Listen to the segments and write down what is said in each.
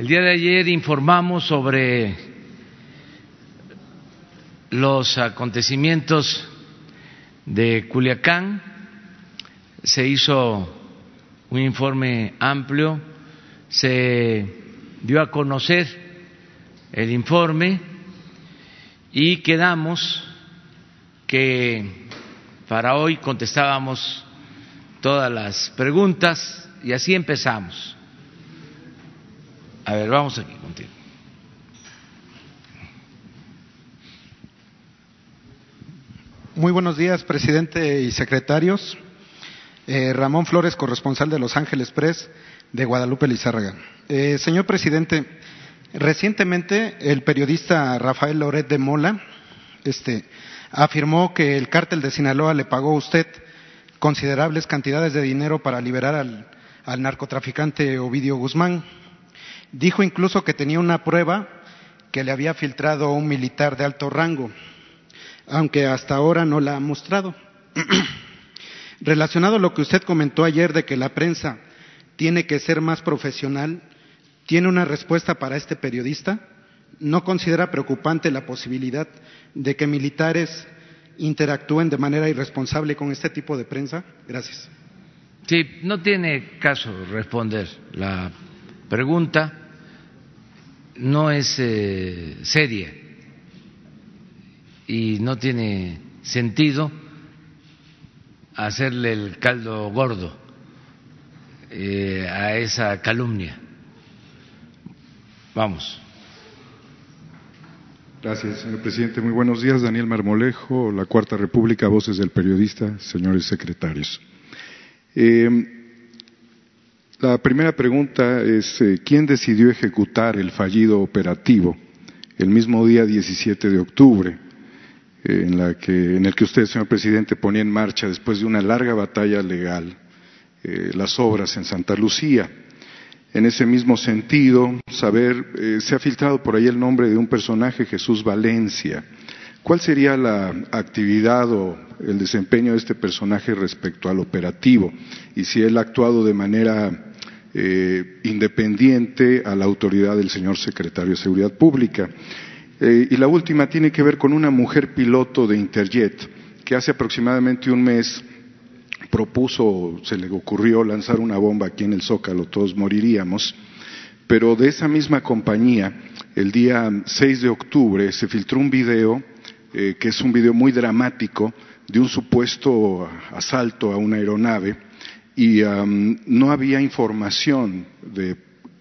El día de ayer informamos sobre los acontecimientos de Culiacán. Se hizo un informe amplio, se dio a conocer el informe y quedamos que para hoy contestábamos todas las preguntas y así empezamos. A ver, vamos aquí contigo. Muy buenos días, presidente y secretarios. Eh, Ramón Flores, corresponsal de Los Ángeles Press de Guadalupe Lizárraga. Eh, señor presidente, recientemente el periodista Rafael Loret de Mola este, afirmó que el cártel de Sinaloa le pagó a usted considerables cantidades de dinero para liberar al, al narcotraficante Ovidio Guzmán. Dijo incluso que tenía una prueba que le había filtrado un militar de alto rango, aunque hasta ahora no la ha mostrado. Relacionado a lo que usted comentó ayer de que la prensa tiene que ser más profesional, ¿tiene una respuesta para este periodista? ¿No considera preocupante la posibilidad de que militares interactúen de manera irresponsable con este tipo de prensa? Gracias. Sí, no tiene caso responder la pregunta, no es eh, seria y no tiene sentido hacerle el caldo gordo eh, a esa calumnia. Vamos. Gracias, señor presidente. Muy buenos días. Daniel Marmolejo, La Cuarta República, Voces del Periodista, señores secretarios. Eh, la primera pregunta es, eh, ¿quién decidió ejecutar el fallido operativo el mismo día 17 de octubre, eh, en, la que, el que usted, señor presidente, ponía en marcha, después de una larga batalla legal, eh, las obras en Santa Lucía? En ese mismo sentido, saber, se ha filtrado por ahí el nombre de un personaje, Jesús Valencia. ¿Cuál sería la actividad o el desempeño de este personaje respecto al operativo? Y si él ha actuado de manera eh, independiente a la autoridad del señor secretario de Seguridad Pública. Eh, y la última tiene que ver con una mujer piloto de Interjet que hace aproximadamente un mes propuso, se le ocurrió lanzar una bomba aquí en el Zócalo, todos moriríamos, pero de esa misma compañía, el día 6 de octubre, se filtró un video, eh, que es un video muy dramático, de un supuesto asalto a una aeronave, y no había información de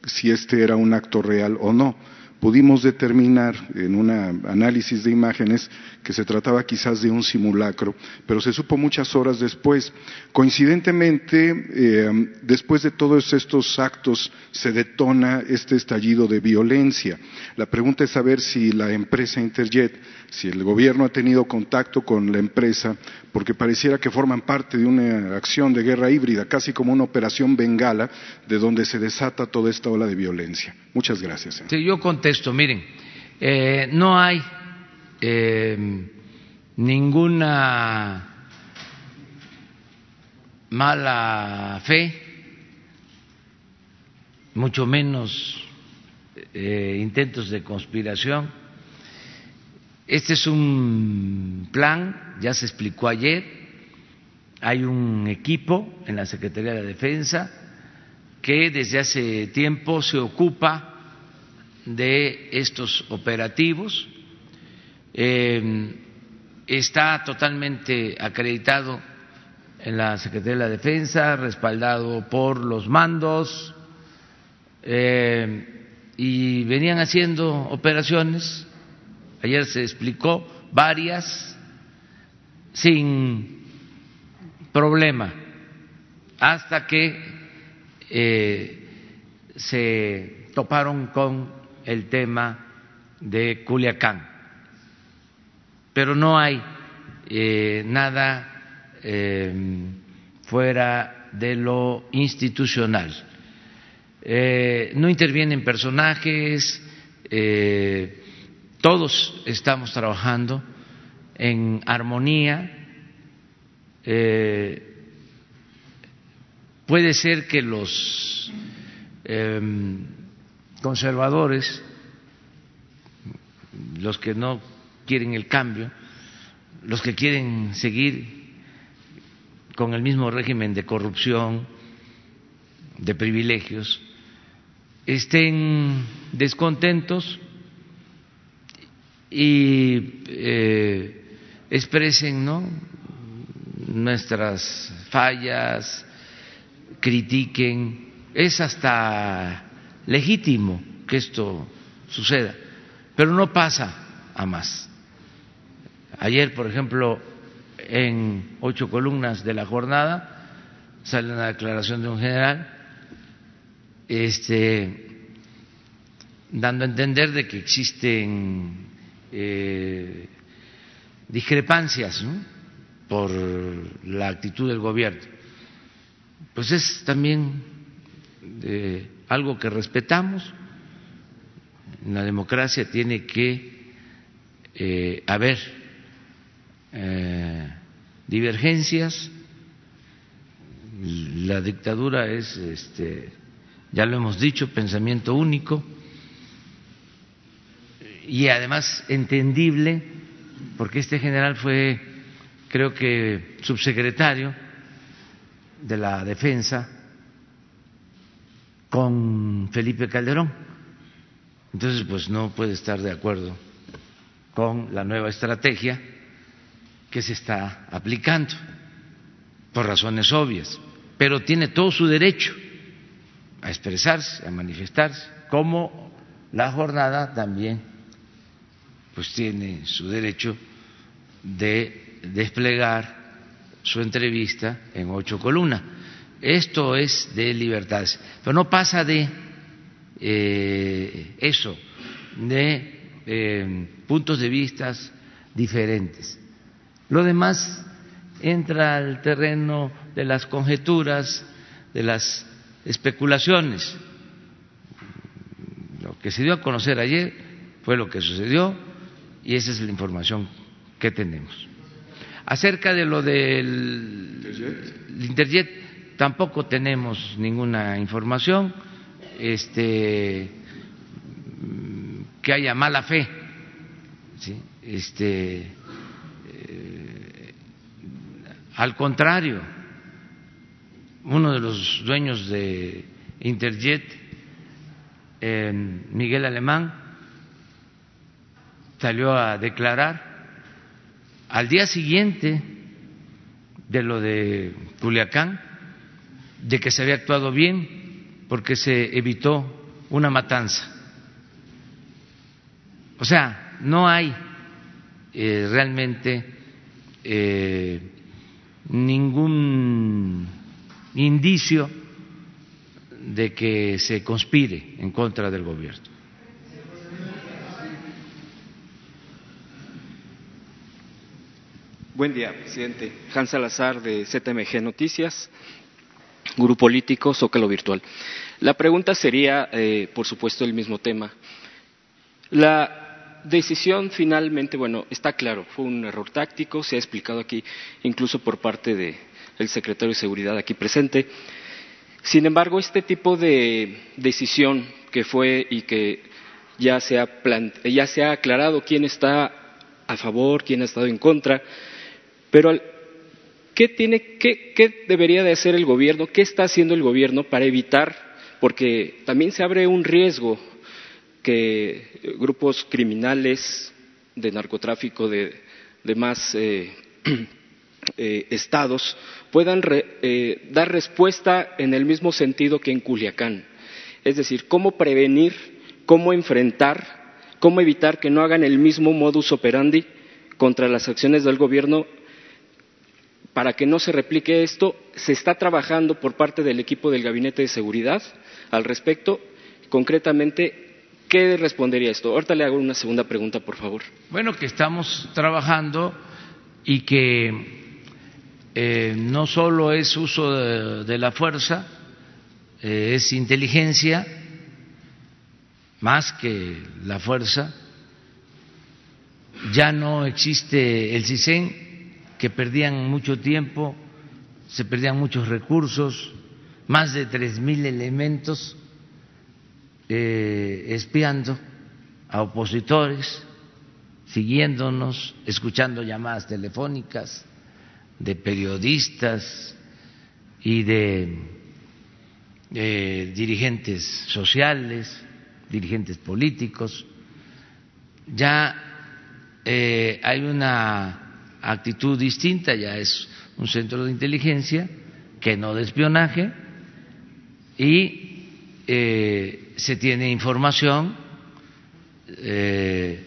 si este era un acto real o no. Pudimos determinar en un análisis de imágenes que se trataba quizás de un simulacro, pero se supo muchas horas después. Coincidentemente, eh, después de todos estos actos se detona este estallido de violencia. La pregunta es saber si la empresa Interjet, si el gobierno ha tenido contacto con la empresa, porque pareciera que forman parte de una acción de guerra híbrida, casi como una operación bengala, de donde se desata toda esta ola de violencia. Muchas gracias. Sí, yo contesto, miren, eh, no hay eh, ninguna mala fe, mucho menos eh, intentos de conspiración. Este es un plan, ya se explicó ayer, hay un equipo en la Secretaría de Defensa que desde hace tiempo se ocupa de estos operativos eh, está totalmente acreditado en la Secretaría de la Defensa, respaldado por los mandos, eh, y venían haciendo operaciones, ayer se explicó, varias, sin problema, hasta que eh, se toparon con el tema de Culiacán pero no hay eh, nada eh, fuera de lo institucional. Eh, no intervienen personajes, todos estamos trabajando en armonía. puede ser que los conservadores, los que no quieren el cambio, los que quieren seguir con el mismo régimen de corrupción, de privilegios, estén descontentos y eh, expresen ¿no? nuestras fallas, critiquen. Es hasta legítimo que esto suceda, pero no pasa a más. Ayer, por ejemplo, en ocho columnas de la jornada sale una declaración de un general este, dando a entender de que existen eh, discrepancias por la actitud del gobierno. Pues es también eh, algo que respetamos. En la democracia tiene que eh, haber divergencias. La dictadura es, este, ya lo hemos dicho, pensamiento único y además entendible, porque este general fue, creo que, subsecretario de la Defensa con Felipe Calderón. Entonces, pues no puede estar de acuerdo con la nueva estrategia que se está aplicando, por razones obvias, pero tiene todo su derecho a expresarse, a manifestarse, como la jornada también pues tiene su derecho de desplegar su entrevista en ocho columnas. Esto es de libertades, pero no pasa de eh, eso, de eh, puntos de vista diferentes. Lo demás entra al terreno de las conjeturas, de las especulaciones. Lo que se dio a conocer ayer fue lo que sucedió y esa es la información que tenemos. Acerca de lo del Interjet, tampoco tenemos ninguna información este, que haya mala fe. Este, eh, al contrario, uno de los dueños de Interjet, Miguel Alemán, salió a declarar al día siguiente de lo de Culiacán, de que se había actuado bien porque se evitó una matanza. O sea, no hay eh, realmente eh, ningún indicio de que se conspire en contra del gobierno. Buen día, presidente. Hans Salazar de ZMG Noticias, Grupo Político Zócalo Virtual. La pregunta sería, eh, por supuesto, el mismo tema. La decisión finalmente, bueno, está claro, fue un error táctico, se ha explicado aquí incluso por parte de, el secretario de Seguridad aquí presente. Sin embargo, este tipo de decisión que fue y que ya se ha, ya se ha aclarado quién está a favor, quién ha estado en contra, pero ¿qué, tiene, qué, qué debería de hacer el gobierno? ¿Qué está haciendo el gobierno para evitar? Porque también se abre un riesgo que grupos criminales de narcotráfico de, de más eh, eh, estados puedan eh, dar respuesta en el mismo sentido que en Culiacán. Es decir, cómo prevenir, cómo enfrentar, cómo evitar que no hagan el mismo modus operandi contra las acciones del gobierno para que no se replique esto. Se está trabajando por parte del equipo del Gabinete de Seguridad al respecto. Concretamente, ¿qué respondería esto? Ahorita le hago una segunda pregunta, por favor. Bueno, que estamos trabajando y que eh, no solo es uso de, la fuerza, eh, es inteligencia, más que la fuerza. Ya no existe el CISEN, que perdían mucho tiempo, se perdían muchos recursos, más de tres mil elementos eh, espiando a opositores, siguiéndonos, escuchando llamadas telefónicas de periodistas y de eh, dirigentes sociales, dirigentes políticos. Ya eh, hay una actitud distinta, ya es un centro de inteligencia que no de espionaje y se tiene información eh,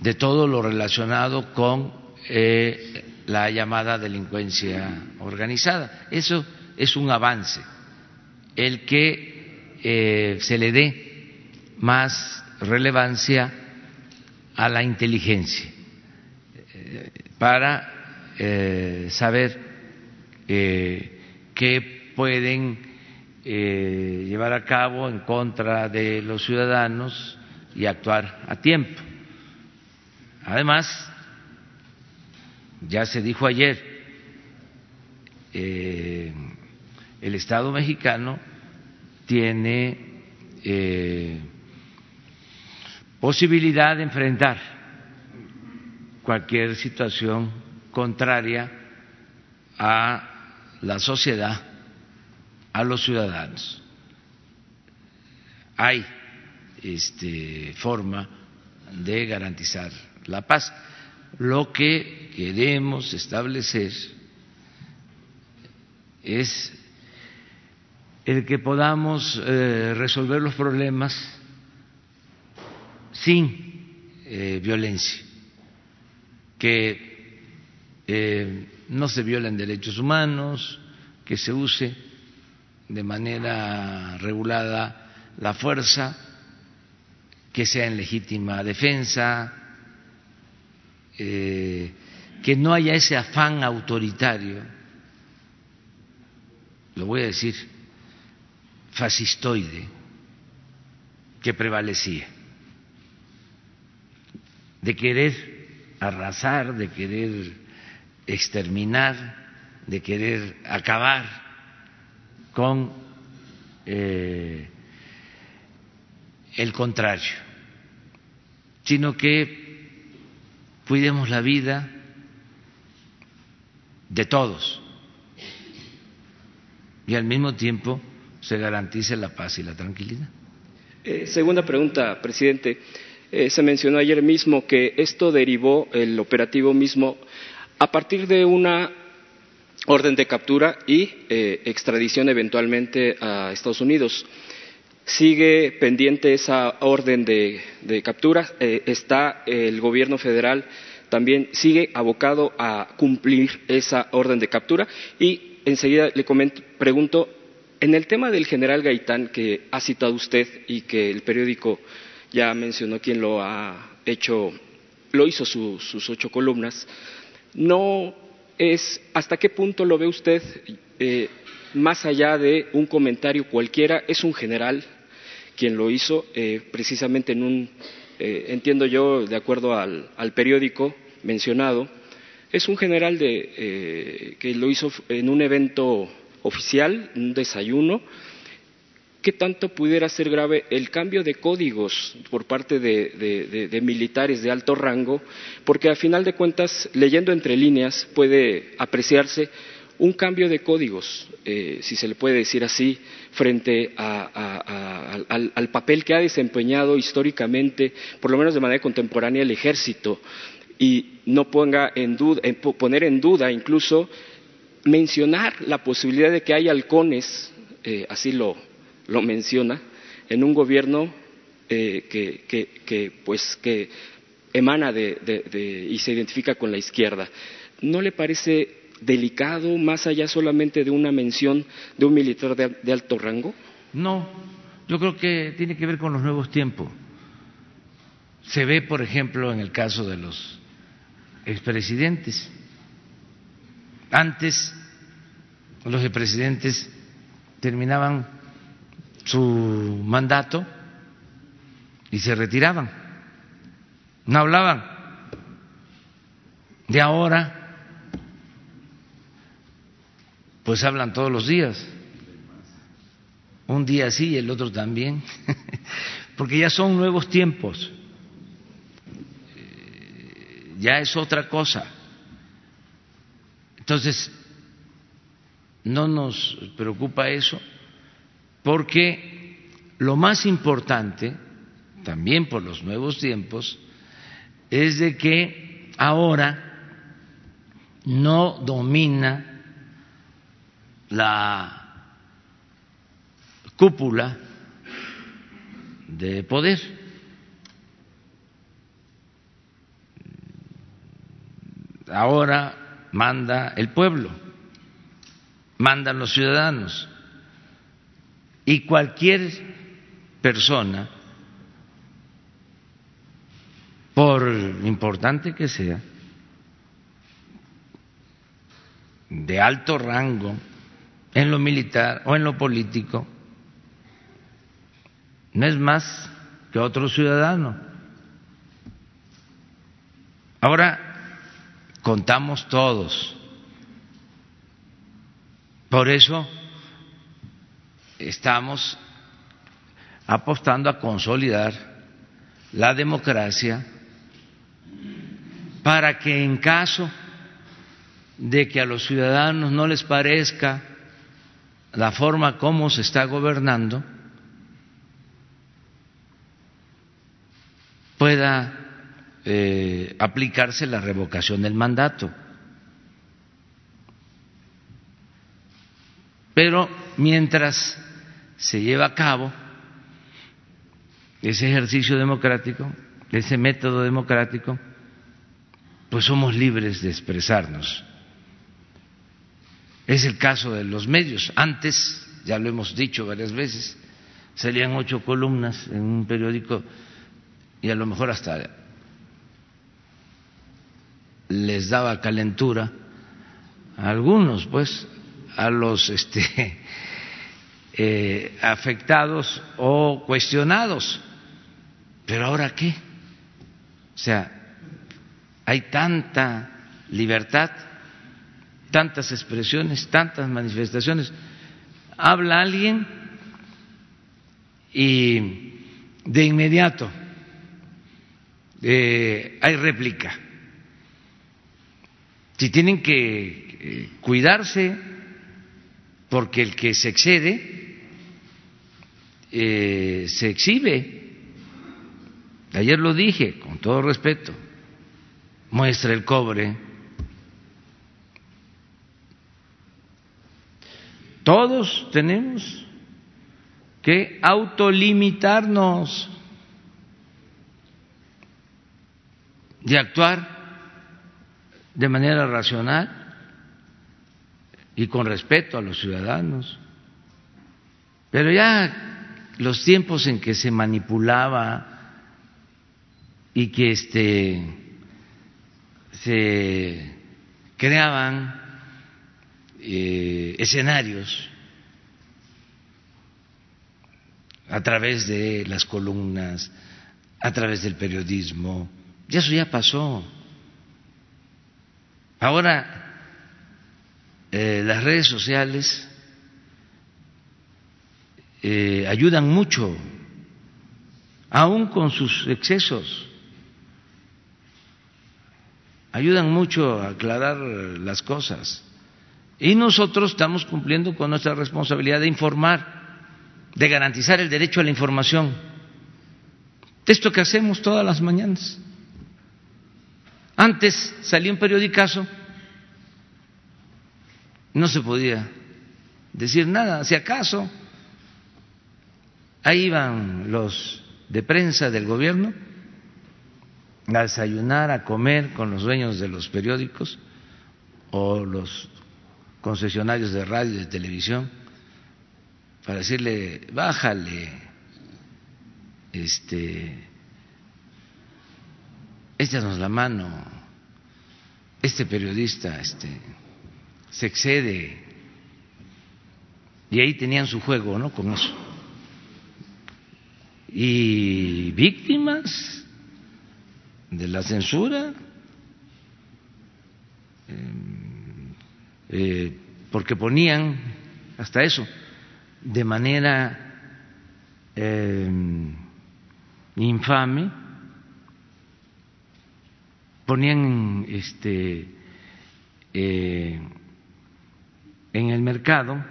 de todo lo relacionado con eh, la llamada delincuencia organizada. Eso es un avance, el que se le dé más relevancia a la inteligencia para saber qué pueden eh, llevar a cabo en contra de los ciudadanos y actuar a tiempo. Además, ya se dijo ayer, eh, el Estado mexicano tiene eh, posibilidad de enfrentar cualquier situación contraria a la sociedad a los ciudadanos. Hay este, forma de garantizar la paz. Lo que queremos establecer es el que podamos eh, resolver los problemas sin eh, violencia, que eh, no se violen derechos humanos, que se use de manera regulada la fuerza, que sea en legítima defensa, eh, que no haya ese afán autoritario, lo voy a decir, fascistoide, que prevalecía, de querer arrasar, de querer exterminar, de querer acabar con eh, el contrario, sino que cuidemos la vida de todos y al mismo tiempo se garantice la paz y la tranquilidad. Eh, segunda pregunta, presidente. Eh, se mencionó ayer mismo que esto derivó, el operativo mismo, a partir de una orden de captura y eh, extradición eventualmente a Estados Unidos. Sigue pendiente esa orden de, captura. Eh, está el gobierno federal también sigue abocado a cumplir esa orden de captura. Y enseguida le pregunto, en el tema del general Gaitán que ha citado usted y que el periódico ya mencionó quien lo ha hecho, lo hizo sus ocho columnas, no es hasta qué punto lo ve usted eh, más allá de un comentario cualquiera, es un general quien lo hizo eh, precisamente en un, eh, entiendo yo, de acuerdo al, periódico mencionado, es un general de, que lo hizo en un evento oficial, un desayuno, ¿qué tanto pudiera ser grave el cambio de códigos por parte de, militares de alto rango? Porque a final de cuentas, leyendo entre líneas, puede apreciarse un cambio de códigos, eh, si se le puede decir así, frente al, papel que ha desempeñado históricamente, por lo menos de manera contemporánea, el ejército, y no ponga en duda, poner en duda incluso mencionar la posibilidad de que haya halcones, eh, así lo, lo menciona, en un gobierno eh, que, pues, que emana de, y se identifica con la izquierda. ¿No le parece delicado, más allá solamente de una mención de un militar de, alto rango? No, yo creo que tiene que ver con los nuevos tiempos. Se ve, por ejemplo, en el caso de los expresidentes. Antes los expresidentes terminaban su mandato y se retiraban. No hablaban. De ahora, pues hablan todos los días. un día sí y el otro también, porque ya son nuevos tiempos, ya es otra cosa. Entonces, no nos preocupa eso, porque lo más importante, también por los nuevos tiempos, es de que ahora no domina la cúpula de poder. Ahora manda el pueblo, mandan los ciudadanos y cualquier persona, por importante que sea, de alto rango en lo militar o en lo político, no es más que otro ciudadano. Ahora contamos todos. Por eso estamos apostando a consolidar la democracia para que en caso de que a los ciudadanos no les parezca la forma como se está gobernando, pueda eh, aplicarse la revocación del mandato. Pero mientras se lleva a cabo ese ejercicio democrático, ese método democrático, pues somos libres de expresarnos. Es el caso de los medios. Antes, ya lo hemos dicho varias veces, salían ocho columnas en un periódico y a lo mejor hasta les daba calentura a algunos, pues, a los este, eh, afectados o cuestionados. Pero ahora qué? O sea, hay tanta libertad, tantas expresiones, tantas manifestaciones. Habla alguien y de inmediato eh, hay réplica. Si tienen que eh, cuidarse, porque el que se excede eh, se exhibe. Ayer lo dije, con todo respeto, muestra el cobre. Todos tenemos que autolimitarnos de actuar de manera racional y con respeto a los ciudadanos. Pero ya los tiempos en que se manipulaba y que este se creaban eh, escenarios a través de las columnas, a través del periodismo, y eso ya pasó. Ahora, eh, las redes sociales eh, ayudan mucho, aún con sus excesos, ayudan mucho a aclarar las cosas. Y nosotros estamos cumpliendo con nuestra responsabilidad de informar, de garantizar el derecho a la información. Esto que hacemos todas las mañanas. Antes salía un periodicazo, no se podía decir nada, si acaso ahí iban los de prensa del gobierno a desayunar, a comer con los dueños de los periódicos o los concesionarios de radio y de televisión para decirle, bájale, este, échanos la mano, este periodista este, se excede. Y ahí tenían su juego, ¿no? Con eso. Y víctimas de la censura, em, eh, porque ponían hasta eso, de manera eh, infame, ponían este, eh, en el mercado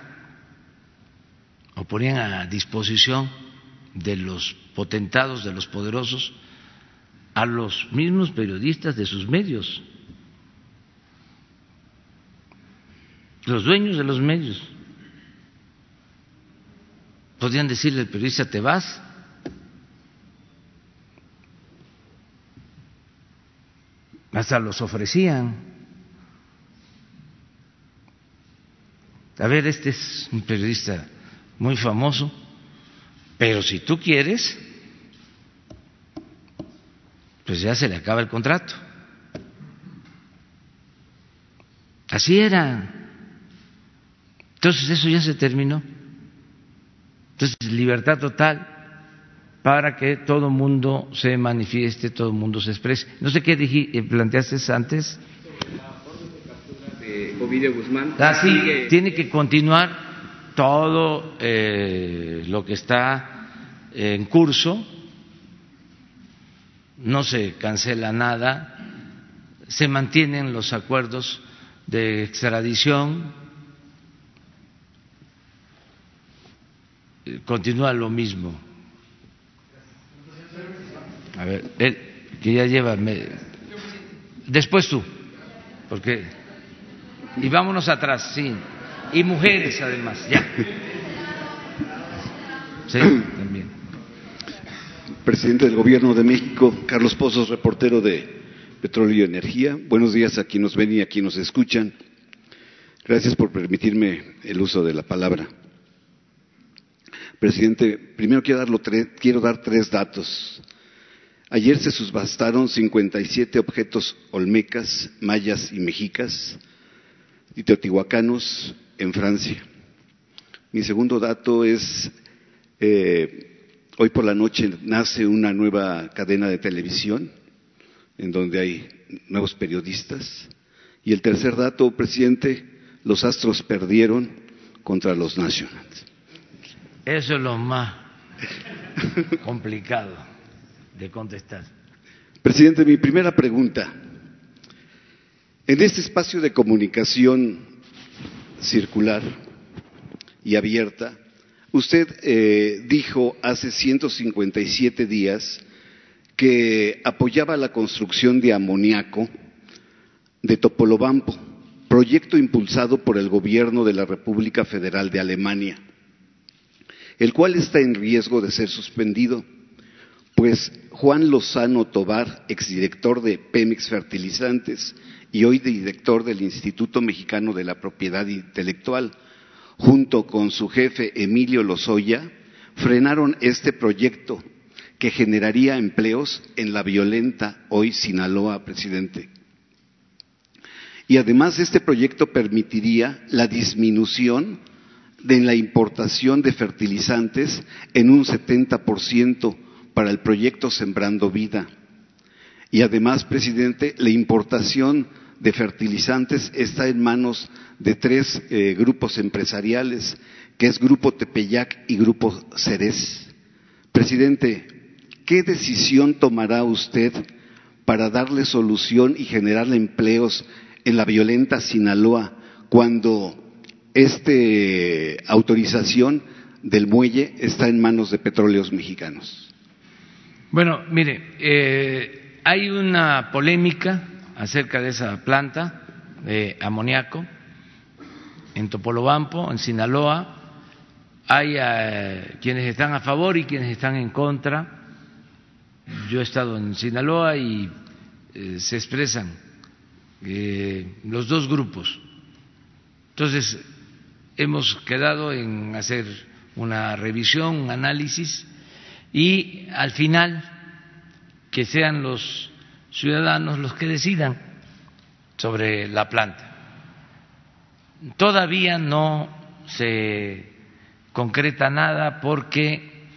o ponían a disposición de los potentados, de los poderosos, a los mismos periodistas de sus medios, los dueños de los medios. Podían decirle al periodista, te vas. Hasta los ofrecían. A ver, este es un periodista muy famoso, pero si tú quieres, pues ya se le acaba el contrato. Así era. Entonces eso ya se terminó. Entonces, libertad total para que todo el mundo se manifieste, todo el mundo se exprese. No sé qué eh, planteaste antes. De Ovidio Guzmán. Ah, sí, tiene que continuar todo eh, lo que está en curso, no se cancela nada, se mantienen los acuerdos de extradición, continúa lo mismo. A ver, él, que ya lleva. Después tú, porque. Y vámonos atrás, sí. Y mujeres, además, ya. Sí, también. Presidente del Gobierno de México, Carlos Pozos, reportero de Petróleo y Energía. Buenos días a quienes nos ven y a quienes nos escuchan. Gracias por permitirme el uso de la palabra. Presidente, primero quiero, dar tres datos. Ayer se subbastaron 57 objetos olmecas, mayas y mexicas y teotihuacanos en Francia. Mi segundo dato es, eh, hoy por la noche nace una nueva cadena de televisión en donde hay nuevos periodistas. Y el tercer dato, presidente, los astros perdieron contra los nacionales. Eso es lo más complicado de contestar. Presidente, mi primera pregunta. En este espacio de comunicación circular y abierta, usted eh, dijo hace 157 días que apoyaba la construcción de amoníaco de Topolobampo, proyecto impulsado por el gobierno de la República Federal de Alemania el cual está en riesgo de ser suspendido, pues Juan Lozano Tobar, exdirector de Pemex Fertilizantes y hoy director del Instituto Mexicano de la Propiedad Intelectual, junto con su jefe Emilio Lozoya, frenaron este proyecto que generaría empleos en la violenta hoy Sinaloa, presidente. Y además este proyecto permitiría la disminución de la importación de fertilizantes en un 70% para el proyecto Sembrando Vida. Y además, presidente, la importación de fertilizantes está en manos de tres eh, grupos empresariales, que es Grupo Tepeyac y Grupo Ceres. Presidente, ¿qué decisión tomará usted para darle solución y generar empleos en la violenta Sinaloa cuando esta autorización del muelle está en manos de petróleos mexicanos. Bueno, mire, eh, hay una polémica acerca de esa planta de amoníaco en Topolobampo, en Sinaloa. Hay eh, quienes están a favor y quienes están en contra. Yo he estado en Sinaloa y eh, se expresan los dos grupos. Entonces, hemos quedado en hacer una revisión, un análisis y al final que sean los ciudadanos los que decidan sobre la planta. Todavía no se concreta nada porque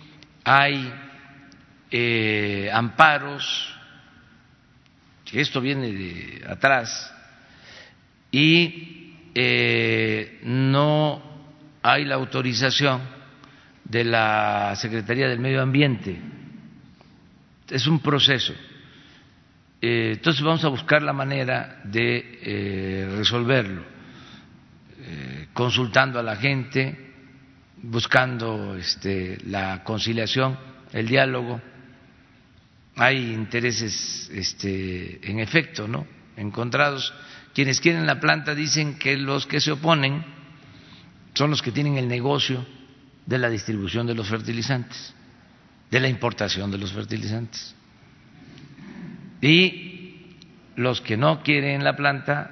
hay eh, amparos, esto viene de atrás, y eh, no hay la autorización de la Secretaría del Medio Ambiente. Es un proceso. Eh, entonces vamos a buscar la manera de eh, resolverlo, eh, consultando a la gente, buscando este, la conciliación, el diálogo. Hay intereses, este, en efecto, ¿no? Encontrados. Quienes quieren la planta dicen que los que se oponen son los que tienen el negocio de la distribución de los fertilizantes, de la importación de los fertilizantes. Y los que no quieren la planta,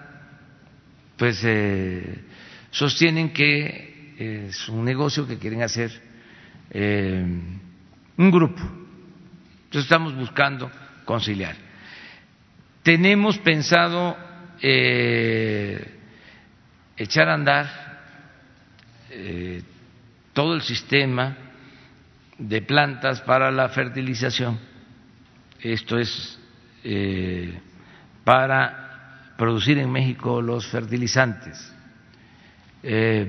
pues eh, sostienen que es un negocio que quieren hacer eh, un grupo. Entonces estamos buscando conciliar. Tenemos pensado eh, echar a andar todo el sistema de plantas para la fertilización. Esto es eh, para producir en México los fertilizantes. Eh,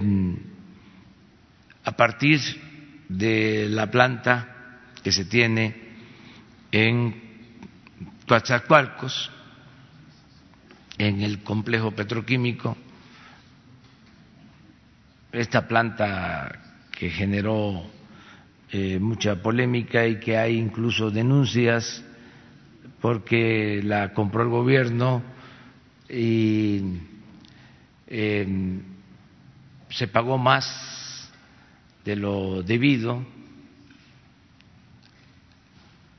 a partir de la planta que se tiene en Coatzacoalcos, en el complejo petroquímico, esta planta que generó eh, mucha polémica y que hay incluso denuncias porque la compró el gobierno y em, se pagó más de lo debido.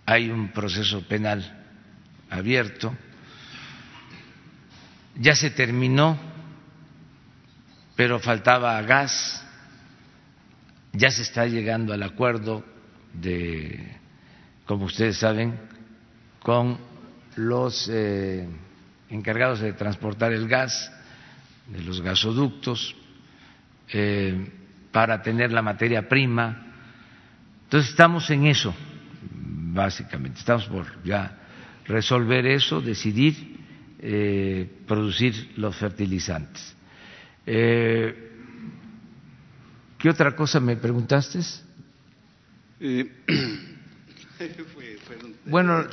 Hay un proceso penal abierto. Ya se terminó, pero faltaba gas. Ya se está llegando al acuerdo de, como ustedes saben, con los eh, encargados de transportar el gas, de los gasoductos, eh, para tener la materia prima. Entonces estamos en eso, básicamente, estamos por ya resolver eso, decidir eh, producir los fertilizantes. ¿Qué otra cosa me preguntaste? Bueno,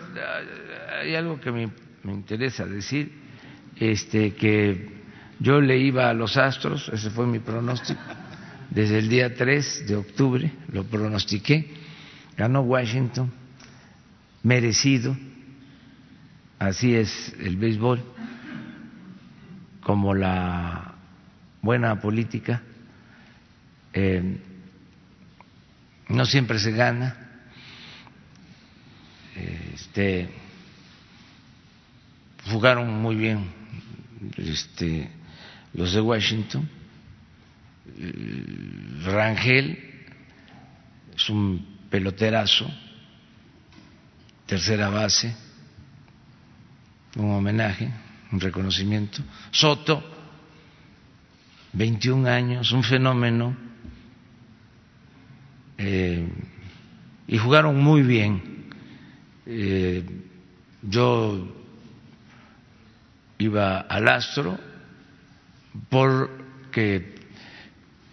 hay algo que me, interesa decir, este, que yo le iba a los astros, ese fue mi pronóstico, desde el día 3 de octubre lo pronostiqué, ganó Washington, merecido, así es el béisbol, como la buena política, eh, no siempre se gana, este, jugaron muy bien este, los de Washington. Rangel es un peloterazo, tercera base, un homenaje, un reconocimiento. Soto, 21 años, un fenómeno, eh, y jugaron muy bien eh, yo iba al astro porque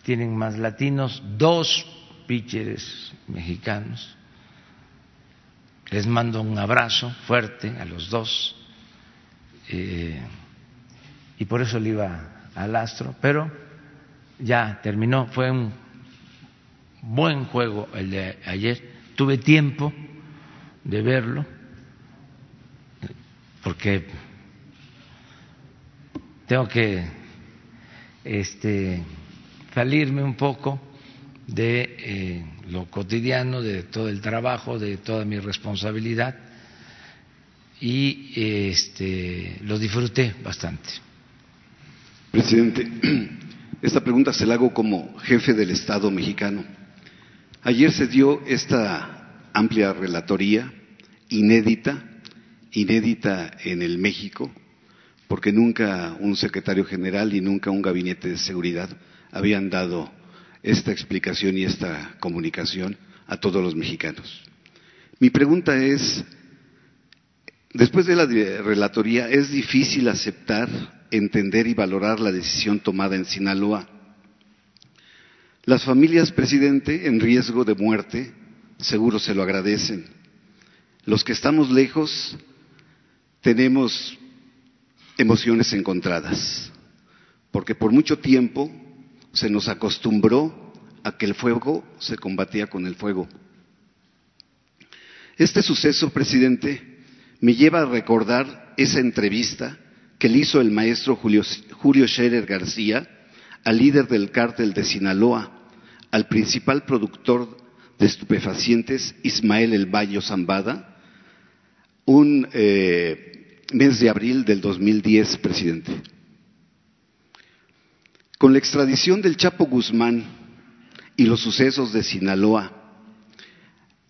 tienen más latinos, dos pitchers mexicanos. Les mando un abrazo fuerte a los dos. Eh, y por eso le iba al astro, pero ya terminó, fue un buen juego el de ayer. Tuve tiempo de verlo, porque tengo que este, salirme un poco de eh, lo cotidiano, de todo el trabajo, de toda mi responsabilidad y este, lo disfruté bastante. Presidente, esta pregunta se la hago como jefe del Estado mexicano. Ayer se dio esta amplia relatoría inédita, inédita en el México, porque nunca un secretario general y nunca un gabinete de seguridad habían dado esta explicación y esta comunicación a todos los mexicanos. Mi pregunta es, después de la relatoría, ¿es difícil aceptar, entender y valorar la decisión tomada en Sinaloa? Las familias, presidente, en riesgo de muerte, seguro se lo agradecen. Los que estamos lejos tenemos emociones encontradas, porque por mucho tiempo se nos acostumbró a que el fuego se combatía con el fuego. Este suceso, presidente, me lleva a recordar esa entrevista que le hizo el maestro Julio, Scherer García al líder del cártel de Sinaloa, al principal productor de estupefacientes, Ismael El Bayo Zambada, un eh, mes de abril del 2010, presidente. Con la extradición del Chapo Guzmán y los sucesos de Sinaloa,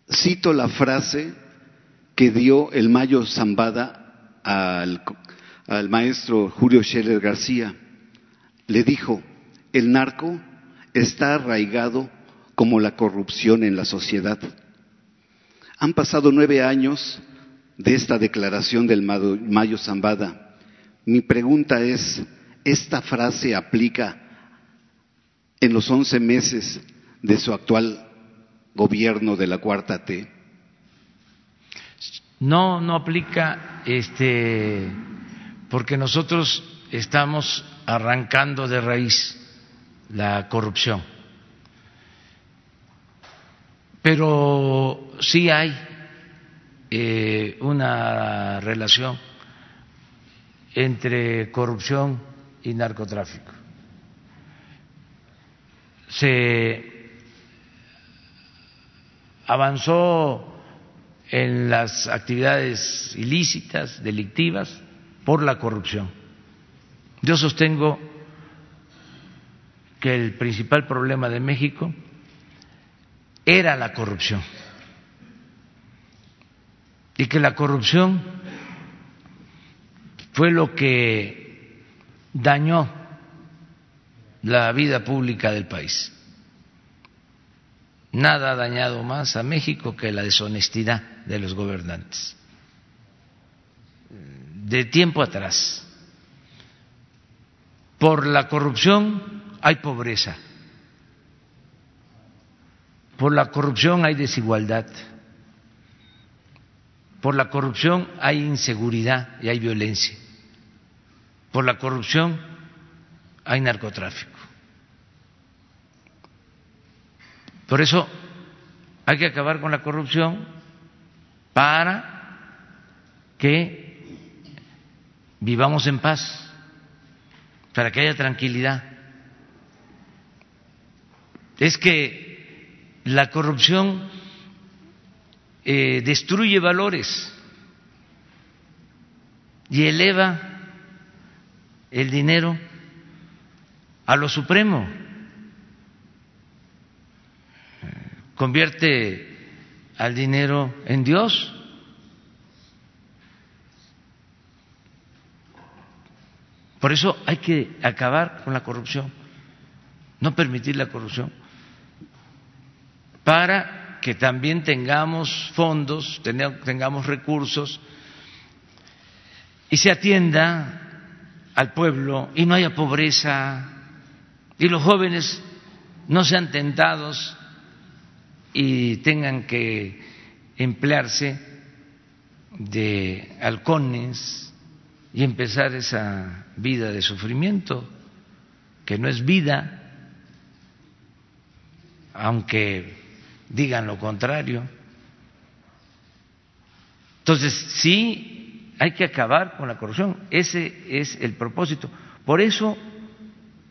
cito la frase que dio el Mayo Zambada al, al maestro Julio Scheller García. Le dijo, el narco está arraigado como la corrupción en la sociedad. Han pasado nueve años de esta declaración del Mayo Zambada. Mi pregunta es, ¿esta frase aplica en los once meses de su actual gobierno de la cuarta T? No, no aplica, este, porque nosotros estamos arrancando de raíz la corrupción. Pero sí hay eh, una relación entre corrupción y narcotráfico. Se avanzó en las actividades ilícitas, delictivas, por la corrupción. Yo sostengo que el principal problema de México era la corrupción y que la corrupción fue lo que dañó la vida pública del país. Nada ha dañado más a México que la deshonestidad de los gobernantes. De tiempo atrás, por la corrupción hay pobreza, por la corrupción hay desigualdad, por la corrupción hay inseguridad y hay violencia, por la corrupción hay narcotráfico. Por eso hay que acabar con la corrupción para que vivamos en paz, para que haya tranquilidad es que la corrupción eh, destruye valores y eleva el dinero a lo supremo, convierte al dinero en Dios. Por eso hay que acabar con la corrupción, no permitir la corrupción para que también tengamos fondos, tengamos recursos y se atienda al pueblo y no haya pobreza y los jóvenes no sean tentados y tengan que emplearse de halcones y empezar esa vida de sufrimiento que no es vida, aunque digan lo contrario. Entonces, sí, hay que acabar con la corrupción. Ese es el propósito. Por eso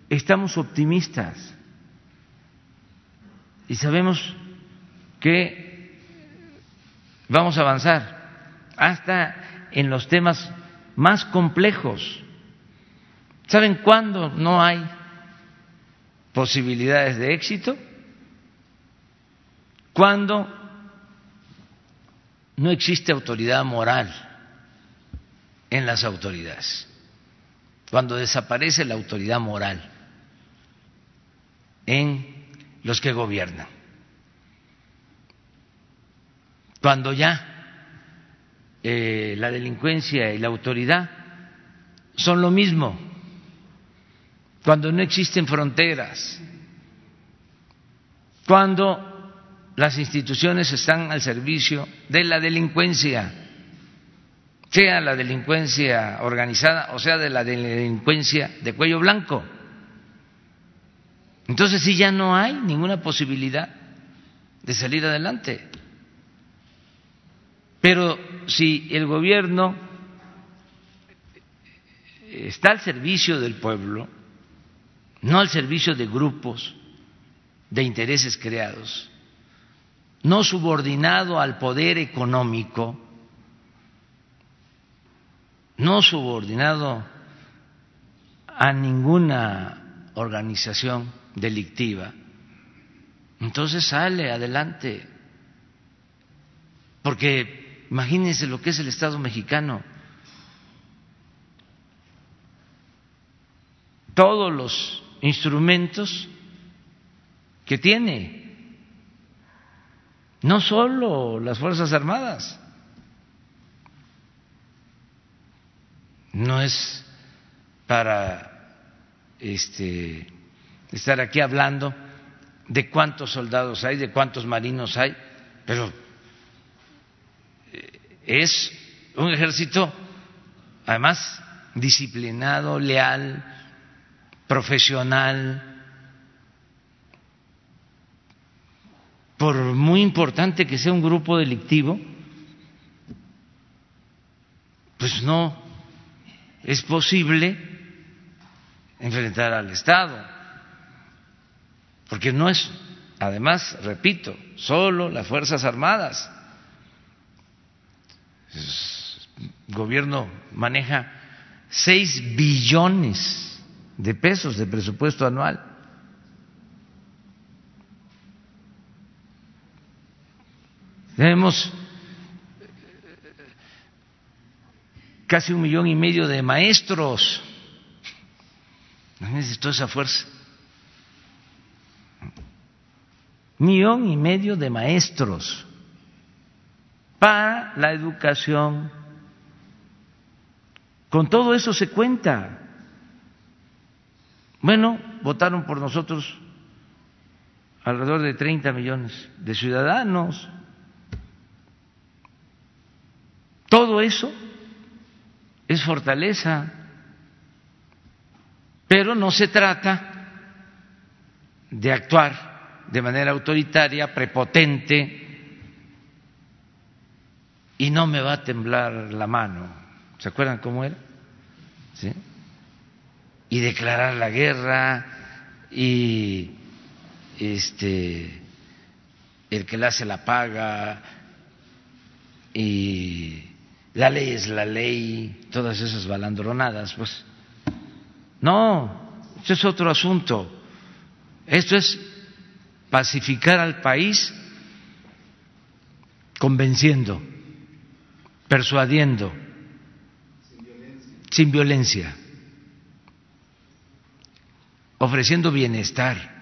estamos optimistas y sabemos que vamos a avanzar hasta en los temas más complejos. ¿Saben cuándo no hay posibilidades de éxito? Cuando no existe autoridad moral en las autoridades, cuando desaparece la autoridad moral en los que gobiernan, cuando ya eh, la delincuencia y la autoridad son lo mismo, cuando no existen fronteras, cuando las instituciones están al servicio de la delincuencia, sea la delincuencia organizada o sea de la delincuencia de cuello blanco. Entonces sí ya no hay ninguna posibilidad de salir adelante. Pero si el gobierno está al servicio del pueblo, no al servicio de grupos de intereses creados, no subordinado al poder económico, no subordinado a ninguna organización delictiva, entonces sale adelante. Porque imagínense lo que es el Estado mexicano. Todos los instrumentos que tiene, no solo las Fuerzas Armadas, no es para este, estar aquí hablando de cuántos soldados hay, de cuántos marinos hay, pero eh, es un ejército además disciplinado, leal, profesional, por muy importante que sea un grupo delictivo, pues no es posible enfrentar al Estado, porque no es, además, repito, solo las Fuerzas Armadas. El gobierno maneja seis billones de pesos de presupuesto anual. Tenemos casi un millón y medio de maestros. Toda esa fuerza. Millón y medio de maestros para la educación. Con todo eso se cuenta. Bueno, votaron por nosotros alrededor de 30 millones de ciudadanos. Todo eso es fortaleza, pero no se trata de actuar de manera autoritaria, prepotente, y no me va a temblar la mano. ¿Se acuerdan cómo era? ¿Sí? Y declarar la guerra y este el que la hace la paga y la ley es la ley, todas esas balandronadas, pues. No, eso es otro asunto. Esto es pacificar al país convenciendo, persuadiendo, sin violencia. sin violencia, ofreciendo bienestar,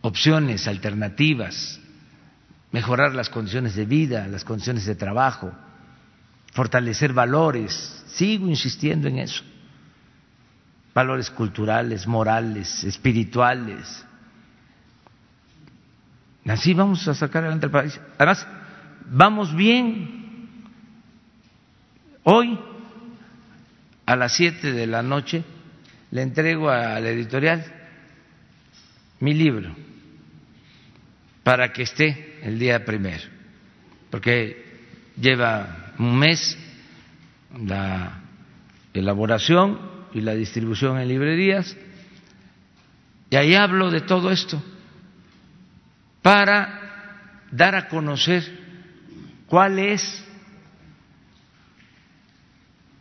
opciones, alternativas, mejorar las condiciones de vida, las condiciones de trabajo fortalecer valores, sigo insistiendo en eso, valores culturales, morales, espirituales. Así vamos a sacar adelante el país. Además, vamos bien. Hoy, a las siete de la noche, le entrego a la editorial mi libro para que esté el día primero, porque lleva un mes la elaboración y la distribución en librerías. Y ahí hablo de todo esto para dar a conocer cuál es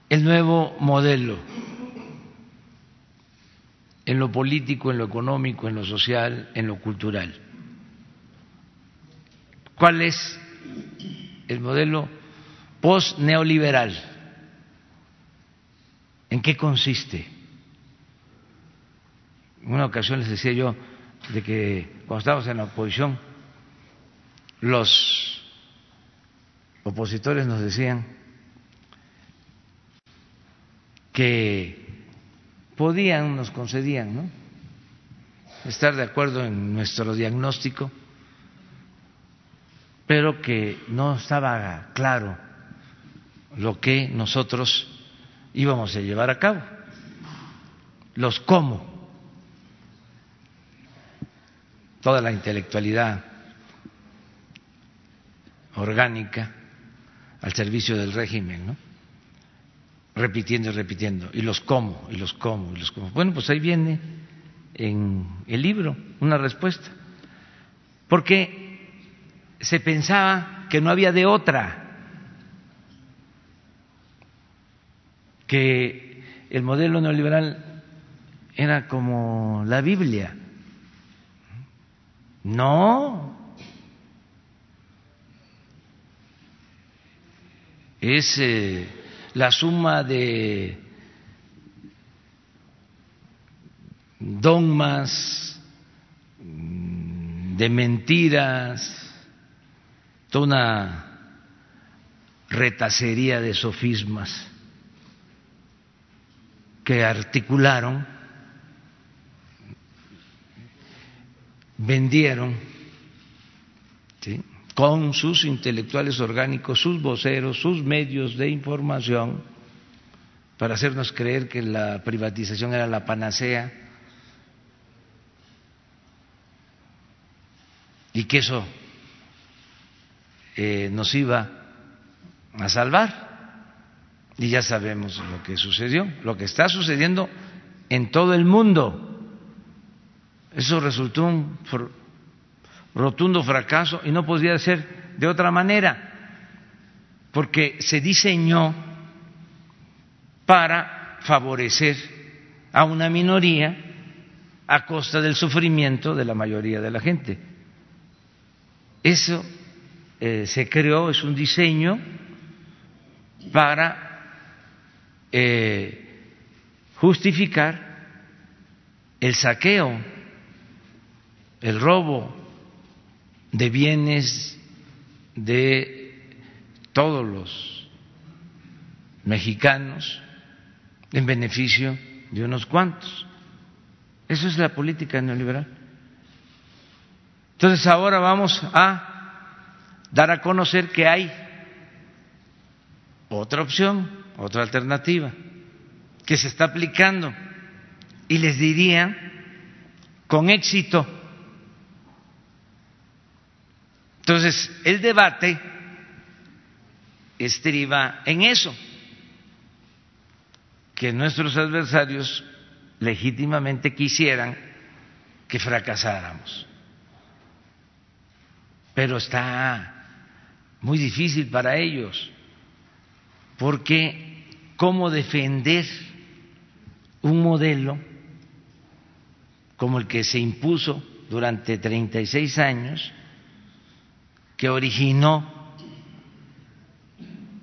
el nuevo modelo en lo político, en lo económico, en lo social, en lo cultural. ¿Cuál es el modelo post-neoliberal. ¿En qué consiste? En una ocasión les decía yo de que cuando estábamos en la oposición, los opositores nos decían que podían, nos concedían, ¿no? estar de acuerdo en nuestro diagnóstico, pero que no estaba claro lo que nosotros íbamos a llevar a cabo, los cómo, toda la intelectualidad orgánica al servicio del régimen, ¿no? repitiendo y repitiendo, y los cómo, y los cómo, y los cómo. Bueno, pues ahí viene en el libro una respuesta, porque se pensaba que no había de otra, que el modelo neoliberal era como la Biblia. No, es eh, la suma de dogmas, de mentiras, toda una retacería de sofismas que articularon, vendieron, con sus intelectuales orgánicos, sus voceros, sus medios de información, para hacernos creer que la privatización era la panacea y que eso eh, nos iba a salvar. Y ya sabemos lo que sucedió, lo que está sucediendo en todo el mundo. Eso resultó un rotundo fracaso y no podía ser de otra manera, porque se diseñó para favorecer a una minoría a costa del sufrimiento de la mayoría de la gente. Eso eh, se creó, es un diseño para eh, justificar el saqueo, el robo, de bienes de todos los mexicanos en beneficio de unos cuantos. Eso es la política neoliberal. Entonces ahora vamos a dar a conocer que hay otra opción, otra alternativa, que se está aplicando. Y les diría, con éxito, Entonces, el debate estriba en eso, que nuestros adversarios legítimamente quisieran que fracasáramos. Pero está muy difícil para ellos, porque ¿cómo defender un modelo como el que se impuso durante 36 años? que originó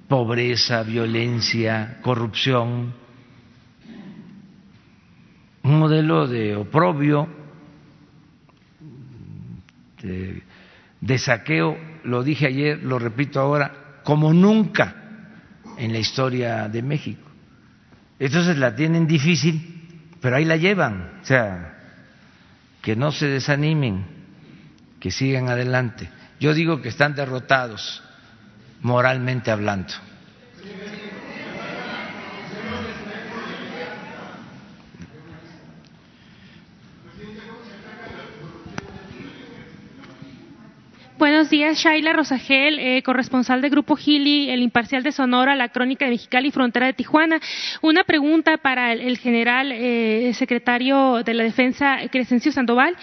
pobreza, violencia, corrupción, un modelo de oprobio, de, saqueo, lo dije ayer, lo repito ahora, como nunca en la historia de México. Entonces la tienen difícil, pero ahí la llevan, o sea, que no se desanimen, que sigan adelante. Yo digo que están derrotados moralmente hablando. Buenos días, Shaila Rosagel, eh, corresponsal de Grupo Gili, El Imparcial de Sonora, La Crónica de Mexicali y Frontera de Tijuana. Una pregunta para el, general eh, secretario de la Defensa, Crescencio Sandoval.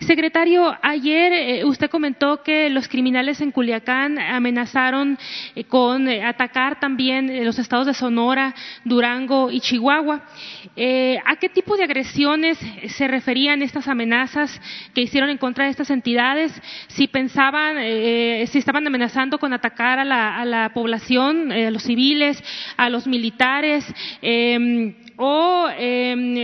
Secretario, ayer eh, usted comentó que los criminales en Culiacán amenazaron con atacar también los estados de Sonora, Durango y Chihuahua. ¿A qué tipo de agresiones se referían estas amenazas que hicieron en contra de estas entidades? Si pensaban eh, si estaban amenazando con atacar a la, población, eh, a los civiles, a los militares, em, o em,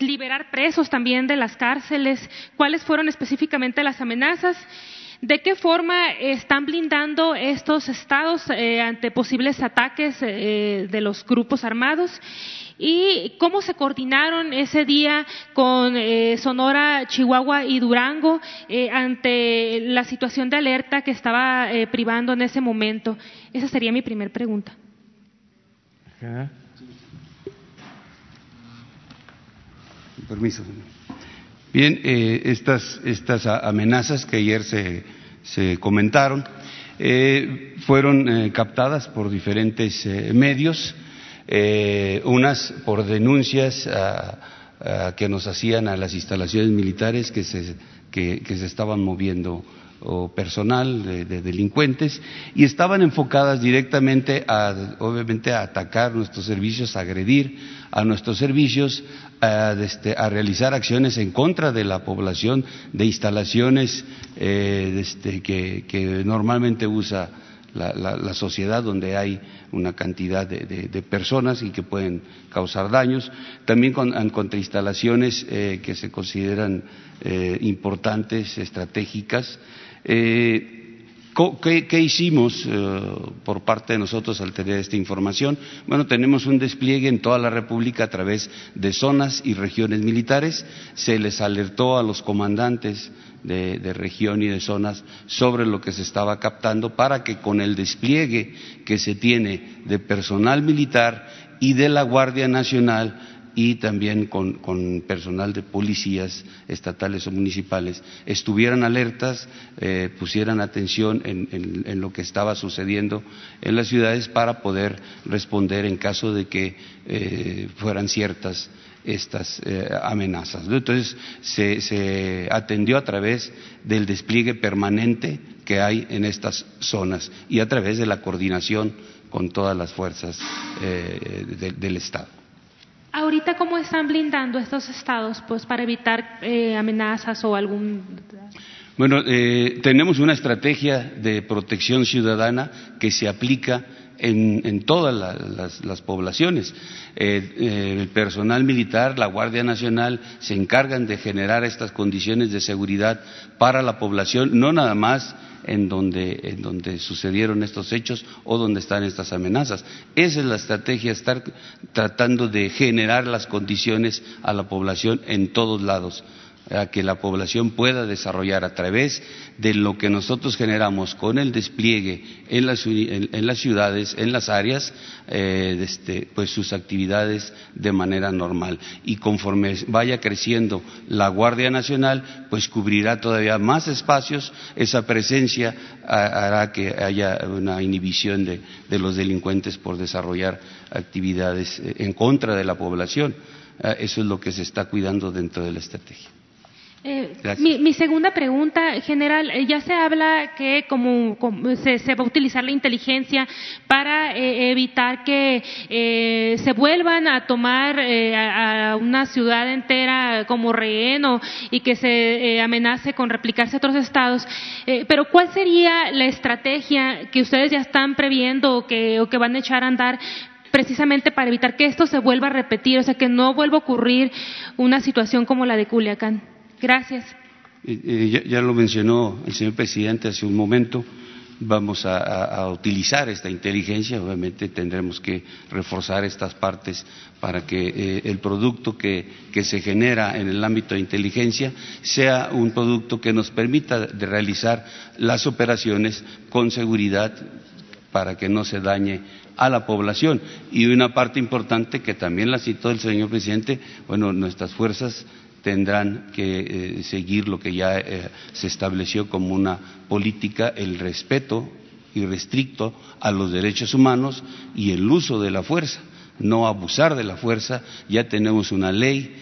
liberar presos también de las cárceles. ¿Cuáles fueron específicamente las amenazas? ¿De qué forma están blindando estos estados eh, ante posibles ataques eh, de los grupos armados? ¿Y cómo se coordinaron ese día con eh, Sonora, Chihuahua y Durango ante la situación de alerta que estaba privando en ese momento? Esa sería mi primera pregunta. Permiso. Bien, estas, estas amenazas que ayer se se comentaron, eh, fueron eh, captadas por diferentes eh, unas por denuncias que nos hacían a las instalaciones militares que se, que, se estaban moviendo o personal de, delincuentes y estaban enfocadas directamente a, obviamente, a atacar nuestros servicios, a agredir a nuestros servicios, este, a, realizar acciones en contra de la población de instalaciones eh, este, que, normalmente usa la, sociedad donde hay una cantidad de, personas y que pueden causar daños, también con, contra instalaciones eh, que se consideran eh, importantes, estratégicas. ¿Qué, hicimos eh, por parte de nosotros al tener esta información? Bueno, tenemos un despliegue en toda la República a través de zonas y regiones militares. Se les alertó a los comandantes de, región y de zonas sobre lo que se estaba captando para que con el despliegue que se tiene de personal militar y de la Guardia Nacional y también con, personal de policías estatales o municipales estuvieran alertas, eh, pusieran atención en, lo que estaba sucediendo en las ciudades para poder responder en caso de que eh, fueran ciertas estas eh, amenazas. Entonces se, se, atendió a través del despliegue permanente que hay en estas zonas y a través de la coordinación con todas las fuerzas del Estado. Ahorita, ¿cómo están blindando estos estados pues, para evitar eh, amenazas o algún... Bueno, eh, tenemos una estrategia de protección ciudadana que se aplica en, todas las, poblaciones. Eh, el personal militar, la Guardia Nacional, se encargan de generar estas condiciones de seguridad para la población, no nada más en donde, en donde sucedieron estos hechos o donde están estas amenazas. Esa es la estrategia, estar tratando de generar las condiciones a la población en todos lados a que la población pueda desarrollar a través de lo que nosotros generamos con el despliegue en las, ciudades, en las áreas, eh, este, pues sus actividades de manera normal. Y conforme vaya creciendo la Guardia Nacional, pues cubrirá todavía más espacios, esa presencia hará que haya una inhibición de, los delincuentes por desarrollar actividades eh, en contra de la población. Ah, eso es lo que se está cuidando dentro de la estrategia. Eh, mi, segunda pregunta, general, eh, ya se habla que como, se, va a utilizar la inteligencia para eh, evitar que se vuelvan a tomar a, una ciudad entera como rehén y que se amenace con replicarse a otros estados. pero ¿cuál sería la estrategia que ustedes ya están previendo o que, o que van a echar a andar precisamente para evitar que esto se vuelva a repetir, o sea, que no vuelva a ocurrir una situación como la de Culiacán? Gracias. ya, lo mencionó el señor presidente hace un momento. Vamos a, utilizar esta inteligencia, obviamente tendremos que reforzar estas partes para que eh, el producto que, se genera en el ámbito de inteligencia sea un producto que nos permita de realizar las operaciones con seguridad para que no se dañe a la población. Y una parte importante que también la citó el señor presidente, bueno, nuestras fuerzas tendrán que eh, seguir lo que ya eh, se estableció como una política, el respeto irrestricto a los derechos humanos y el uso de la fuerza, no abusar de la fuerza. Ya tenemos una ley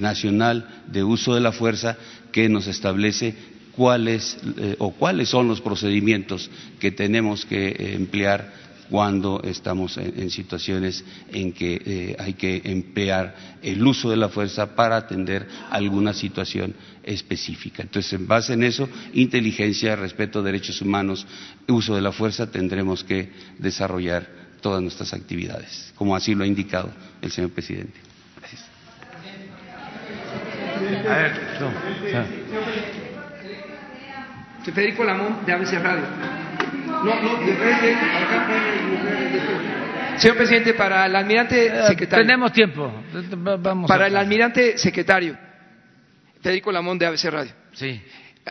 nacional de uso de la fuerza que nos establece cuáles eh, o cuáles son los procedimientos que tenemos que emplear cuando estamos en, situaciones en que eh, hay que emplear el uso de la fuerza para atender alguna situación específica. Entonces, en base en eso, inteligencia, respeto a derechos humanos, uso de la fuerza, tendremos que desarrollar todas nuestras actividades, como así lo ha indicado el señor presidente. Gracias. Federico Lamón, de ABC Radio. No, no, de frente, acá Señor presidente, para el almirante Eh, secretario. Tenemos tiempo. Vamos Para el almirante secretario. Federico Lamón, de ABC Radio. Sí.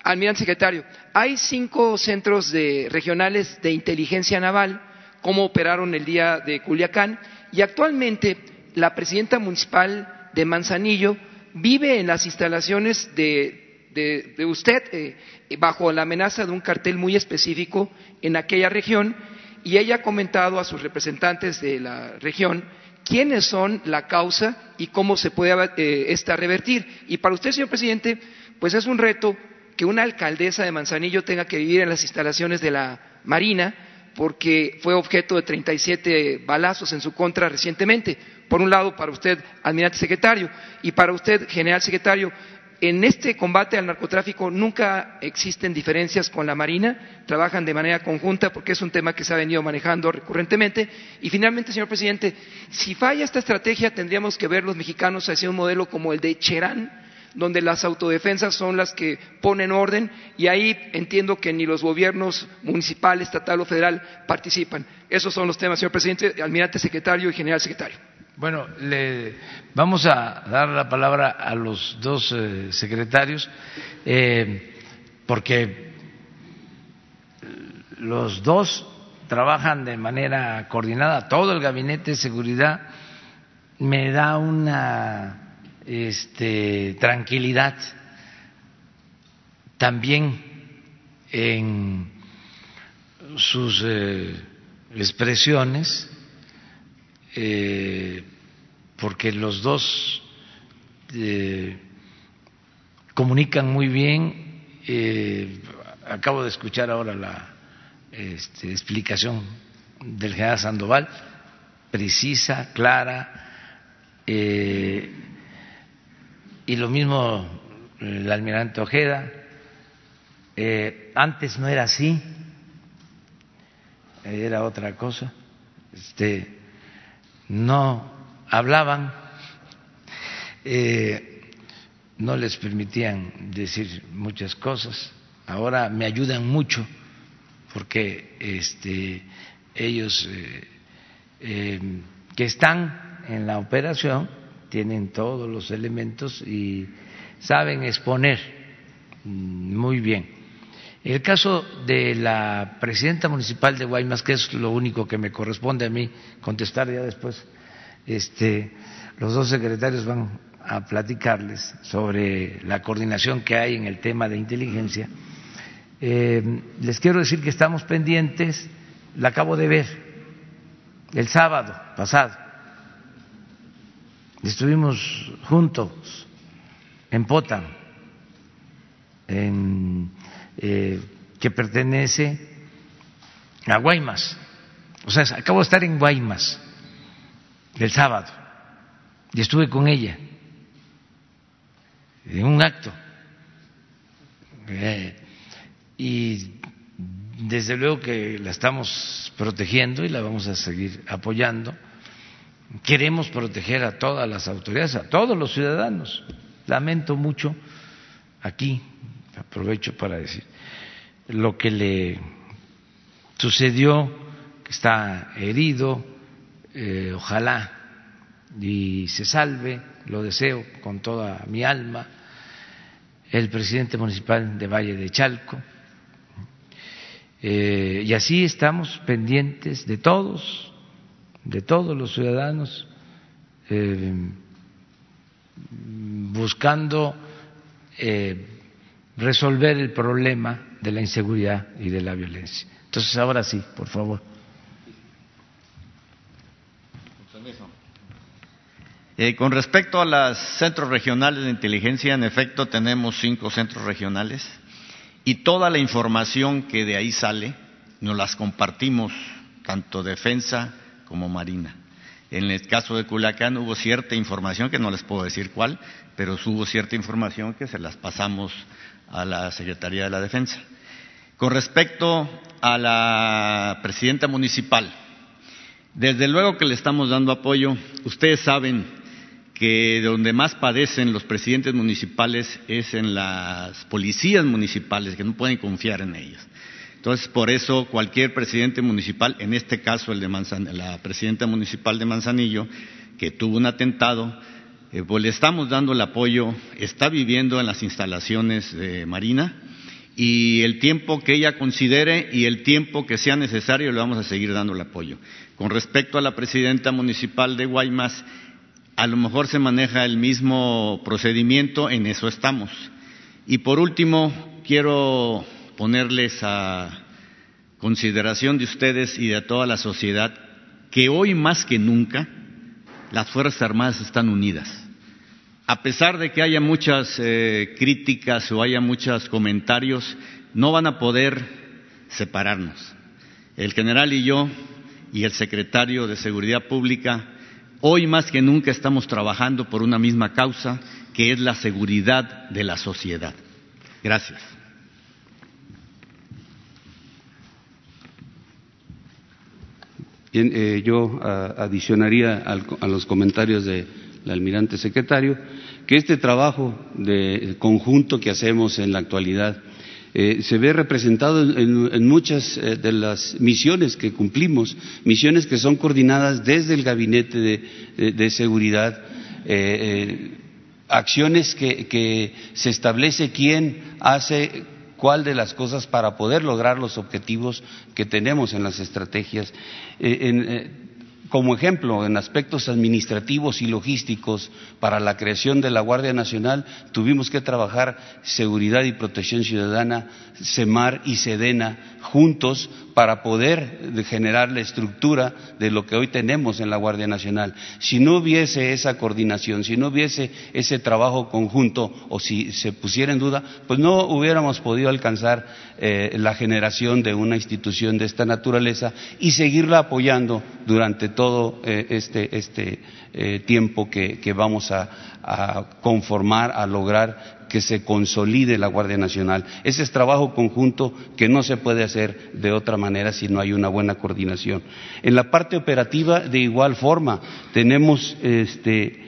Almirante secretario, hay cinco centros de- regionales de inteligencia naval, como operaron el día de Culiacán, y actualmente la presidenta municipal de Manzanillo vive en las instalaciones de, de- usted eh, bajo la amenaza de un cartel muy específico en aquella región, y ella ha comentado a sus representantes de la región quiénes son la causa y cómo se puede eh, esta revertir. Y para usted, señor presidente, pues es un reto que una alcaldesa de Manzanillo tenga que vivir en las instalaciones de la Marina porque fue objeto de 37 balazos en su contra recientemente. Por un lado, para usted, almirante secretario, y para usted, general secretario, en este combate al narcotráfico nunca existen diferencias con la Marina, trabajan de manera conjunta porque es un tema que se ha venido manejando recurrentemente. Y finalmente, señor presidente, si falla esta estrategia, tendríamos que ver los mexicanos hacia un modelo como el de Cherán, donde las autodefensas son las que ponen orden y ahí entiendo que ni los gobiernos municipal, estatal o federal participan. Esos son los temas, señor presidente, almirante secretario y general secretario. Bueno, le vamos a dar la palabra a los dos eh, secretarios eh, porque los dos trabajan de manera coordinada. Todo el gabinete de seguridad me da una este, tranquilidad también en sus eh, expresiones eh, porque los dos eh, comunican muy bien. eh, acabo de escuchar ahora la este, explicación del general Sandoval, precisa, clara, eh, y lo mismo el almirante Ojeda. Antes no era así, era otra cosa. Este, no hablaban, eh, no les permitían decir muchas cosas. Ahora me ayudan mucho porque este, ellos eh, eh, que están en la operación tienen todos los elementos y saben exponer mm, muy bien. En el caso de la presidenta municipal de Guaymas, que es lo único que me corresponde a mí contestar ya después, este, los dos secretarios van a platicarles sobre la coordinación que hay en el tema de inteligencia. Eh, les quiero decir que estamos pendientes, la acabo de ver el sábado pasado, estuvimos juntos en Potam, en eh, que pertenece a Guaymas. O sea, acabo de estar en Guaymas el sábado y estuve con ella en un acto. Eh, y desde luego que la estamos protegiendo y la vamos a seguir apoyando. Queremos proteger a todas las autoridades, a todos los ciudadanos. Lamento mucho aquí aprovecho para decir, lo que le sucedió, que está herido, eh, ojalá y se salve, lo deseo con toda mi alma, el presidente municipal de Valle de Chalco. Eh, y así estamos pendientes de todos, de todos los ciudadanos, eh, buscando resolver el problema de la inseguridad y de la violencia. Entonces, ahora sí, por favor. Eh, con respecto a los centros regionales de inteligencia, en efecto tenemos cinco centros regionales y toda la información que de ahí sale nos las compartimos, tanto defensa como marina. En el caso de Culiacán hubo cierta información, que no les puedo decir cuál, pero hubo cierta información que se las pasamos a la Secretaría de la Defensa. Con respecto a la presidenta municipal, desde luego que le estamos dando apoyo. Ustedes saben que donde más padecen los presidentes municipales es en las policías municipales, que no pueden confiar en ellas. Entonces, por eso cualquier presidente municipal, en este caso el de la presidenta municipal de Manzanillo, que tuvo un atentado, eh, pues le estamos dando el apoyo, está viviendo en las instalaciones de Marina y el tiempo que ella considere y el tiempo que sea necesario le vamos a seguir dando el apoyo. Con respecto a la presidenta municipal de Guaymas, a lo mejor se maneja el mismo procedimiento, en eso estamos. Y por último, quiero ponerles a consideración de ustedes y de toda la sociedad que hoy más que nunca las Fuerzas Armadas están unidas. A pesar de que haya muchas eh, críticas o haya muchos comentarios, no van a poder separarnos. El general y yo y el secretario de Seguridad Pública Hoy más que nunca estamos trabajando por una misma causa, que es la seguridad de la sociedad. Gracias. Bien, eh, yo adicionaría a los comentarios del almirante secretario que este trabajo de conjunto que hacemos en la actualidad eh, se ve representado en, muchas eh, de las misiones que cumplimos, misiones que son coordinadas desde el Gabinete de, Seguridad, eh, acciones que, se establece quién hace cuál de las cosas para poder lograr los objetivos que tenemos en las estrategias como ejemplo, en aspectos administrativos y logísticos para la creación de la Guardia Nacional, tuvimos que trabajar seguridad y protección ciudadana, SEMAR y SEDENA juntos para poder generar la estructura de lo que hoy tenemos en la Guardia Nacional. Si no hubiese esa coordinación, si no hubiese ese trabajo conjunto o si se pusiera en duda, pues no hubiéramos podido alcanzar eh, la generación de una institución de esta naturaleza y seguirla apoyando durante todo eh, este, este eh, tiempo que, vamos a conformar, a lograr que se consolide la Guardia Nacional. Ese es trabajo conjunto que no se puede hacer de otra manera si no hay una buena coordinación. En la parte operativa, de igual forma, tenemos este,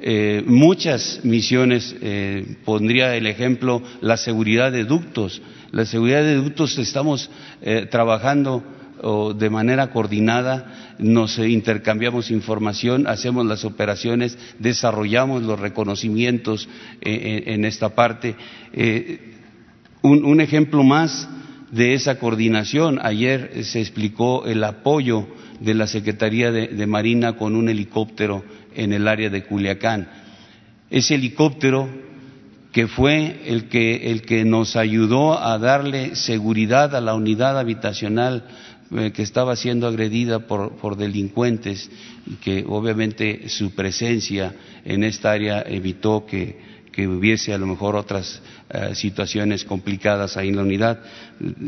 eh, muchas misiones. Eh, pondría el ejemplo la seguridad de ductos. La seguridad de ductos estamos eh, trabajando de manera coordinada, nos intercambiamos información, hacemos las operaciones, desarrollamos los reconocimientos eh, eh, en esta parte. Eh, un, ejemplo más de esa coordinación, ayer se explicó el apoyo de la Secretaría de, Marina con un helicóptero en el área de Culiacán. Ese helicóptero que fue el que, el que nos ayudó a darle seguridad a la unidad habitacional eh, que estaba siendo agredida por, delincuentes y que obviamente su presencia en esta área evitó que, hubiese a lo mejor otras eh, situaciones complicadas ahí en la unidad.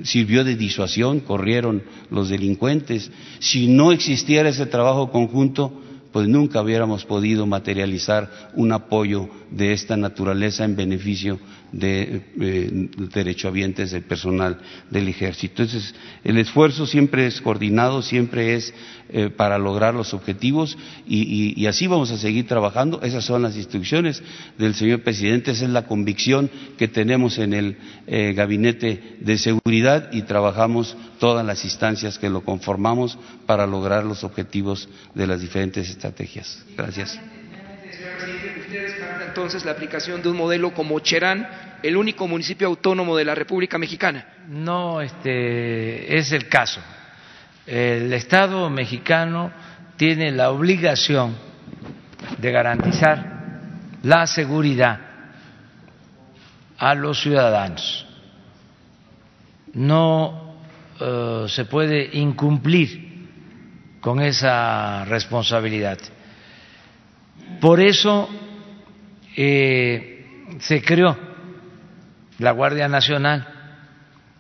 Sirvió de disuasión, corrieron los delincuentes. Si no existiera ese trabajo conjunto, pues nunca hubiéramos podido materializar un apoyo de esta naturaleza en beneficio de eh, derechohabientes del personal del ejército. Entonces, el esfuerzo siempre es coordinado, siempre es eh, para lograr los objetivos y, así vamos a seguir trabajando. Esas son las instrucciones del señor presidente, esa es la convicción que tenemos en el eh, gabinete de seguridad y trabajamos todas las instancias que lo conformamos para lograr los objetivos de las diferentes estrategias. Gracias entonces la aplicación de un modelo como Cherán, el único municipio autónomo de la República Mexicana? No, este es el caso. El Estado mexicano tiene la obligación de garantizar la seguridad a los ciudadanos. No eh, se puede incumplir con esa responsabilidad. Por eso eh, se creó la Guardia Nacional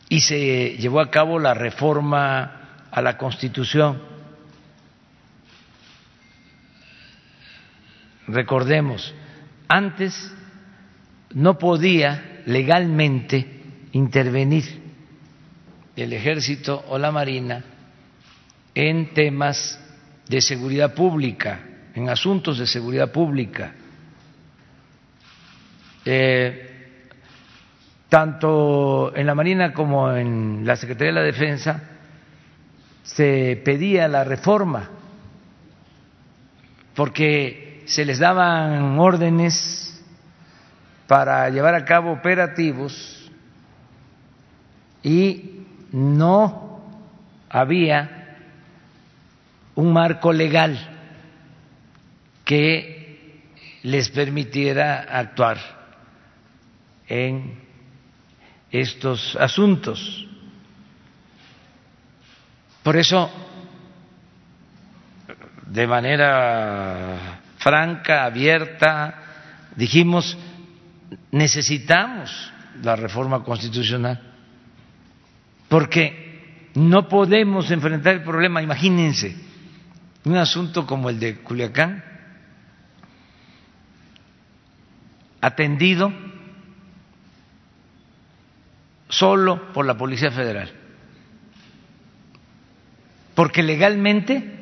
y se llevó a cabo la reforma a la Constitución. Recordemos, antes no podía legalmente intervenir el ejército o la marina en temas de seguridad pública en asuntos de seguridad pública. Eh, tanto en la Marina como en la Secretaría de la Defensa se pedía la reforma porque se les daban órdenes para llevar a cabo operativos y no había un marco legal que les permitiera actuar en estos asuntos. Por eso, de manera franca, abierta, dijimos, necesitamos la reforma constitucional, porque no podemos enfrentar el problema, imagínense, un asunto como el de Culiacán, atendido solo por la Policía Federal, porque legalmente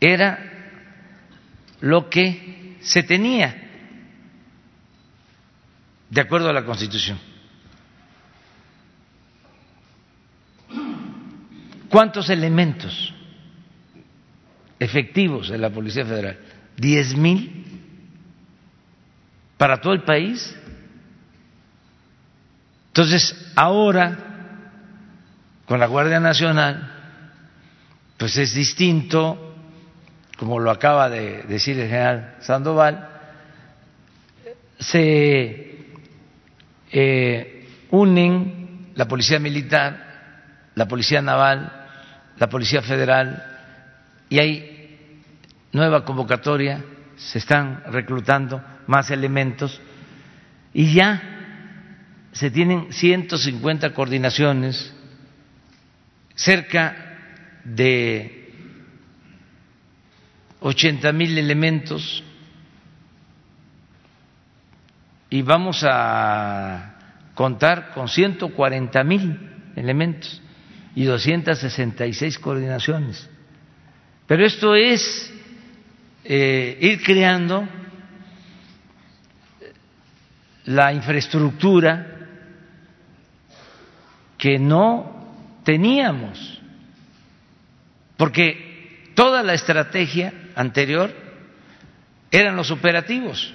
era lo que se tenía de acuerdo a la Constitución. ¿Cuántos elementos efectivos de la Policía Federal? ¿Diez mil para todo el país? Entonces, ahora, con la Guardia Nacional, pues es distinto, como lo acaba de decir el general Sandoval, se eh, unen la Policía Militar, la Policía Naval, la Policía Federal, y hay nueva convocatoria, se están reclutando más elementos, y ya se tienen 150 coordinaciones, cerca de 80 mil elementos y vamos a contar con 140 mil elementos y 266 coordinaciones. Pero esto es eh, ir creando la infraestructura que no teníamos, porque toda la estrategia anterior eran los operativos,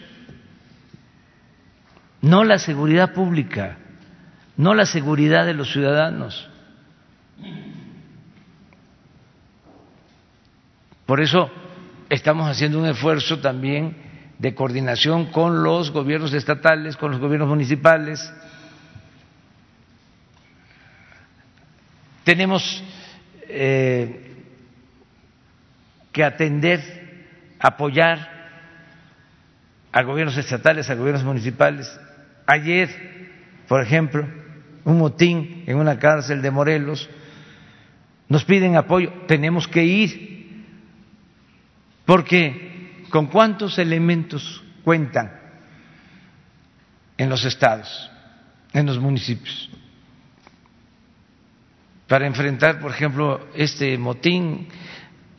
no la seguridad pública, no la seguridad de los ciudadanos. Por eso estamos haciendo un esfuerzo también de coordinación con los gobiernos estatales, con los gobiernos municipales, Tenemos eh, que atender, apoyar a gobiernos estatales, a gobiernos municipales. Ayer, por ejemplo, un motín en una cárcel de Morelos, nos piden apoyo, tenemos que ir, porque ¿con cuántos elementos cuentan en los estados, en los municipios? Para enfrentar, por ejemplo, este motín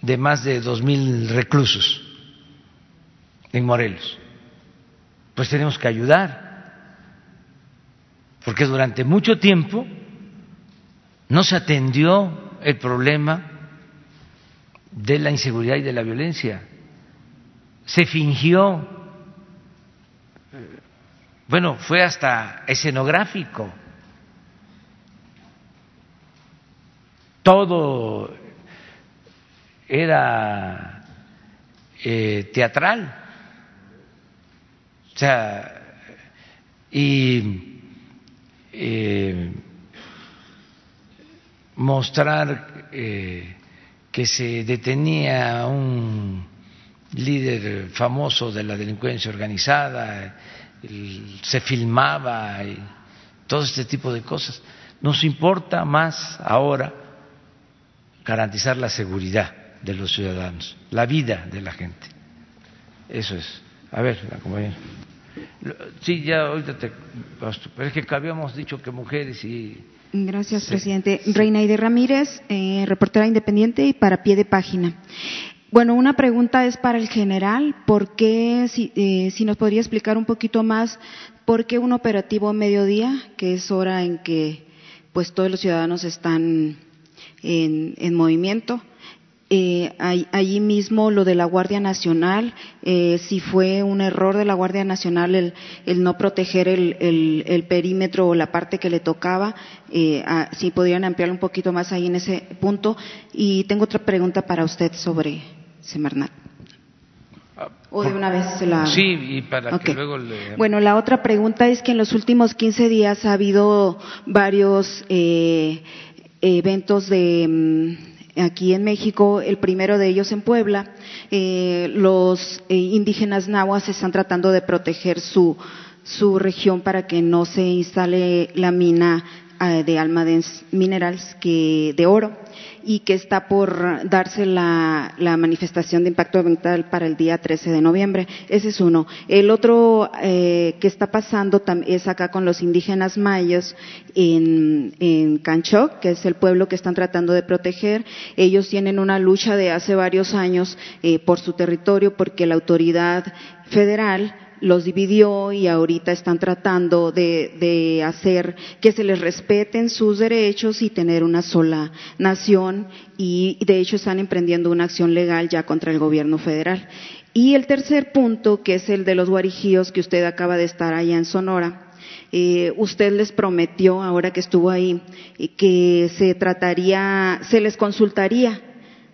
de más de dos mil reclusos en Morelos. Pues tenemos que ayudar, porque durante mucho tiempo no se atendió el problema de la inseguridad y de la violencia. Se fingió, bueno, fue hasta escenográfico todo era eh, teatral. O sea, y eh, mostrar eh, que se detenía un líder famoso de la delincuencia organizada, se filmaba y todo este tipo de cosas. Nos importa más ahora garantizar la seguridad de los ciudadanos, la vida de la gente. Eso es. A ver, la compañera. Sí, ya ahorita te. Pero es que habíamos dicho que mujeres y. Gracias, presidente. Reina Aide Ramírez, eh, reportera independiente y para pie de página. Bueno, una pregunta es para el general. ¿Por qué, si, eh, si nos podría explicar un poquito más, por qué un operativo a mediodía, que es hora en que pues todos los ciudadanos están en, en movimiento? Eh, allí mismo lo de la Guardia Nacional, eh, si fue un error de la Guardia Nacional el, el no proteger el, el, el, perímetro o la parte que le tocaba, eh, a, si podrían ampliar un poquito más ahí en ese punto. Y tengo otra pregunta para usted sobre Semarnat. O de una vez se la. Sí, y para que luego le. Bueno, la otra pregunta es que en los últimos 15 días ha habido varios eh, eventos de mm, aquí en México, el primero de ellos en Puebla. Eh, los eh, indígenas nahuas están tratando de proteger su, su región para que no se instale la mina de Almadens Minerals que, de oro y que está por darse la, la, manifestación de impacto ambiental para el día 13 de noviembre. Ese es uno. El otro eh, que está pasando es acá con los indígenas mayos en, en Canchoc, que es el pueblo que están tratando de proteger. Ellos tienen una lucha de hace varios años eh, por su territorio porque la autoridad federal los dividió y ahorita están tratando de, hacer que se les respeten sus derechos y tener una sola nación y de hecho están emprendiendo una acción legal ya contra el gobierno federal. Y el tercer punto, que es el de los guarijíos que usted acaba de estar allá en Sonora, eh, usted les prometió, ahora que estuvo ahí, que se trataría, se les consultaría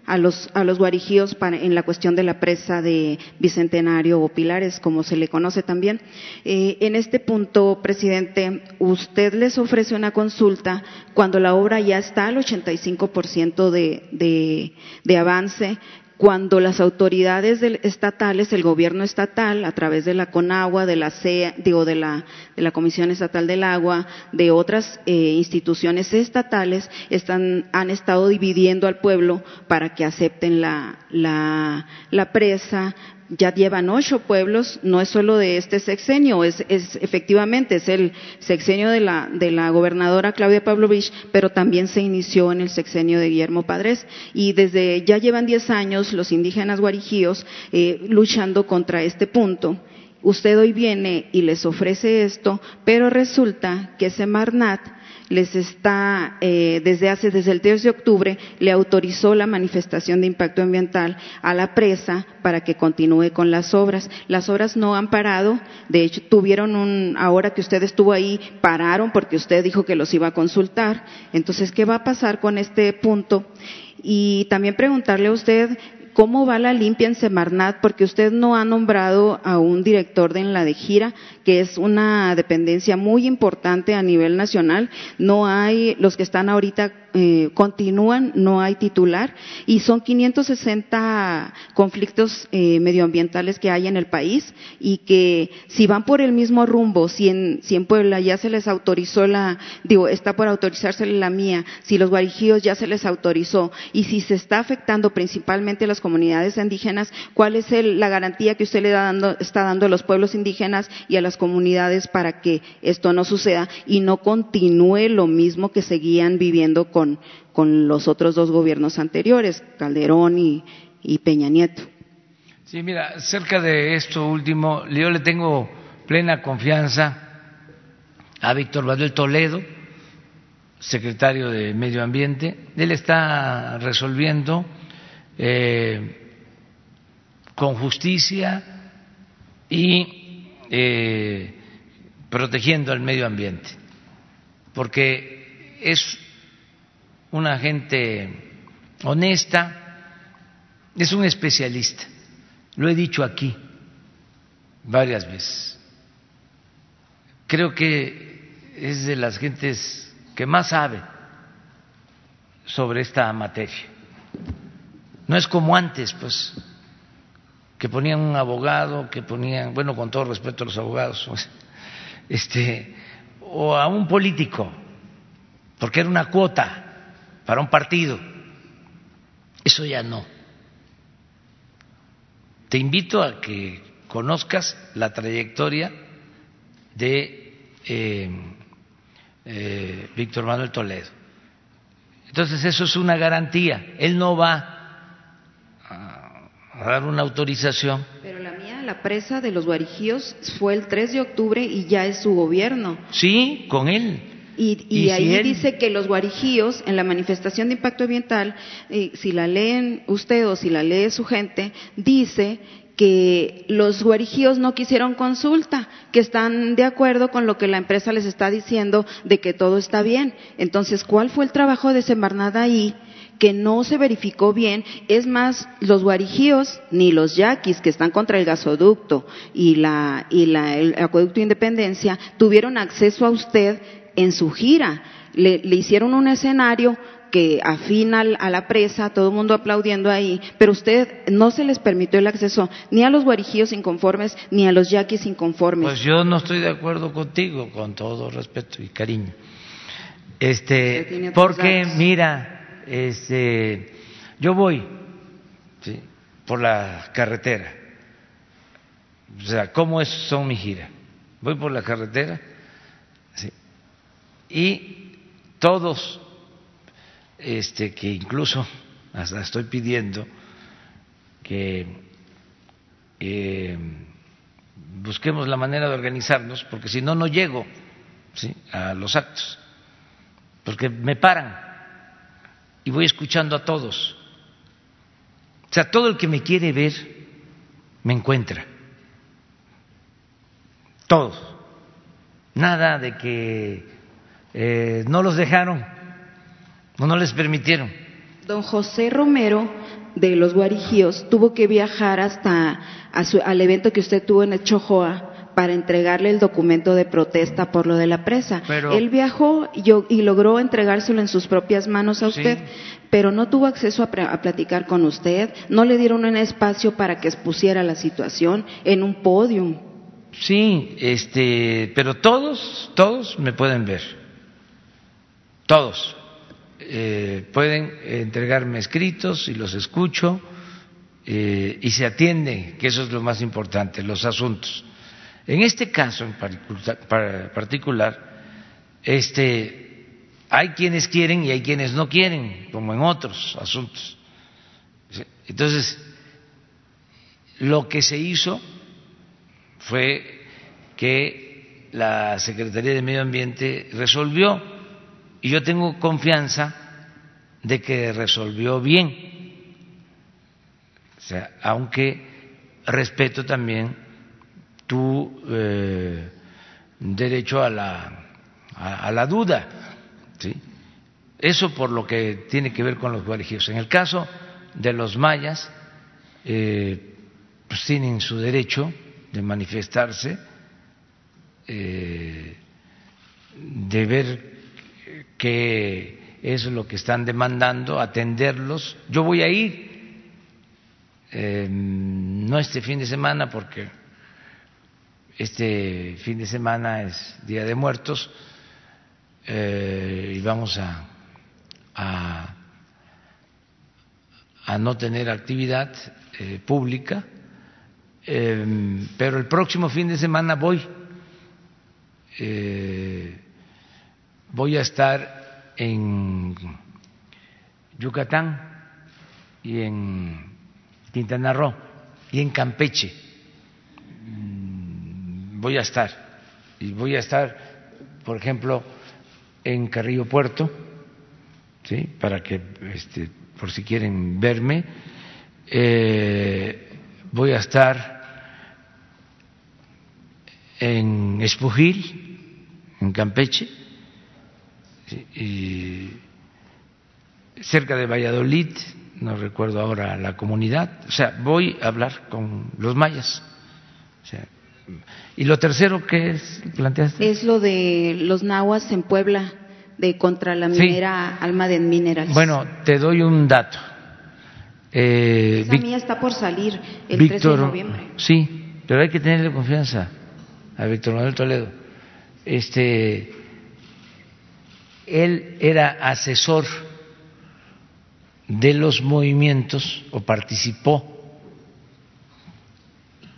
a los, a los guarijíos para, en la cuestión de la presa de Bicentenario o Pilares, como se le conoce también. Eh, en este punto, presidente, usted les ofrece una consulta cuando la obra ya está al 85% de, de, de avance, cuando las autoridades estatales, el gobierno estatal, a través de la CONAGUA, de la CEA, digo, de la, de la Comisión Estatal del Agua, de otras eh, instituciones estatales, están, han estado dividiendo al pueblo para que acepten la, la, la presa, ya llevan ocho pueblos, no es solo de este sexenio, es, es efectivamente es el sexenio de la, de la gobernadora Claudia Pavlovich, pero también se inició en el sexenio de Guillermo Padres y desde ya llevan diez años los indígenas guarijíos eh, luchando contra este punto. Usted hoy viene y les ofrece esto, pero resulta que Semarnat les está, eh, desde hace, desde el 3 de octubre, le autorizó la manifestación de impacto ambiental a la presa para que continúe con las obras. Las obras no han parado, de hecho tuvieron un, ahora que usted estuvo ahí, pararon porque usted dijo que los iba a consultar. Entonces, ¿qué va a pasar con este punto? Y también preguntarle a usted ¿Cómo va la limpia en Semarnat? Porque usted no ha nombrado a un director de la de gira, que es una dependencia muy importante a nivel nacional. No hay, los que están ahorita eh, continúan, no hay titular y son 560 conflictos eh, medioambientales que hay en el país y que si van por el mismo rumbo, si en, si en Puebla ya se les autorizó la, digo, está por autorizarse la mía, si los guarijíos ya se les autorizó y si se está afectando principalmente a las comunidades indígenas, ¿cuál es el, la garantía que usted le da dando, está dando a los pueblos indígenas y a las comunidades para que esto no suceda y no continúe lo mismo que seguían viviendo con, con los otros dos gobiernos anteriores, Calderón y, Peña Nieto. Sí, mira, cerca de esto último, yo le tengo plena confianza a Víctor Manuel Toledo, secretario de Medio Ambiente. Él está resolviendo eh, con justicia y eh, protegiendo el medio ambiente, porque es una gente honesta, es un especialista. Lo he dicho aquí varias veces. Creo que es de las gentes que más sabe sobre esta materia. No es como antes, pues, que ponían un abogado, que ponían, bueno, con todo respeto a los abogados, pues, este, o a un político, porque era una cuota para un partido. Eso ya no. Te invito a que conozcas la trayectoria de eh, eh, Víctor Manuel Toledo. Entonces eso es una garantía. Él no va a a dar una autorización. Pero la mía, la presa de los Guarijíos, fue el 3 de octubre y ya es su gobierno. Sí, con él. Y, y, ahí dice que los guarijíos, en la manifestación de impacto ambiental, eh, si la leen usted o si la lee su gente, dice que los guarijíos no quisieron consulta, que están de acuerdo con lo que la empresa les está diciendo de que todo está bien. Entonces, ¿cuál fue el trabajo de Semarnada ahí? que no se verificó bien. Es más, los guarijíos ni los yaquis que están contra el gasoducto y, la, y la, el acueducto Independencia tuvieron acceso a usted en su gira. Le, le hicieron un escenario que afina a la presa, todo el mundo aplaudiendo ahí, pero usted no se les permitió el acceso ni a los guarijíos inconformes ni a los yaquis inconformes. Pues yo no estoy de acuerdo contigo, con todo respeto y cariño. Este, porque mira, este, yo voy por la carretera. O sea, ¿cómo es, son mi gira? Voy por la carretera y todos, este, que incluso hasta estoy pidiendo que eh, busquemos la manera de organizarnos, porque si no, no llego a los actos, porque me paran y voy escuchando a todos. O sea, todo el que me quiere ver me encuentra. Todos. Nada de que eh, no los dejaron o no les permitieron. Don José Romero de los Guarijíos tuvo que viajar hasta al evento que usted tuvo en Echojoa para entregarle el documento de protesta por lo de la presa. Él viajó y, logró entregárselo en sus propias manos a usted, pero no tuvo acceso a, platicar con usted, no le dieron un espacio para que expusiera la situación en un podium. Sí, este, pero todos, todos me pueden ver, todos eh, pueden entregarme escritos y los escucho eh, y se atiende, que eso es lo más importante, los asuntos. En este caso en particular, este, hay quienes quieren y hay quienes no quieren, como en otros asuntos. Entonces, lo que se hizo fue que la Secretaría de Medio Ambiente resolvió, y yo tengo confianza de que resolvió bien, o sea, aunque respeto también tu eh, derecho a la, a, la duda. ¿sí? Eso por lo que tiene que ver con los guarijíos. En el caso de los mayas, eh, pues tienen su derecho de manifestarse, eh, de ver qué es lo que están demandando, atenderlos. Yo voy a ir, no este fin de semana porque este fin de semana es Día de Muertos eh, y vamos a, a, no tener actividad eh, pública, em, pero el próximo fin de semana voy. Eh, voy a estar en Yucatán y en Quintana Roo y en Campeche voy a estar. Y voy a estar, por ejemplo, en Carrillo Puerto, ¿sí? para que, este, por si quieren verme. Eh, voy a estar en Espujil, en Campeche, y cerca de Valladolid, no recuerdo ahora la comunidad, o sea, voy a hablar con los mayas. O sea, y lo tercero que es planteaste es lo de los nahuas en Puebla de contra la minera Alma de Minerals. Bueno, te doy un dato. Eh, Esa mía está por salir el Víctor, de noviembre. Sí, pero hay que tenerle confianza a Víctor Manuel Toledo. Este, él era asesor de los movimientos o participó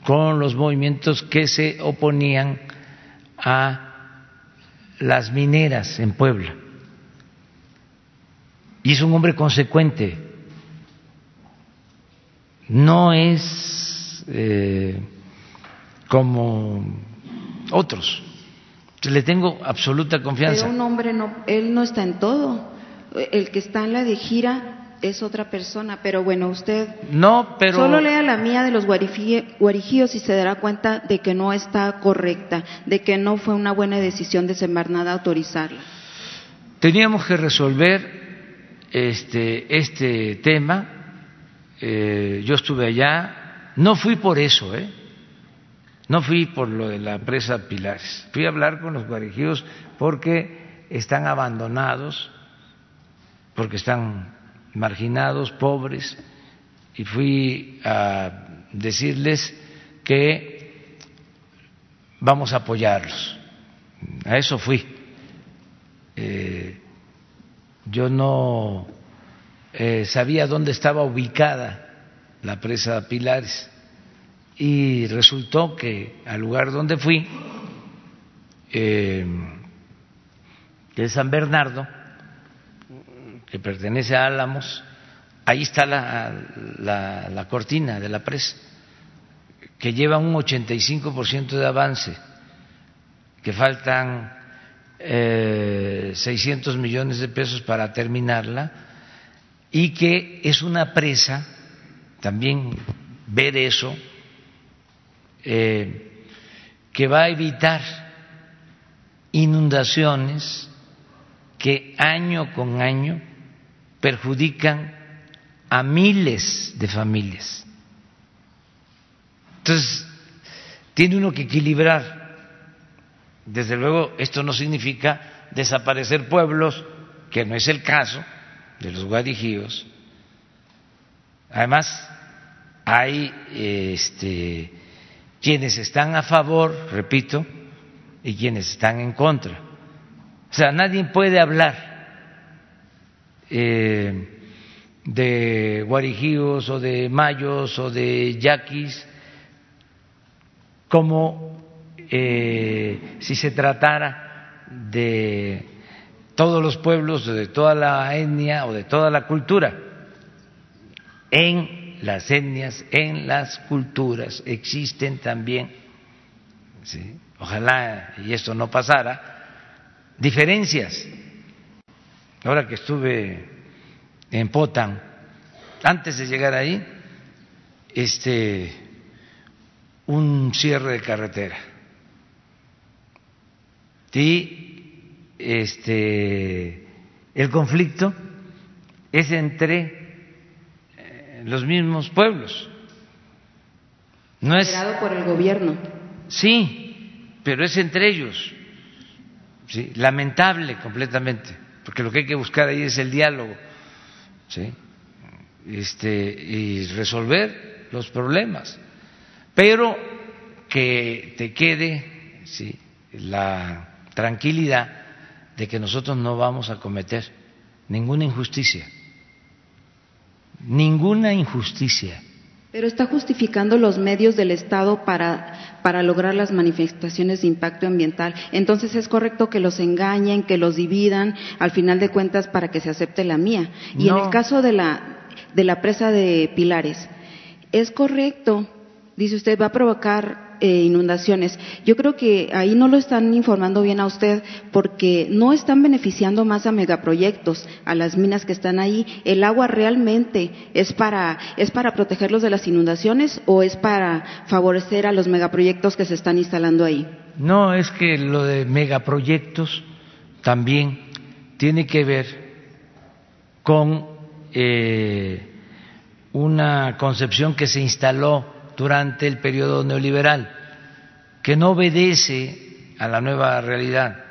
con los movimientos que se oponían a las mineras en Puebla. Y es un hombre consecuente. no es eh, como otros. Le tengo absoluta confianza. Pero un hombre no, él no está en todo. El que está en la de gira es otra persona, pero bueno, usted no, pero solo lea la mía de los guarijíos y se dará cuenta de que no está correcta, de que no fue una buena decisión de Semarnat autorizarla. Teníamos que resolver este, este tema. Eh, yo estuve allá, no fui por eso, ¿eh? No fui por lo de la presa Pilares. Fui a hablar con los guarijíos porque están abandonados, porque están marginados, pobres, y fui a decirles que vamos a apoyarlos. A eso fui. Eh, yo no eh, sabía dónde estaba ubicada la presa Pilares y resultó que al lugar donde fui, eh, es San Bernardo, que pertenece a Álamos, ahí está la, la, cortina de la presa, que lleva un 85% de avance, que faltan eh, 600 millones de pesos para terminarla y que es una presa, también ver eso, eh, que va a evitar inundaciones que año con año perjudican a miles de familias. Entonces, tiene uno que equilibrar. Desde luego, esto no significa desaparecer pueblos, que no es el caso de los guadijíos. Además, hay este, quienes están a favor, repito, y quienes están en contra. O sea, nadie puede hablar eh, de guarijíos o de mayos o de yaquis como eh, si se tratara de todos los pueblos, de toda la etnia o de toda la cultura. En las etnias, en las culturas existen también, ojalá y esto no pasara, diferencias ahora que estuve en Potan, antes de llegar ahí, este, un cierre de carretera. Y este, el conflicto es entre los mismos pueblos. No es por el gobierno. Sí, pero es entre ellos. Sí, lamentable completamente porque lo que hay que buscar ahí es el diálogo, ¿sí? Este, y resolver los problemas, pero que te quede ¿sí? la tranquilidad de que nosotros no vamos a cometer ninguna injusticia, ninguna injusticia pero está justificando los medios del Estado para, para, lograr las manifestaciones de impacto ambiental. Entonces es correcto que los engañen, que los dividan, al final de cuentas, para que se acepte la mía. Y en el caso de la, de la presa de Pilares, es correcto, dice usted, va a provocar eh, inundaciones. Yo creo que ahí no lo están informando bien a usted porque no están beneficiando más a megaproyectos, a las minas que están ahí. ¿El agua realmente es para, es para protegerlos de las inundaciones o es para favorecer a los megaproyectos que se están instalando ahí? No, es que lo de megaproyectos también tiene que ver con eh, una concepción que se instaló durante el periodo neoliberal, que no obedece a la nueva realidad.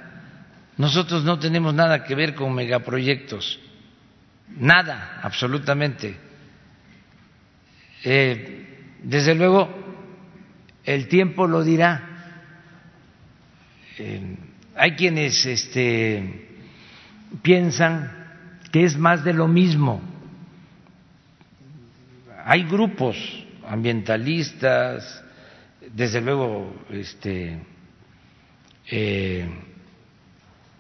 Nosotros no tenemos nada que ver con megaproyectos, nada, absolutamente. Eh, desde luego, el tiempo lo dirá. Eh, hay quienes este, piensan que es más de lo mismo. Hay grupos ambientalistas, desde luego este, eh,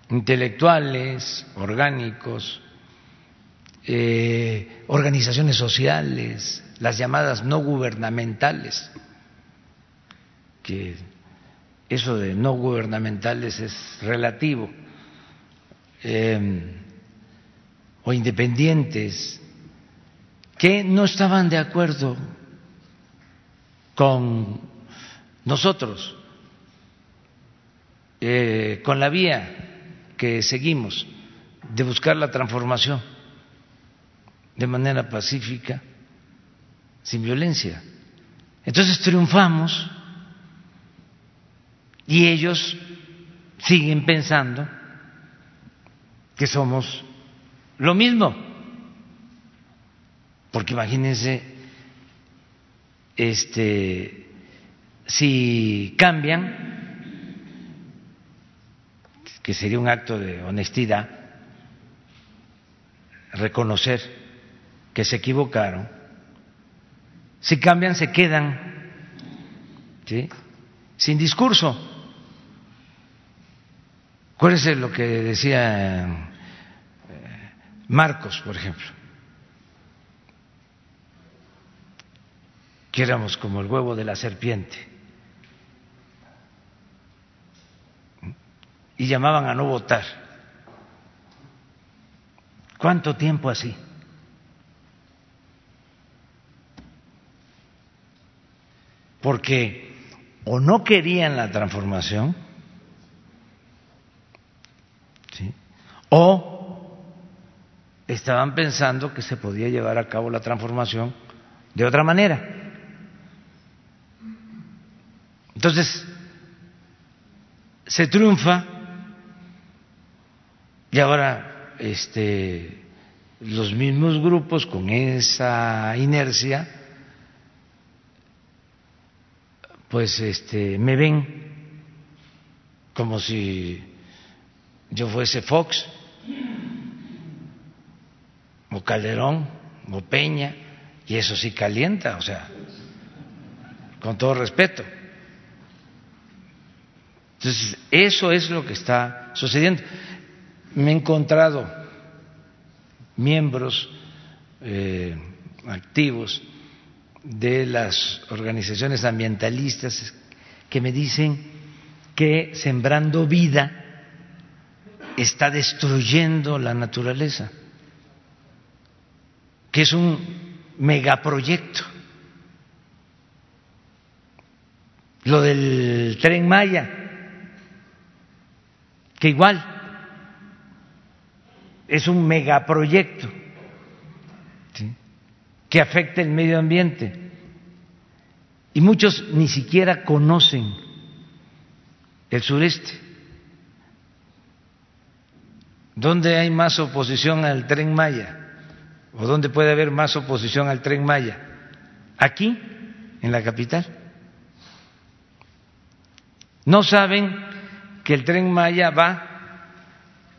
intelectuales, orgánicos, eh, organizaciones sociales, las llamadas no gubernamentales, que eso de no gubernamentales es relativo, eh, o independientes, que no estaban de acuerdo con nosotros, eh, con la vía que seguimos de buscar la transformación de manera pacífica, sin violencia. Entonces triunfamos y ellos siguen pensando que somos lo mismo. Porque imagínense, este, si cambian, que sería un acto de honestidad, reconocer que se equivocaron, si cambian se quedan sin discurso. Acuérdense lo que decía eh, Marcos, por ejemplo, éramos como el huevo de la serpiente. Y llamaban a no votar. ¿Cuánto tiempo así? Porque o no querían la transformación, o estaban pensando que se podía llevar a cabo la transformación de otra manera. Entonces, se triunfa y ahora este, los mismos grupos con esa inercia, pues este, me ven como si yo fuese Fox o Calderón o Peña, y eso sí calienta, o sea, con todo respeto. Entonces, eso es lo que está sucediendo. Me he encontrado miembros eh, activos de las organizaciones ambientalistas que me dicen que sembrando vida está destruyendo la naturaleza, que es un megaproyecto. Lo del tren Maya, que igual es un megaproyecto que afecta el medio ambiente. Y muchos ni siquiera conocen el sureste. ¿Dónde hay más oposición al tren Maya? ¿O dónde puede haber más oposición al tren Maya? Aquí, en la capital. No saben que el tren Maya va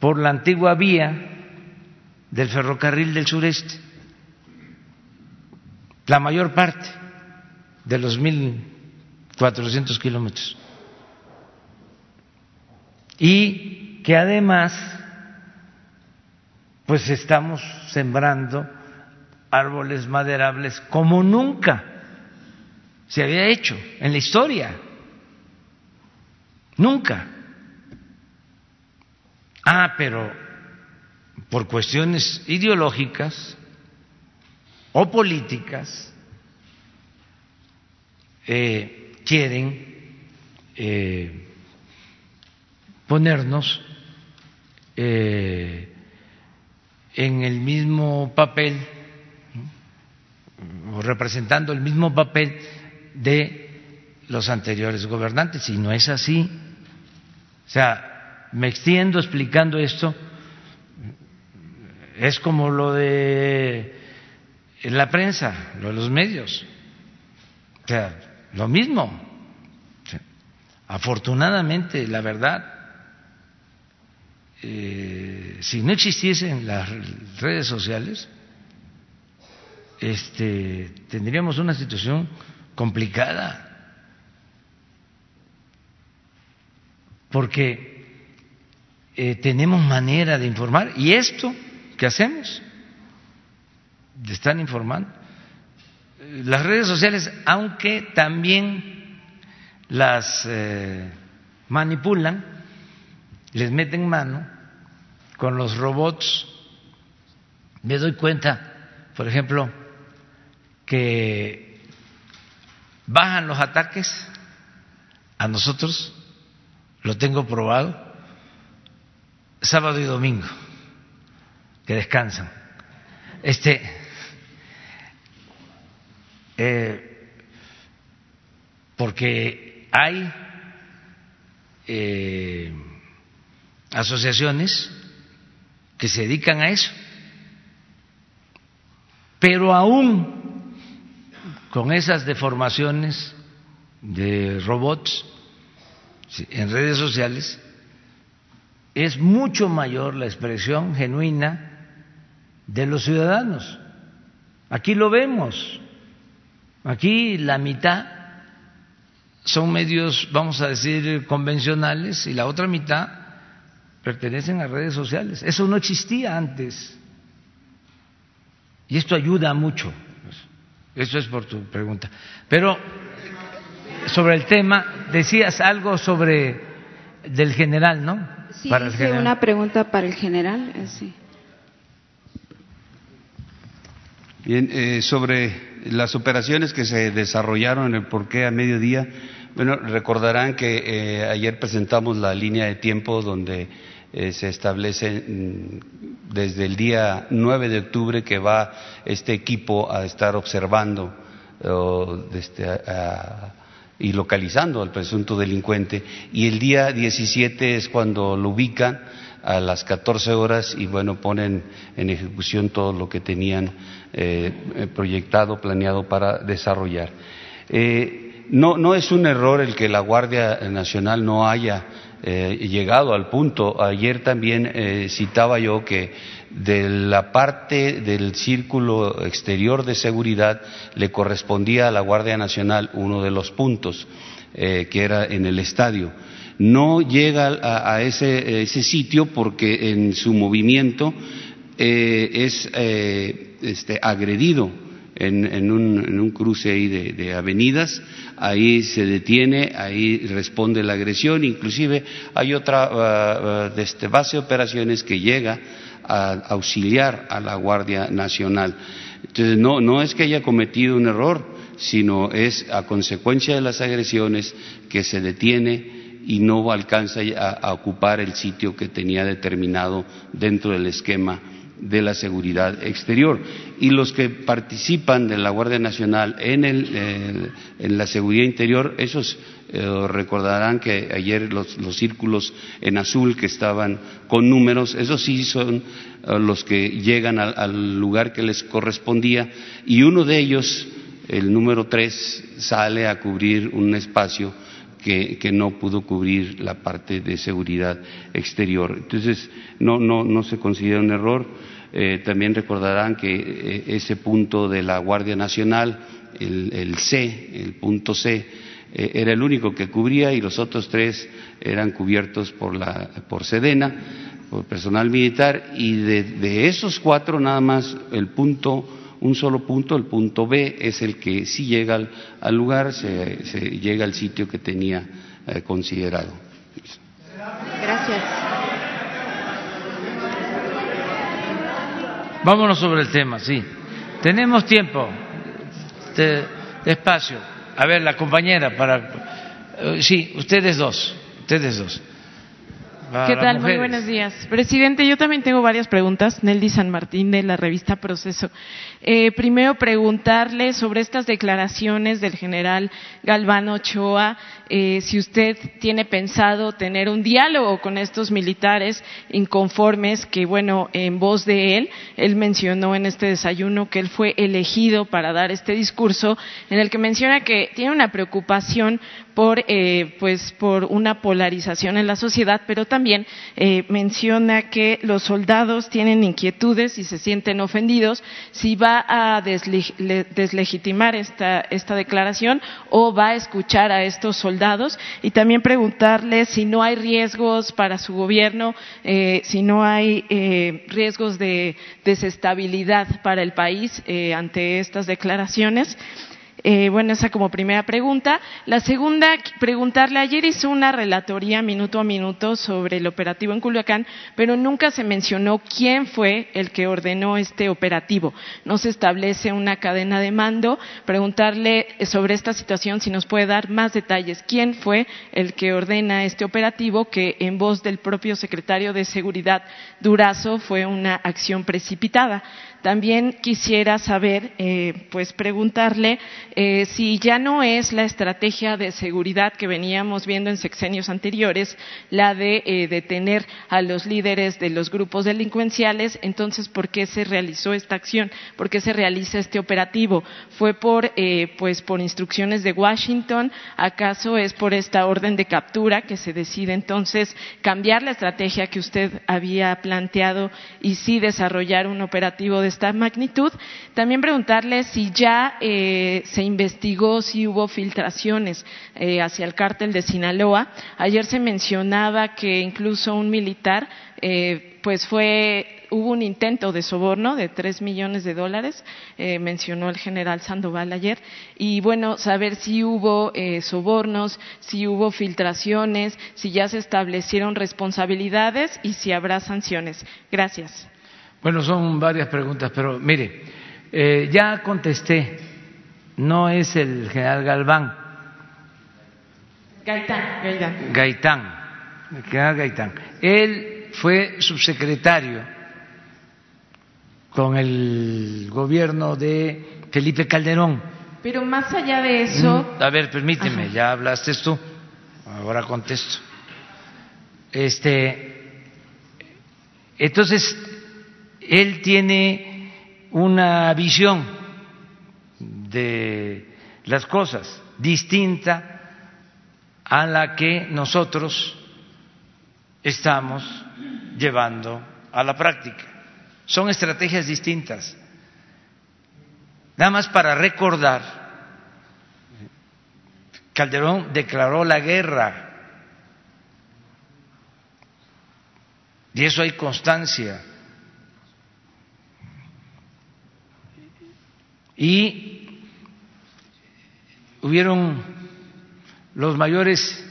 por la antigua vía del ferrocarril del sureste. La mayor parte de los 1.400 kilómetros. Y que además pues estamos sembrando árboles maderables como nunca se había hecho en la historia. Nunca. Ah, pero por cuestiones ideológicas o políticas eh, quieren eh, ponernos eh, en el mismo papel o representando el mismo papel de los anteriores gobernantes y no es así. O sea, me extiendo explicando esto, es como lo de la prensa, lo de los medios, o sea, lo mismo. Afortunadamente, la verdad eh, si no existiesen las redes sociales, este, tendríamos una situación complicada, porque eh, tenemos manera de informar y esto que hacemos, de estar informando, las redes sociales, aunque también las eh, manipulan, les meten mano con los robots. Me doy cuenta, por ejemplo, que bajan los ataques a nosotros, lo tengo probado, sábado y domingo, que descansan. Este, eh, porque hay eh, asociaciones que se dedican a eso, pero aún con esas deformaciones de robots en redes sociales, es mucho mayor la expresión genuina de los ciudadanos. Aquí lo vemos. Aquí la mitad son medios, vamos a decir, convencionales y la otra mitad pertenecen a redes sociales. Eso no existía antes. Y esto ayuda mucho. Eso es por tu pregunta. Pero sobre el tema, decías algo sobre del general, ¿no? Sí, para una pregunta para el general. Eh, sí. Bien, eh, sobre las operaciones que se desarrollaron en el porqué a mediodía, bueno, recordarán que eh, ayer presentamos la línea de tiempo donde eh, se establece mm, desde el día 9 de octubre que va este equipo a estar observando este, y localizando al presunto delincuente y el día 17 es cuando lo ubican a las 14 horas y bueno, ponen en ejecución todo lo que tenían eh, proyectado, planeado para desarrollar. Eh, no, no es un error el que la Guardia Nacional no haya eh, llegado al punto. Ayer también citaba yo que de la parte del círculo exterior de seguridad le correspondía a la Guardia Nacional uno de los puntos, que era en el estadio. No llega a, ese, sitio porque en su movimiento eh, es eh, este, agredido en, un, cruce ahí de, avenidas, ahí se detiene, ahí responde la agresión, inclusive hay otra este, base de operaciones que llega a auxiliar a la Guardia Nacional. Entonces, no, es que haya cometido un error, sino es a consecuencia de las agresiones que se detiene y no alcanza a, ocupar el sitio que tenía determinado dentro del esquema de la seguridad exterior. Y los que participan de la Guardia Nacional en, el, en la seguridad interior, esos eh, recordarán que ayer los, círculos en azul que estaban con números, esos sí son eh, los que llegan al, lugar que les correspondía y uno de ellos, el número tres, sale a cubrir un espacio que, no pudo cubrir la parte de seguridad exterior. Entonces, no, no, no se considera un error. Eh, también recordarán que ese punto de la Guardia Nacional, el, C, el punto C, eh, era el único que cubría y los otros tres eran cubiertos por, la, por Sedena, por personal militar, y de, de esos cuatro nada más el punto un solo punto, el punto B es el que sí llega al, lugar, se, llega al sitio que tenía eh, considerado. Gracias. Vámonos sobre el tema, sí. Tenemos tiempo. despacio. A ver, la compañera para. Eh, sí, ustedes dos. Ustedes dos. ¿Qué tal? Muy buenos días. Presidente, yo también tengo varias preguntas. Nelly San Martín de la revista Proceso. Eh, primero, preguntarle sobre estas declaraciones del general Galván Ochoa, eh, si usted tiene pensado tener un diálogo con estos militares inconformes, que bueno, en voz de él, él mencionó en este desayuno que él fue elegido para dar este discurso, en el que menciona que tiene una preocupación por, eh, pues, por una polarización en la sociedad, pero también eh, menciona que los soldados tienen inquietudes y se sienten ofendidos si va a deslegitimar esta, esta declaración o va a escuchar a estos soldados y también preguntarle si no hay riesgos para su gobierno, eh, si no hay riesgos de desestabilidad para el país ante estas declaraciones. Eh, bueno, esa como primera pregunta. La segunda, preguntarle, ayer hizo una relatoría minuto a minuto sobre el operativo en Culiacán, pero nunca se mencionó quién fue el que ordenó este operativo. No se establece una cadena de mando. Preguntarle sobre esta situación si nos puede dar más detalles. ¿Quién fue el que ordena este operativo que en voz del propio secretario de Seguridad Durazo fue una acción precipitada? También quisiera saber, eh, pues preguntarle eh, si ya no es la estrategia de seguridad que veníamos viendo en sexenios anteriores, la de eh, detener a los líderes de los grupos delincuenciales, entonces, ¿por qué se realizó esta acción? ¿Por qué se realiza este operativo? ¿Fue por, pues, por instrucciones de Washington? ¿Acaso es por esta orden de captura que se decide entonces cambiar la estrategia que usted había planteado y sí desarrollar un operativo de esta magnitud. También preguntarle si ya eh, se investigó si hubo filtraciones eh, hacia el cártel de Sinaloa. Ayer se mencionaba que incluso un militar, eh, pues fue hubo un intento de soborno de tres millones de dólares, mencionó el general Sandoval ayer, y bueno, saber si hubo sobornos, si hubo filtraciones, si ya se establecieron responsabilidades y si habrá sanciones. Gracias. Bueno, son varias preguntas, pero mire, eh, ya contesté, no es el general Galván. Gaitán, Gaitán. Gaitán, el general Gaitán. Él fue subsecretario con el gobierno de Felipe Calderón. Pero más allá de eso. Mm, a ver, permíteme, ya hablaste tú, ahora contesto. Este, entonces él tiene una visión de las cosas distinta a la que nosotros estamos llevando a la práctica. Son estrategias distintas. Nada más para recordar, Calderón declaró la guerra y eso hay constancia. Y hubieron los mayores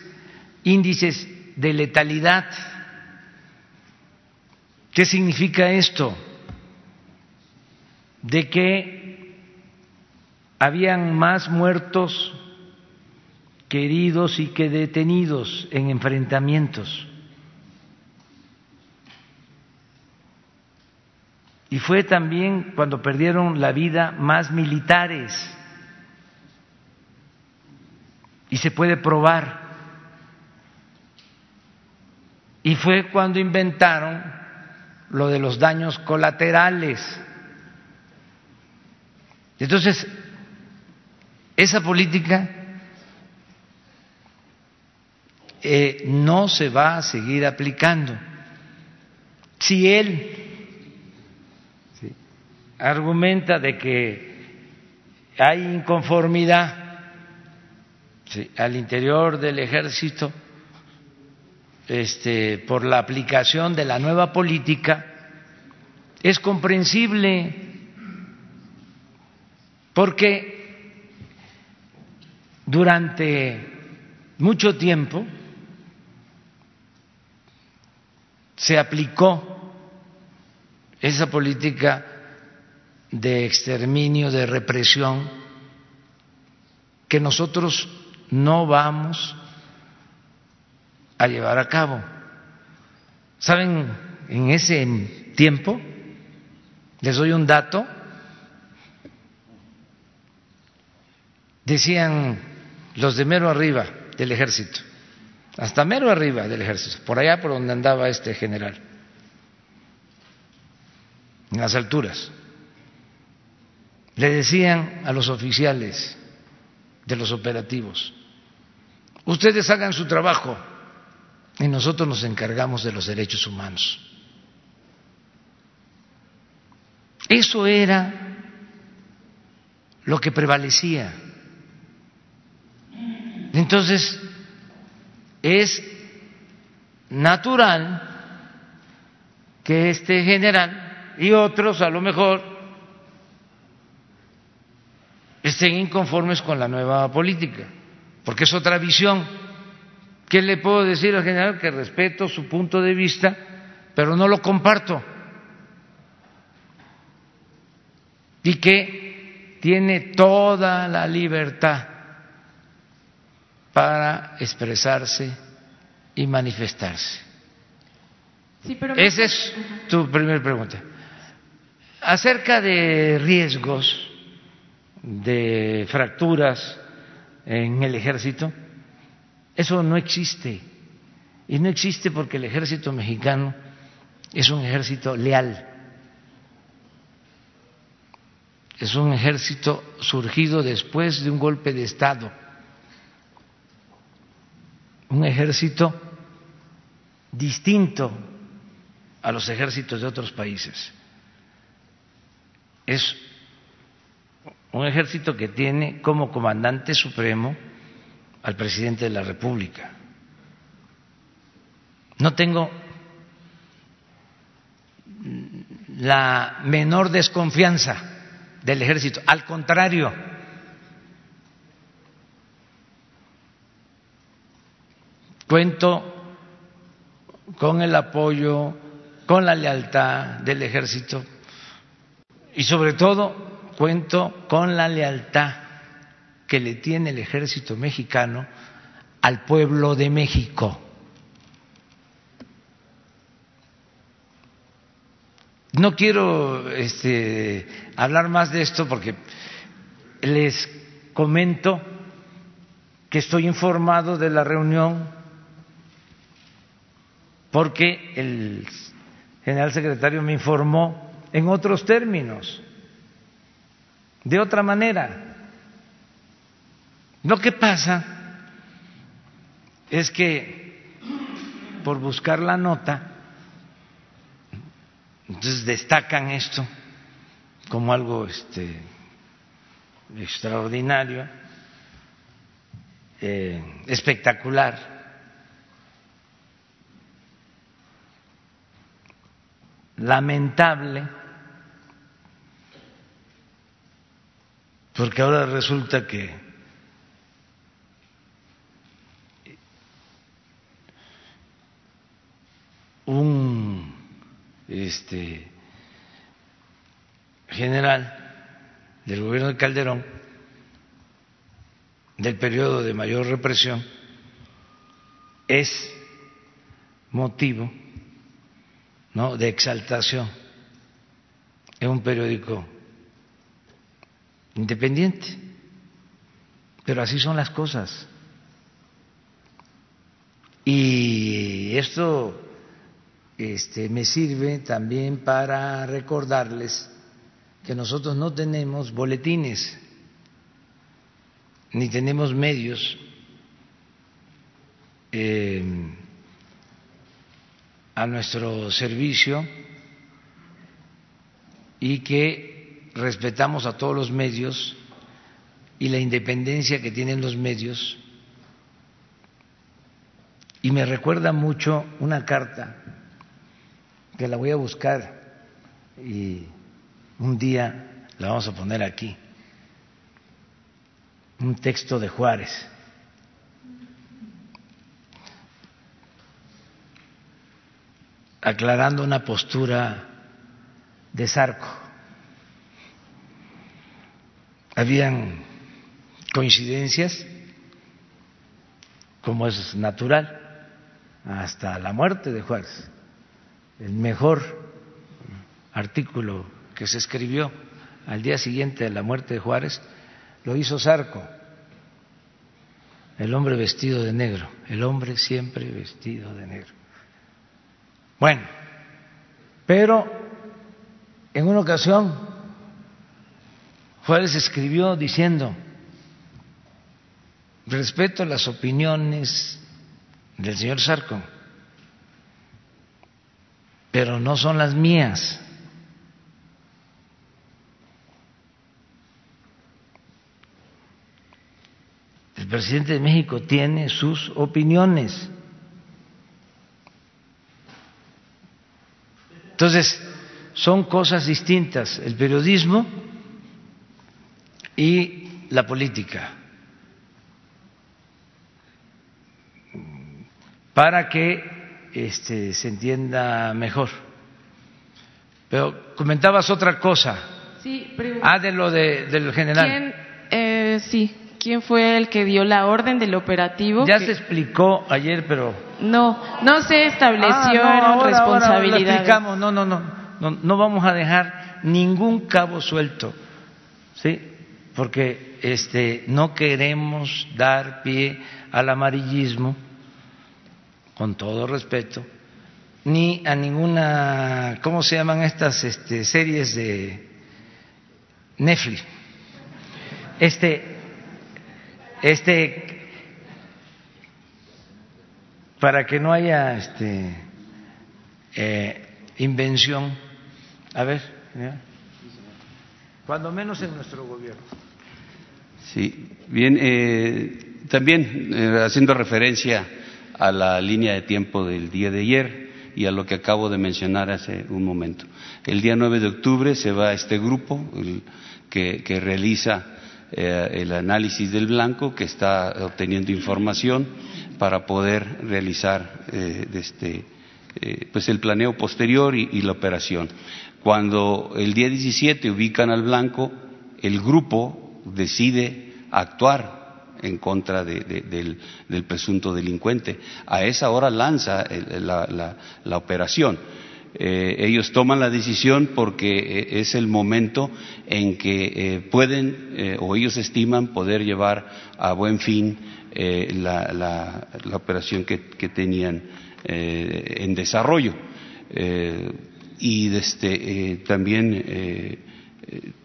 índices de letalidad. ¿Qué significa esto? De que habían más muertos que heridos y que detenidos en enfrentamientos. Y fue también cuando perdieron la vida más militares. Y se puede probar. Y fue cuando inventaron lo de los daños colaterales. Entonces, esa política eh, no se va a seguir aplicando. Si él argumenta de que hay inconformidad al interior del ejército este, por la aplicación de la nueva política, es comprensible. Porque durante mucho tiempo se aplicó esa política de exterminio, de represión, que nosotros no vamos a llevar a cabo. ¿Saben? En ese tiempo, les doy un dato, decían los de mero arriba del ejército, hasta mero arriba del ejército, por allá por donde andaba este general, en las alturas le decían a los oficiales de los operativos, ustedes hagan su trabajo y nosotros nos encargamos de los derechos humanos. Eso era lo que prevalecía. Entonces, es natural que este general y otros a lo mejor estén inconformes con la nueva política, porque es otra visión. ¿Qué le puedo decir al general? Que respeto su punto de vista, pero no lo comparto. Y que tiene toda la libertad para expresarse y manifestarse. Esa es tu primera pregunta. Acerca de riesgos de fracturas en el ejército, eso no existe. Y no existe porque el ejército mexicano es un ejército leal. Es un ejército surgido después de un golpe de Estado. Un ejército distinto a los ejércitos de otros países. Es un ejército que tiene como comandante supremo al presidente de la República. No tengo la menor desconfianza del ejército, al contrario, cuento con el apoyo, con la lealtad del ejército y sobre todo cuento con la lealtad que le tiene el ejército mexicano al pueblo de México. No quiero este, hablar más de esto porque les comento que estoy informado de la reunión porque el general secretario me informó en otros términos, de otra manera. Lo que pasa es que por buscar la nota, entonces destacan esto como algo este, extraordinario, eh, espectacular lamentable, porque ahora resulta que un este general del gobierno de Calderón del periodo de mayor represión es motivo ¿no? de exaltación en un periódico independiente. Pero así son las cosas. Y esto este, me sirve también para recordarles que nosotros no tenemos boletines, ni tenemos medios eh, a nuestro servicio y que respetamos a todos los medios y la independencia que tienen los medios. Y me recuerda mucho una carta que la voy a buscar y un día la vamos a poner aquí, un texto de Juárez aclarando una postura de Sarco. Habían coincidencias, como es natural, hasta la muerte de Juárez. El mejor artículo que se escribió al día siguiente de la muerte de Juárez lo hizo Sarco, el hombre vestido de negro, el hombre siempre vestido de negro. Bueno, pero en una ocasión Juárez escribió diciendo, respeto las opiniones del señor Sarco, pero no son las mías. El presidente de México tiene sus opiniones. Entonces, son cosas distintas, el periodismo y la política. Para que este, se entienda mejor. Pero comentabas otra cosa. Sí, ah, de lo de, del general. ¿Quién, eh, sí, quién fue el que dio la orden del operativo. Ya se explicó ayer, pero... No, no se estableció ah, responsabilidad. no, no, no, no, no vamos a dejar ningún cabo suelto, ¿sí? Porque este, no queremos dar pie al amarillismo, con todo respeto, ni a ninguna, ¿cómo se llaman estas este, series de Netflix? Este, este, para que no haya este, eh, invención, a ver, cuando menos en nuestro gobierno. Sí, bien, eh, también eh, haciendo referencia a la línea de tiempo del día de ayer y a lo que acabo de mencionar hace un momento. El día 9 de octubre se va este grupo que, realiza eh, el análisis del blanco, que está obteniendo información para poder realizar eh, este, eh, pues el planeo posterior y, la operación. Cuando el día 17 ubican al blanco, el grupo decide actuar en contra del, presunto delincuente. A esa hora lanza la operación eh, ellos toman la decisión porque eh, es el momento en que eh, pueden o ellos estiman poder llevar a buen fin la, operación que, tenían en desarrollo. Y desde, también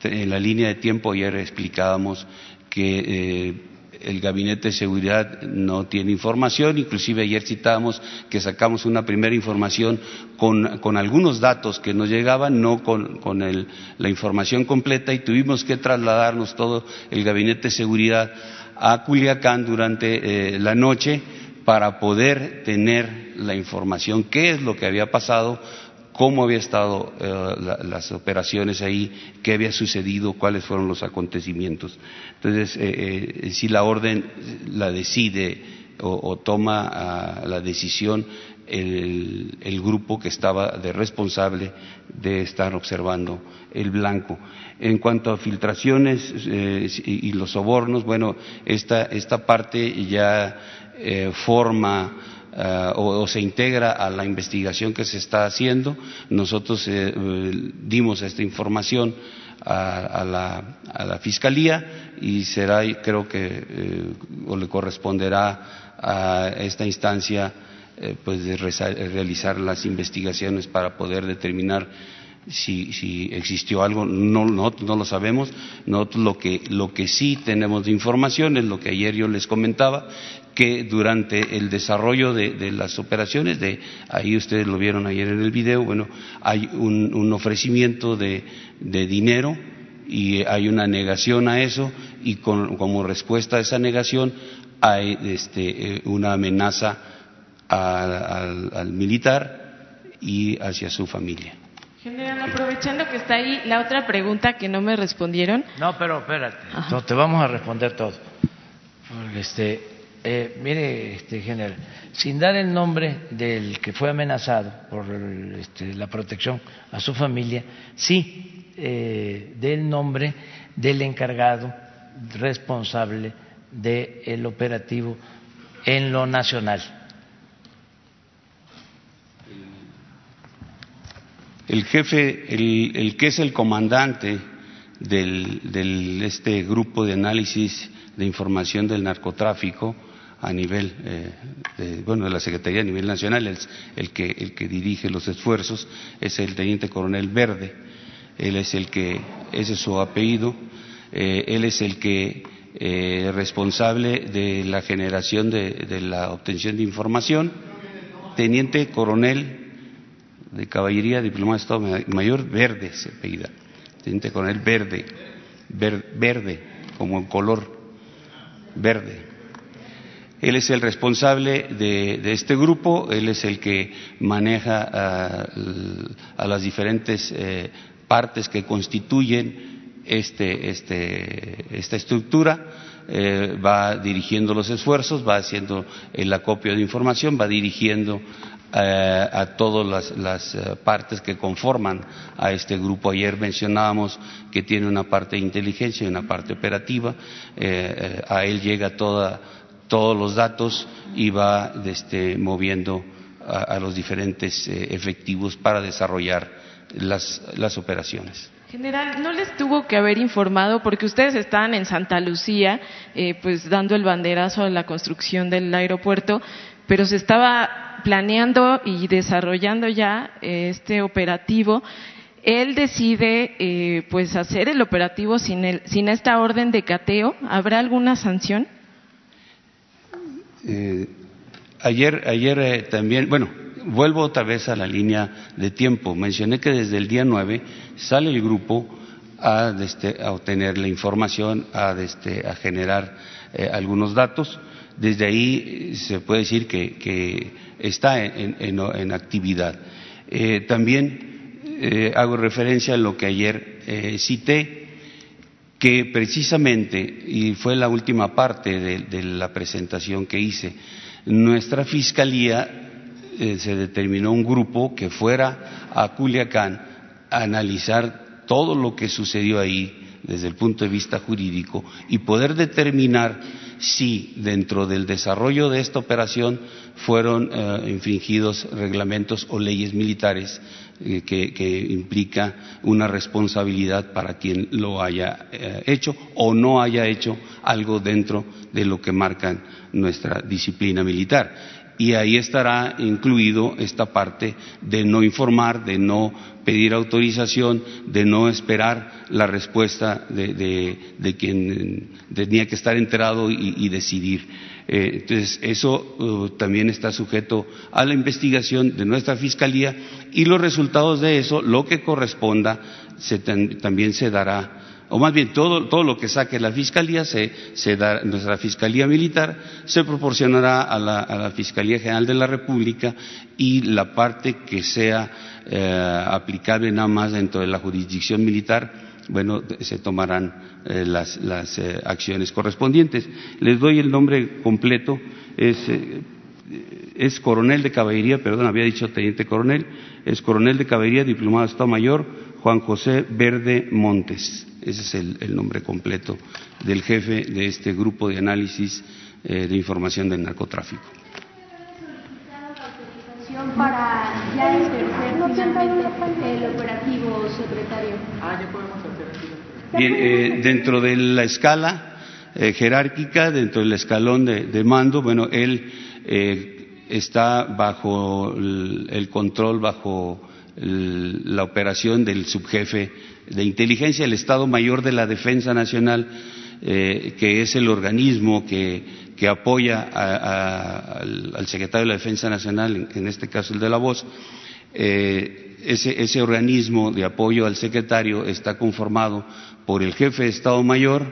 en la línea de tiempo ayer explicábamos que el Gabinete de Seguridad no tiene información, inclusive ayer citábamos que sacamos una primera información con, algunos datos que nos llegaban, no con, la información completa y tuvimos que trasladarnos todo el Gabinete de Seguridad a Culiacán durante eh, la noche para poder tener la información, qué es lo que había pasado, cómo había estado eh, las operaciones ahí, qué había sucedido, cuáles fueron los acontecimientos. Entonces, eh, eh, si la orden la decide o, toma ah, la decisión el, grupo que estaba de responsable de estar observando el blanco. En cuanto a filtraciones y, los sobornos, bueno, esta, esta parte ya forma eh, o, se integra a la investigación que se está haciendo. Nosotros eh, eh, dimos esta información a, la, Fiscalía y será, creo que, o le corresponderá a esta instancia pues de realizar las investigaciones para poder determinar si, si existió algo, no, lo sabemos. Lo que, lo que sí tenemos de información es lo que ayer yo les comentaba, que durante el desarrollo de, las operaciones, de, ahí ustedes lo vieron ayer en el video, bueno, hay un, ofrecimiento de, dinero y hay una negación a eso y como respuesta a esa negación hay este, una amenaza al militar y hacia su familia. General, aprovechando que está ahí la otra pregunta que no me respondieron. No, pero espérate, no, te vamos a responder todo. Este, eh, mire, este, general, sin dar el nombre del que fue amenazado por este, la protección a su familia, sí eh, del nombre del encargado responsable del operativo en lo nacional el jefe, el, que es el comandante del, este grupo de análisis de información del narcotráfico a nivel, eh, de, bueno, de la Secretaría a nivel nacional, el, el, que, el que dirige los esfuerzos es el teniente coronel Verde, él es el que, ese es su apellido, eh, él es el que eh, responsable de la generación de, la obtención de información, teniente coronel de caballería, diplomado de Estado Mayor, verde se apellida, teniente coronel verde, verde, como el color verde. Él es el responsable de, este grupo, él es el que maneja a, las diferentes eh, partes que constituyen este, este, esta estructura, eh, va dirigiendo los esfuerzos, va haciendo el acopio de información, va dirigiendo eh, a todas las, eh, partes que conforman a este grupo. Ayer mencionábamos que tiene una parte de inteligencia y una parte operativa. a él llega toda, todos los datos y va este, moviendo a, los diferentes efectivos para desarrollar las operaciones. General, ¿no les tuvo que haber informado porque ustedes estaban en Santa Lucía, eh, pues dando el banderazo a la construcción del aeropuerto, pero se estaba planeando y desarrollando ya eh, este operativo? Él decide, eh, pues, hacer el operativo sin, el, sin esta orden de cateo. ¿Habrá alguna sanción? ayer, ayer también, bueno, vuelvo otra vez a la línea de tiempo. Mencioné que desde el día 9 sale el grupo a, este, obtener la información, a, este, a generar eh, algunos datos. Desde ahí eh, se puede decir que, está en, actividad. Eh, también hago referencia a lo que ayer cité, que precisamente, y fue la última parte de la presentación que hice, nuestra Fiscalía eh, se determinó un grupo que fuera a Culiacán a analizar todo lo que sucedió ahí desde el punto de vista jurídico y poder determinar si dentro del desarrollo de esta operación fueron eh, infringidos reglamentos o leyes militares eh, que, implica una responsabilidad para quien lo haya hecho o no haya hecho algo dentro de lo que marca nuestra disciplina militar. Y ahí estará incluido esta parte de no informar, de no pedir autorización, de no esperar la respuesta de, quien tenía que estar enterado y, decidir. Eh, entonces, eso uh, también está sujeto a la investigación de nuestra Fiscalía y los resultados de eso, lo que corresponda, también se dará o más bien todo, todo lo que saque la Fiscalía, se, se da, nuestra Fiscalía Militar, se proporcionará a la, a la, Fiscalía General de la República y la parte que sea eh, aplicable nada más dentro de la jurisdicción militar, bueno, se tomarán eh, las, las eh, acciones correspondientes. Les doy el nombre completo, es, es coronel de caballería, perdón, había dicho teniente coronel, es coronel de caballería, diplomado de Estado Mayor, Juan José Verde Montes. Ese es el, nombre completo del jefe de este grupo de análisis eh, de información del narcotráfico. Para ya el operativo, secretario. Ah, ya podemos hacer Bien, eh, dentro de la escala eh, jerárquica, dentro del escalón de, mando, bueno, él está bajo el control, bajo la operación del subjefe de inteligencia, el Estado Mayor de la Defensa Nacional, eh, que es el organismo que, apoya al, secretario de la Defensa Nacional, en, este caso el de la voz, eh, ese, ese, organismo de apoyo al secretario está conformado por el jefe de Estado Mayor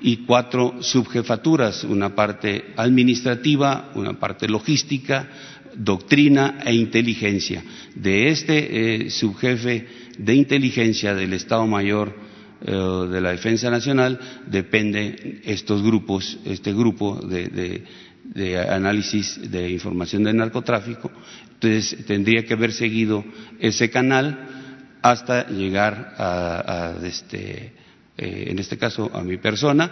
y cuatro subjefaturas, una parte administrativa, una parte logística, doctrina e inteligencia. De este eh, subjefe de inteligencia del Estado Mayor de la Defensa Nacional depende estos grupos, este grupo de, análisis de información del narcotráfico. Entonces tendría que haber seguido ese canal hasta llegar a, este, eh, en este caso, a mi persona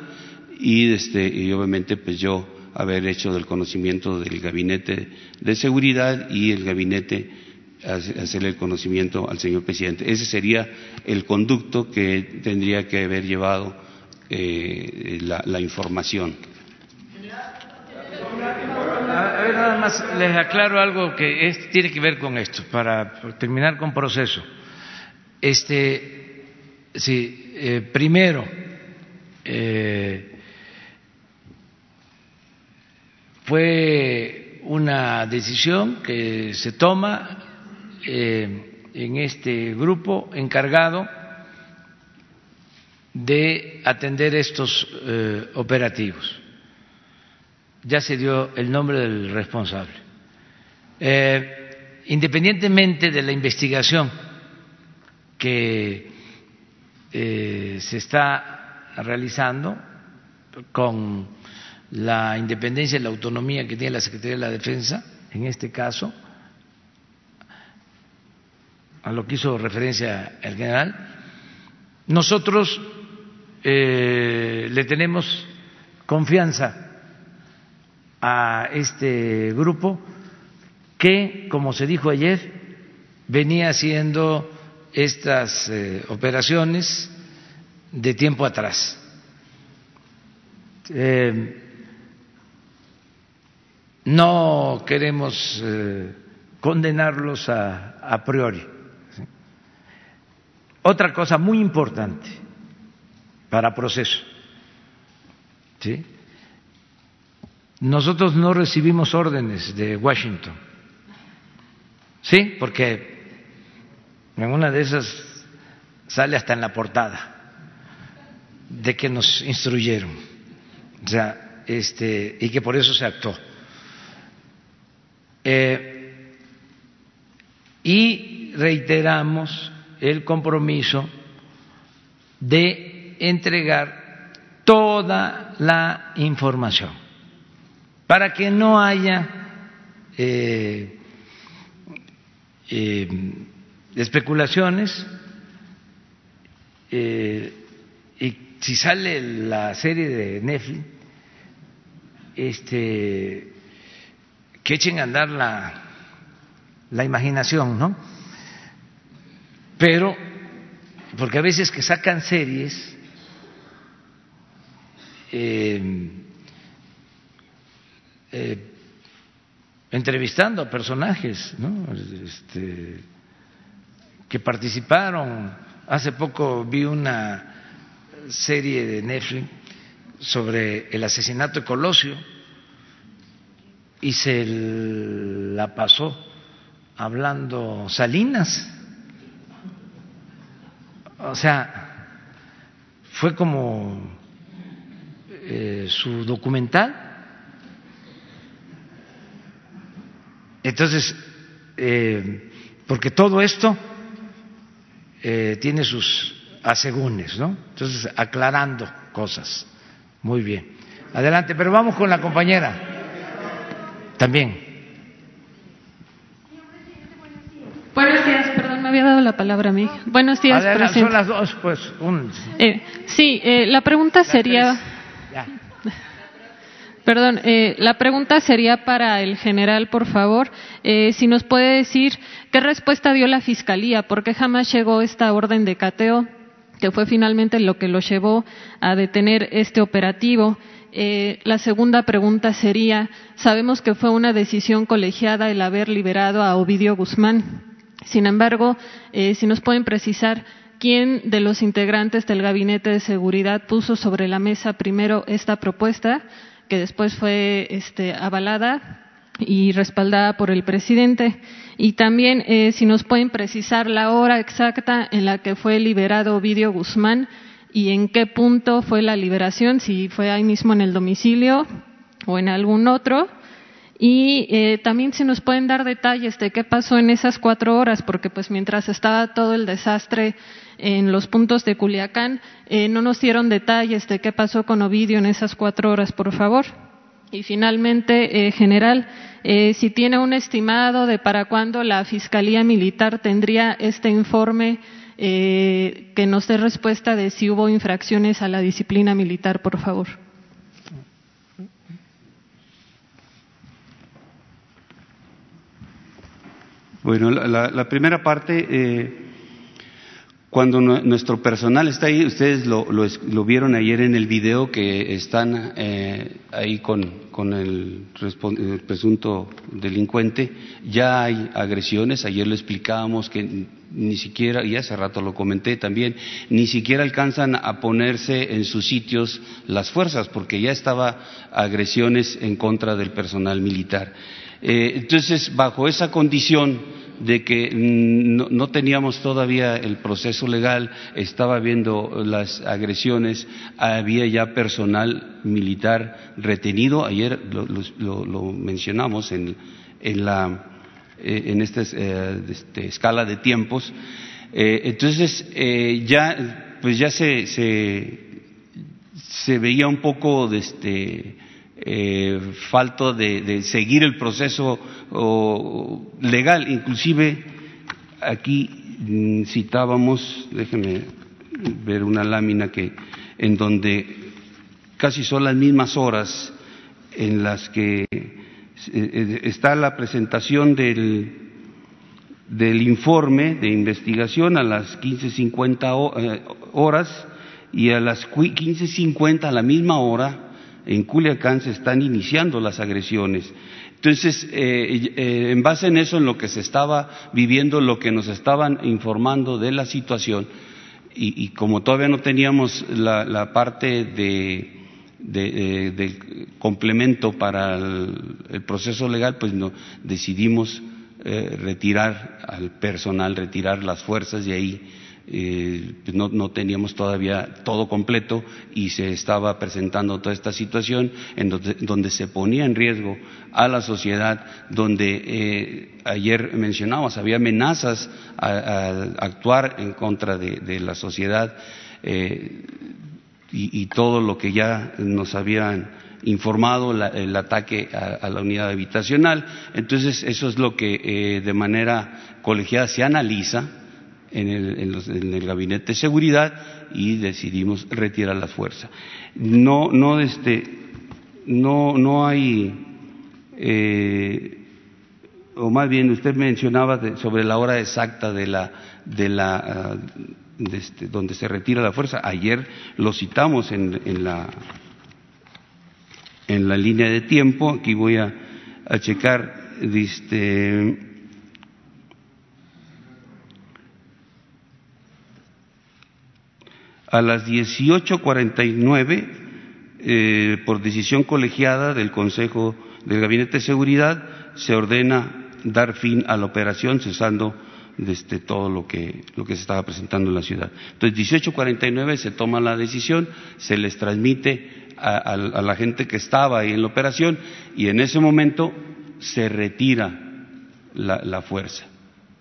y, este, y obviamente pues yo haber hecho del conocimiento del gabinete de seguridad y el gabinete hacerle el conocimiento al señor presidente. Ese sería el conducto que tendría que haber llevado eh, la, información. A ver, nada más les aclaro algo que tiene que ver con esto, para terminar con proceso. Este, sí, eh, primero, eh, fue una decisión que se toma eh, en este grupo encargado de atender estos eh, operativos. Ya se dio el nombre del responsable. Eh, independientemente de la investigación que se está realizando con la independencia y la autonomía que tiene la Secretaría de la Defensa, en este caso, a lo que hizo referencia el general, nosotros eh, le tenemos confianza a este grupo que, como se dijo ayer, venía haciendo estas eh, operaciones de tiempo atrás. Eh, no queremos condenarlos a priori. Otra cosa muy importante para proceso. ¿sí? Nosotros no recibimos órdenes de Washington. ¿Sí? Porque en una de esas sale hasta en la portada de que nos instruyeron. O sea, este, y que por eso se actuó. Eh, y reiteramos el compromiso de entregar toda la información para que no haya eh, eh, especulaciones y si sale la serie de Netflix este que echen a andar la, la imaginación, ¿no? Pero, porque a veces que sacan series, eh, eh, entrevistando a personajes ¿no? este, que participaron. Hace poco vi una serie de Netflix sobre el asesinato de Colosio y se la pasó hablando Salinas. O sea, fue como eh, su documental. Entonces, eh, porque todo esto eh, tiene sus asegúnes, ¿no? Entonces, aclarando cosas. Muy bien. Adelante, pero vamos con la compañera. También. Buenos días, me había dado la palabra a mí. Buenos días, presidente. Son las dos, pues. Eh, sí, eh, la pregunta sería. Perdón, eh, la pregunta sería para el general, por favor, eh, si nos puede decir qué respuesta dio la Fiscalía, por qué jamás llegó esta orden de cateo, que fue finalmente lo que lo llevó a detener este operativo. Eh, la segunda pregunta sería, sabemos que fue una decisión colegiada el haber liberado a Ovidio Guzmán. Sin embargo, eh, si nos pueden precisar quién de los integrantes del Gabinete de Seguridad puso sobre la mesa primero esta propuesta, que después fue este, avalada y respaldada por el presidente. Y también eh, si nos pueden precisar la hora exacta en la que fue liberado Ovidio Guzmán y en qué punto fue la liberación, si fue ahí mismo en el domicilio o en algún otro. Y eh, también si nos pueden dar detalles de qué pasó en esas cuatro horas, porque pues mientras estaba todo el desastre en los puntos de Culiacán, eh, no nos dieron detalles de qué pasó con Ovidio en esas cuatro horas, por favor. Y finalmente, eh, general, si tiene un estimado de para cuándo la Fiscalía Militar tendría este informe que nos dé respuesta de si hubo infracciones a la disciplina militar, por favor. Bueno, la, primera parte, eh, cuando nuestro personal está ahí, ustedes lo, vieron ayer en el video que están eh, ahí con, el, presunto delincuente, ya hay agresiones, ayer lo explicábamos que ni siquiera, y hace rato lo comenté también, ni siquiera alcanzan a ponerse en sus sitios las fuerzas, porque ya estaba agresiones en contra del personal militar. Eh, entonces, bajo esa condición, de que no, teníamos todavía el proceso legal, estaba habiendo las agresiones, había ya personal militar retenido, ayer lo, mencionamos en, en, la, eh, en esta eh, este, escala de tiempos, eh, entonces ya, pues ya se, se, se veía un poco de este, eh, falto de, seguir el proceso legal. Inclusive aquí mm, citábamos, déjenme ver una lámina que en donde casi son las mismas horas en las que eh, está la presentación del, del informe de investigación a las 15.50 eh, horas y a las 15.50 a la misma hora en Culiacán se están iniciando las agresiones. Entonces, eh, eh, en base en eso, en lo que se estaba viviendo, lo que nos estaban informando de la situación, y, como todavía no teníamos la, parte de, de, complemento para el, proceso legal, pues no, decidimos eh, retirar al personal, retirar las fuerzas de ahí eh, pues no, teníamos todavía todo completo y se estaba presentando toda esta situación en donde, se ponía en riesgo a la sociedad, donde eh, ayer mencionábamos, había amenazas a, actuar en contra de, la sociedad eh, y, todo lo que ya nos habían informado, el ataque a, la unidad habitacional. Entonces, eso es lo que de manera colegiada se analiza en el, gabinete de seguridad y decidimos retirar la fuerza. No, no, este, no, no hay, eh, o más bien usted mencionaba sobre la hora exacta de la, de la, este, donde se retira la fuerza. Ayer lo citamos en, en la, en la línea de tiempo. Aquí voy a, a checar, este, A las 18.49, eh, por decisión colegiada del Consejo del Gabinete de Seguridad, se ordena dar fin a la operación cesando desde todo lo que, lo que se estaba presentando en la ciudad. Entonces, 18.49 se toma la decisión, se les transmite a, la gente que estaba ahí en la operación y en ese momento se retira la, fuerza,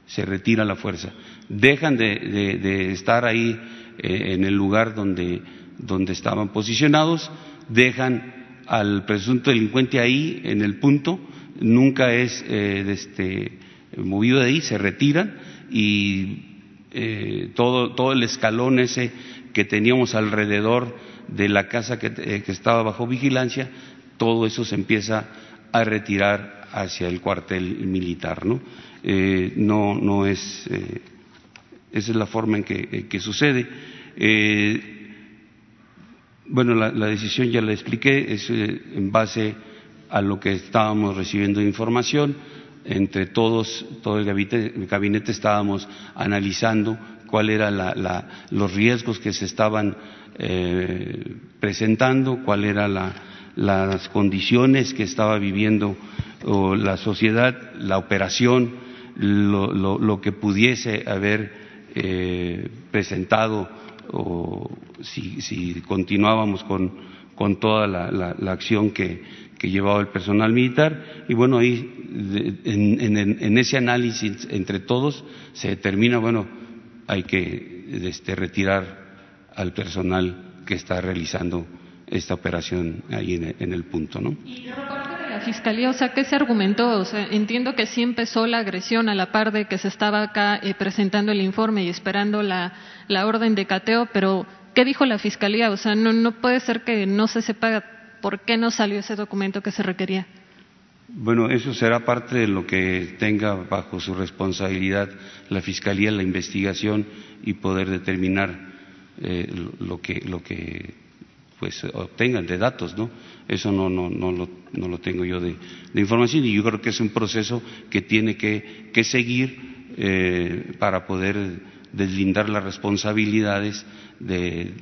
se retira la fuerza. Dejan de estar ahí eh, en el lugar donde, donde estaban posicionados, dejan al presunto delincuente ahí en el punto, nunca es eh, este, movido de ahí, se retiran y eh, todo, todo el escalón ese que teníamos alrededor de la casa que, que, estaba bajo vigilancia, todo eso se empieza a retirar hacia el cuartel militar, ¿no? no, no es esa es la forma en que, sucede. Eh, bueno, la, decisión ya la expliqué, es eh, en base a lo que estábamos recibiendo de información. Entre todos, todo el gabinete, estábamos analizando cuáles eran los riesgos que se estaban eh, presentando, cuáles eran las condiciones que estaba viviendo la sociedad, la operación, lo que pudiese haber eh, presentado o si, continuábamos con, con toda la, acción que, llevaba el personal militar. Y bueno, ahí en, ese análisis entre todos se determina, bueno, hay que este, retirar al personal que está realizando esta operación ahí en, el punto, ¿no? Fiscalía, o sea, ¿qué se argumentó? O sea, entiendo que sí empezó la agresión a la par de que se estaba acá eh, presentando el informe y esperando la, orden de cateo, pero ¿qué dijo la Fiscalía? O sea, no, no puede ser que no se sepa por qué no salió ese documento que se requería. Bueno, eso será parte de lo que tenga bajo su responsabilidad la Fiscalía, la investigación y poder determinar eh, lo que lo que pues obtengan de datos, ¿no? Eso no no no lo, no lo tengo yo de, información y yo creo que es un proceso que tiene que, que seguir eh, para poder deslindar las responsabilidades de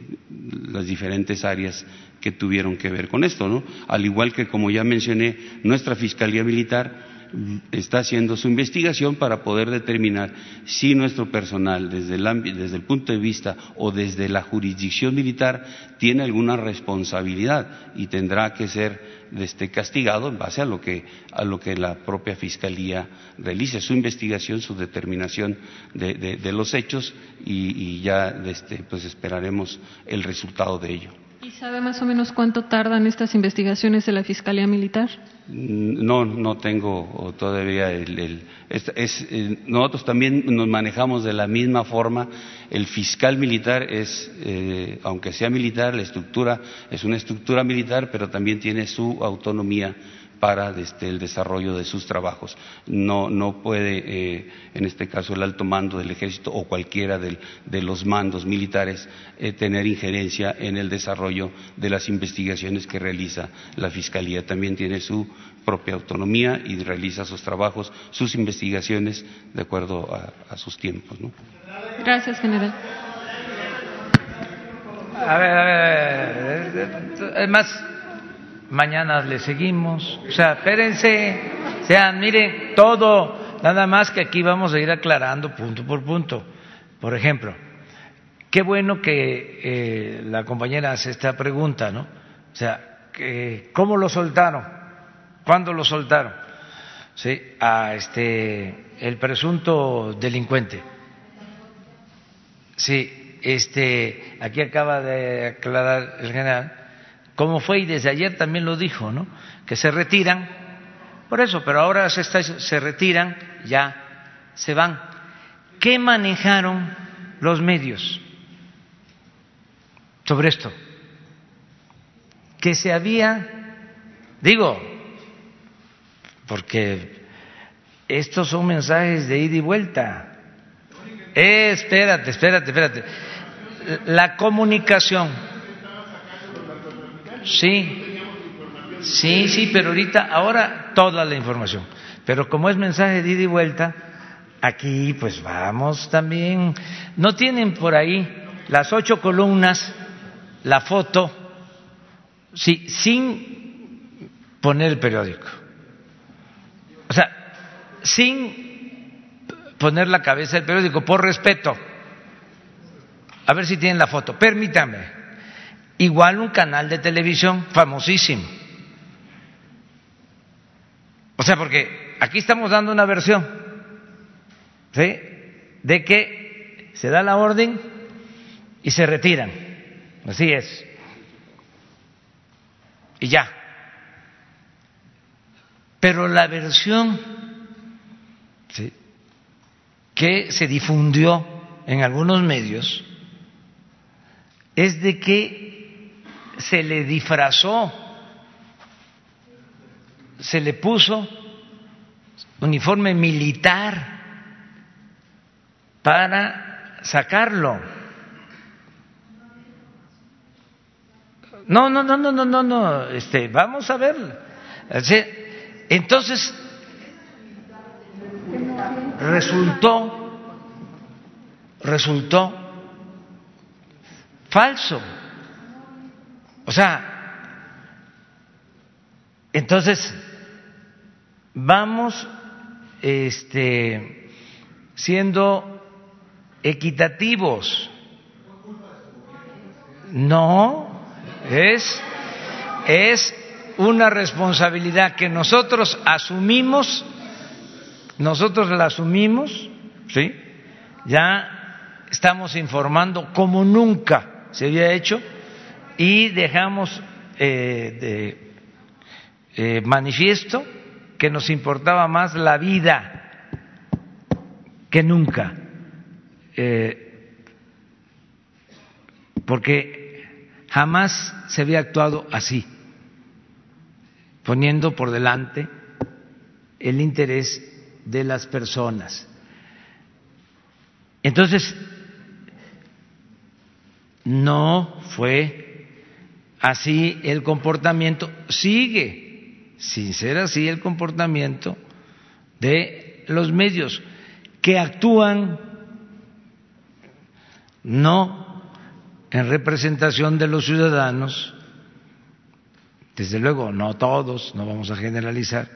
las diferentes áreas que tuvieron que ver con esto, ¿no? Al igual que, como ya mencioné, nuestra Fiscalía Militar está haciendo su investigación para poder determinar si nuestro personal, desde el, desde el punto de vista o desde la jurisdicción militar, tiene alguna responsabilidad y tendrá que ser este, castigado en base a lo que a lo que la propia fiscalía realice su investigación, su determinación de, los hechos y, y ya este, pues esperaremos el resultado de ello. ¿Y sabe más o menos cuánto tardan estas investigaciones de la Fiscalía Militar? Mm, no, no tengo todavía el. es, eh, nosotros también nos manejamos de la misma forma. El fiscal militar es, eh, aunque sea militar, la estructura es una estructura militar, pero también tiene su autonomía para este, el desarrollo de sus trabajos. No, no puede, eh, en este caso, el alto mando del ejército o cualquiera de los mandos militares eh, tener injerencia en el desarrollo de las investigaciones que realiza la Fiscalía. También tiene su propia autonomía y realiza sus trabajos, sus investigaciones de acuerdo a, sus tiempos. Gracias, general. A ver, a ver, además mañana le seguimos. O sea, espérense, sean, miren, todo, nada más que aquí vamos a ir aclarando punto por punto. Por ejemplo, qué bueno que eh, la compañera hace esta pregunta, ¿no? O sea, ¿cómo lo soltaron? ¿Cuándo lo soltaron? Sí, a este el presunto delincuente. Sí, este, aquí acaba de aclarar el general como fue y desde ayer también lo dijo, ¿no? Que se retiran, por eso, pero ahora se, se retiran, ya se van. ¿Qué manejaron los medios sobre esto? Que se había, digo, porque estos son mensajes de ida y vuelta. Eh, espérate, espérate, espérate. La comunicación Sí, sí, sí, pero ahorita, ahora toda la información. Pero como es mensaje de ida y vuelta, aquí pues vamos también. ¿No tienen por ahí las ocho columnas, la foto, sí, sin poner el periódico? O sea, sin poner la cabeza del periódico, por respeto. A ver si tienen la foto. Permítame. Igual un canal de televisión famosísimo. O sea, porque aquí estamos dando una versión, ¿sí? De que se da la orden y se retiran. Así es. Y ya. Pero la versión que se difundió en algunos medios es de que se le disfrazó, se le puso uniforme militar para sacarlo. No, no, no, no, no, no, no, este, vamos a ver. Entonces, resultó, resultó falso. O sea, entonces vamos este, siendo equitativos. No, es, es una responsabilidad que nosotros asumimos, nosotros la asumimos, ¿sí? Ya estamos informando como nunca se había hecho y dejamos eh, de eh, manifiesto que nos importaba más la vida que nunca, eh, porque jamás se había actuado así, poniendo por delante el interés de las personas. Entonces, no fue así el comportamiento, sigue sin ser así el comportamiento de los medios que actúan no en representación de los ciudadanos, desde luego no todos, no vamos a generalizar,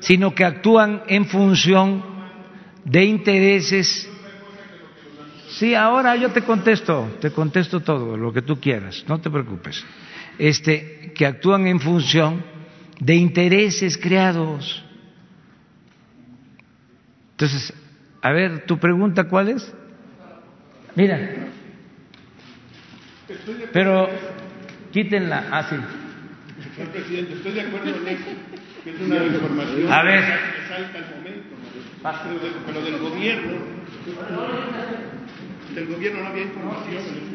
sino que actúan en función de intereses. Sí, ahora yo te contesto, te contesto todo, lo que tú quieras, no te preocupes. Este, que actúan en función de intereses creados. Entonces, a ver, ¿tu pregunta cuál es? Mira. Pero quítenla, así. Señor presidente, estoy de acuerdo en eso, que es una información a ver. que salta al momento, pero, de, pero del gobierno, del gobierno no había información.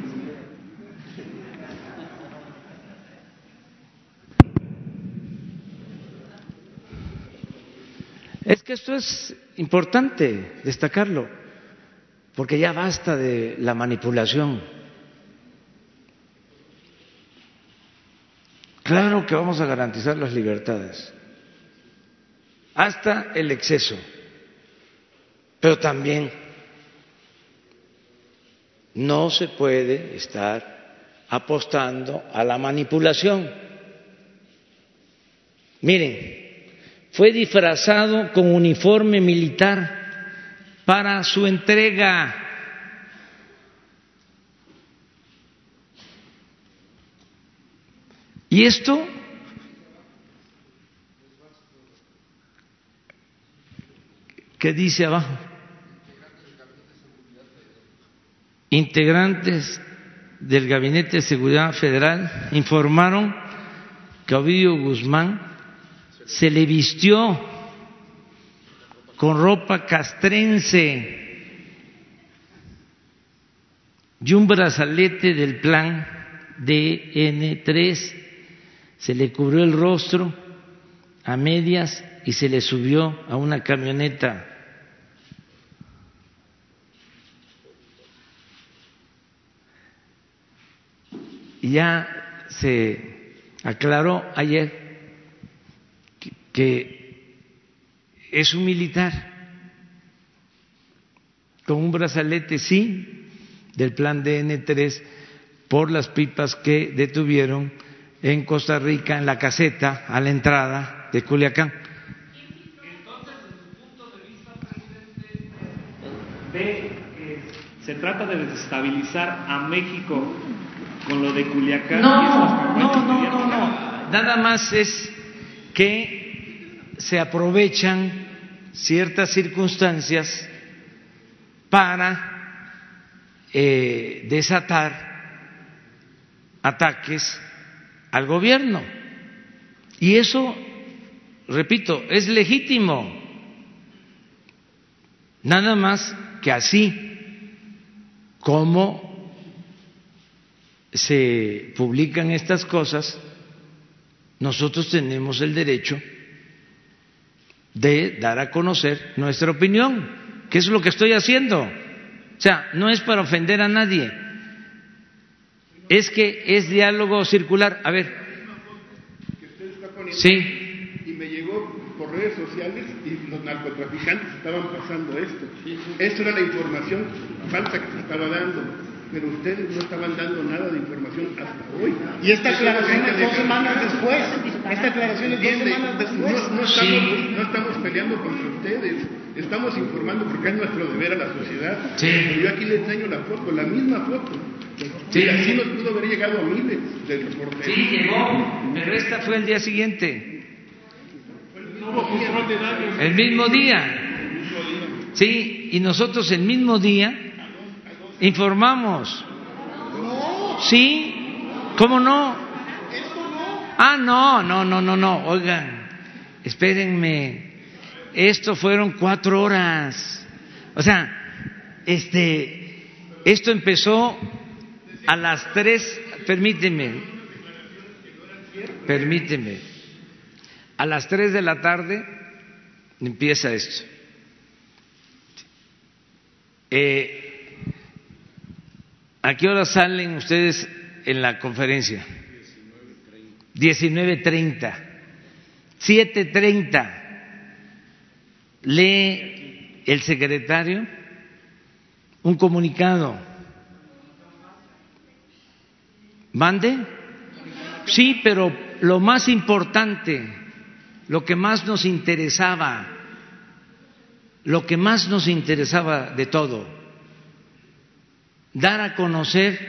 Es que esto es importante destacarlo, porque ya basta de la manipulación. Claro que vamos a garantizar las libertades, hasta el exceso, pero también no se puede estar apostando a la manipulación. Miren, fue disfrazado con uniforme militar para su entrega. Y esto ¿qué dice abajo? Integrantes del Gabinete de Seguridad Federal informaron que Ovidio Guzmán se le vistió con ropa castrense y un brazalete del plan DN3. Se le cubrió el rostro a medias y se le subió a una camioneta. Ya se aclaró ayer que es un militar con un brazalete, sí, del plan DN3 por las pipas que detuvieron en Costa Rica, en la caseta, a la entrada de Culiacán. Entonces, desde su punto de vista, presidente, ve que se trata de desestabilizar a México con lo de Culiacán. No, no, no, no, no. Nada más es que se aprovechan ciertas circunstancias para eh, desatar ataques al gobierno. Y eso, repito, es legítimo. Nada más que así como se publican estas cosas, nosotros tenemos el derecho de dar a conocer nuestra opinión, que es lo que estoy haciendo. O sea, no es para ofender a nadie, es que es diálogo circular. A ver. Sí. Y me llegó por redes sociales y los narcotraficantes estaban pasando esto. Esto era la información falsa que se estaba dando pero ustedes no estaban dando nada de información hasta hoy. Y esta aclaración es dos semanas después. Esta aclaración es dos semanas después. No, estamos, no estamos peleando contra ustedes, estamos informando porque es nuestro deber a la sociedad. Yo aquí les enseño la foto, la misma foto. Y así nos pudo haber llegado a miles de reporteros. Sí, llegó, pero esta fue el día siguiente. El mismo día. Sí, y nosotros el mismo día informamos. ¿Sí? ¿Cómo no? Ah, no, no, no, no, no. Oigan, espérenme. Esto fueron cuatro horas. O sea, este, esto empezó a las tres. Permíteme, permíteme. A las tres de la tarde empieza esto. Eh, ¿A qué hora salen ustedes en la conferencia? 19.30. 7.30. Lee el secretario un comunicado. ¿Mande? Sí, pero lo más importante, lo que más nos interesaba, lo que más nos interesaba de todo, dar a conocer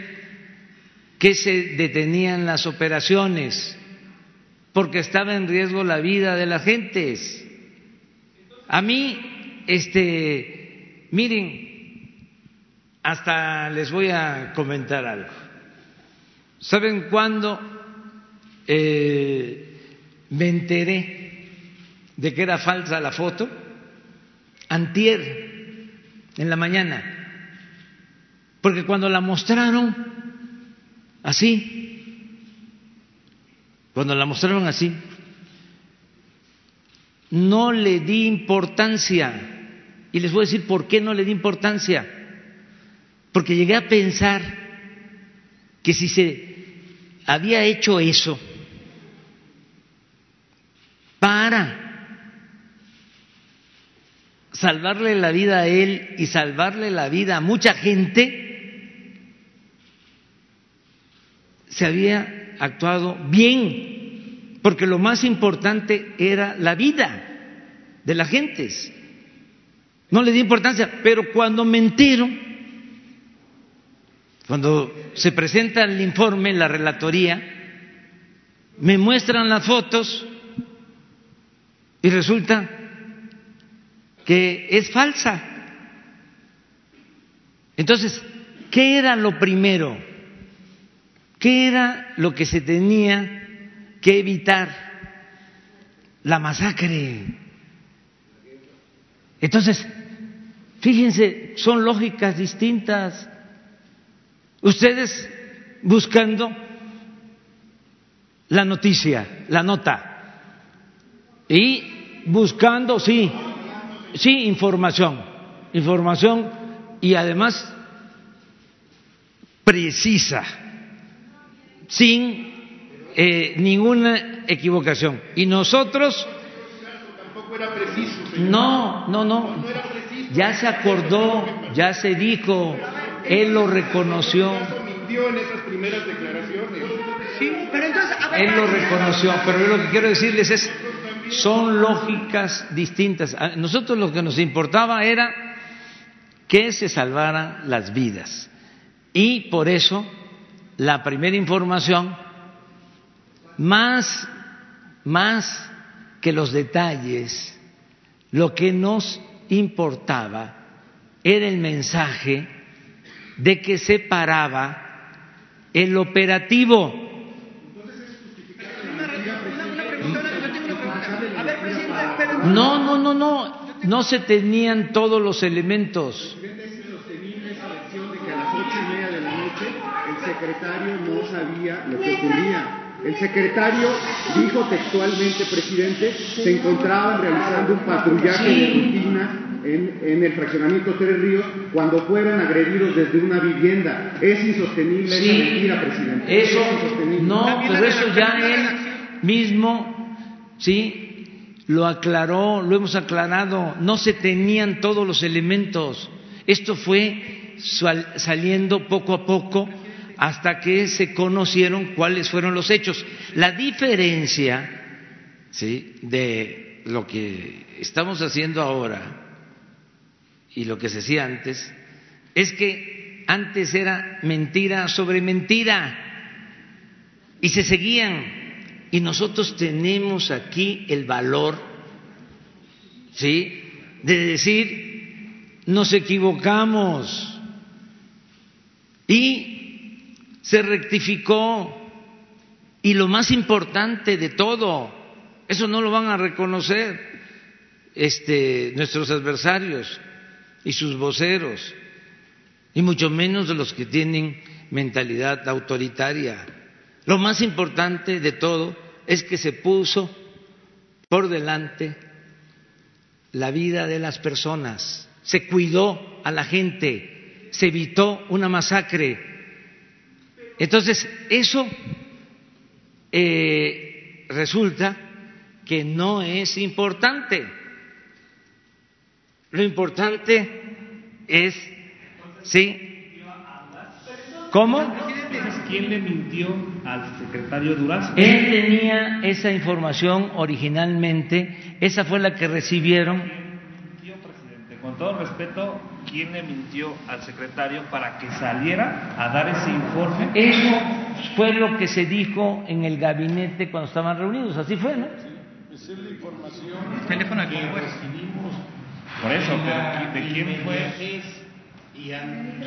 que se detenían las operaciones porque estaba en riesgo la vida de las gentes. A mí, este, miren, hasta les voy a comentar algo. ¿Saben cuándo eh, me enteré de que era falsa la foto? Antier, en la mañana. Porque cuando la mostraron así, cuando la mostraron así, no le di importancia. Y les voy a decir por qué no le di importancia. Porque llegué a pensar que si se había hecho eso para salvarle la vida a él y salvarle la vida a mucha gente, se había actuado bien, porque lo más importante era la vida de las gentes. No le di importancia, pero cuando me entero, cuando se presenta el informe, la relatoría, me muestran las fotos y resulta que es falsa. Entonces, ¿qué era lo primero? ¿Qué era lo que se tenía que evitar? La masacre. Entonces, fíjense, son lógicas distintas. Ustedes buscando la noticia, la nota, y buscando, sí, sí, información, información y además precisa, sin eh, ninguna equivocación. Y nosotros... No, no, no. Ya se acordó, ya se dijo, él lo reconoció. Él lo reconoció, pero yo lo que quiero decirles es, son lógicas distintas. A nosotros lo que nos importaba era que se salvaran las vidas. Y por eso la primera información, más, más que los detalles, lo que nos importaba era el mensaje de que se paraba el operativo. No, no, no, no, no se tenían todos los elementos. Secretario no sabía lo que ocurría. El secretario dijo textualmente, presidente, se encontraban realizando un patrullaje de rutina en, en, el fraccionamiento Tres Ríos cuando fueron agredidos desde una vivienda. Es insostenible sí, esa mentira, presidente. Eso, es insostenible. no, pero eso ya él mismo, sí, lo aclaró, lo hemos aclarado. No se tenían todos los elementos. Esto fue saliendo poco a poco hasta que se conocieron cuáles fueron los hechos. La diferencia ¿sí? de lo que estamos haciendo ahora y lo que se hacía antes es que antes era mentira sobre mentira y se seguían. Y nosotros tenemos aquí el valor, ¿sí? De decir, nos equivocamos. Y se rectificó y lo más importante de todo, eso no lo van a reconocer este, nuestros adversarios y sus voceros, y mucho menos los que tienen mentalidad autoritaria. Lo más importante de todo es que se puso por delante la vida de las personas, se cuidó a la gente, se evitó una masacre. Entonces, eso eh, resulta que no es importante. Lo importante es, ¿sí? ¿Cómo? ¿Quién le mintió al secretario Durazo? Él tenía esa información originalmente, esa fue la que recibieron. presidente? Con todo respeto, ¿quién le mintió al secretario para que saliera a dar ese informe? Eso fue lo que se dijo en el gabinete cuando estaban reunidos, así fue, ¿no? Esa es la información. teléfono aquí recibimos. Por eso, pero ¿de quién fue? Y a, mi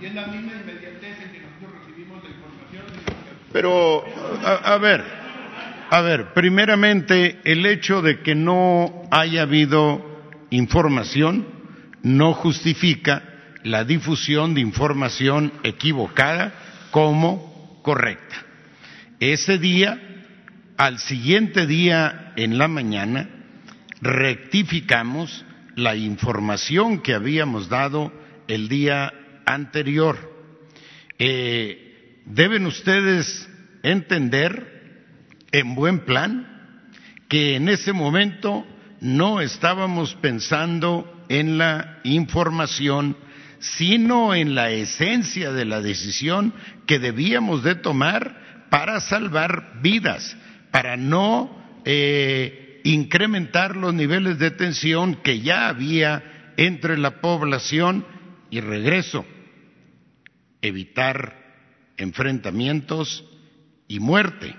Y es la misma inmediatez en que nosotros recibimos la información. Pero, a, a ver, a ver, primeramente, el hecho de que no haya habido información no justifica la difusión de información equivocada como correcta. Ese día, al siguiente día en la mañana, rectificamos la información que habíamos dado el día anterior. Eh, deben ustedes entender, en buen plan, que en ese momento no estábamos pensando en la información, sino en la esencia de la decisión que debíamos de tomar para salvar vidas, para no eh, incrementar los niveles de tensión que ya había entre la población y regreso, evitar enfrentamientos y muerte.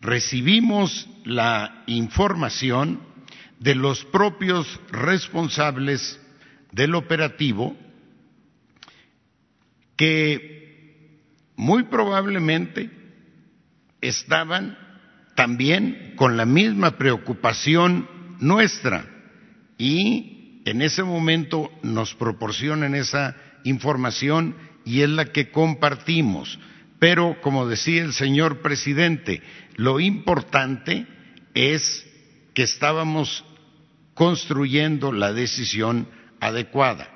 Recibimos la información de los propios responsables del operativo que muy probablemente estaban también con la misma preocupación nuestra y en ese momento nos proporcionan esa información y es la que compartimos. Pero, como decía el señor presidente, lo importante es que estábamos construyendo la decisión adecuada.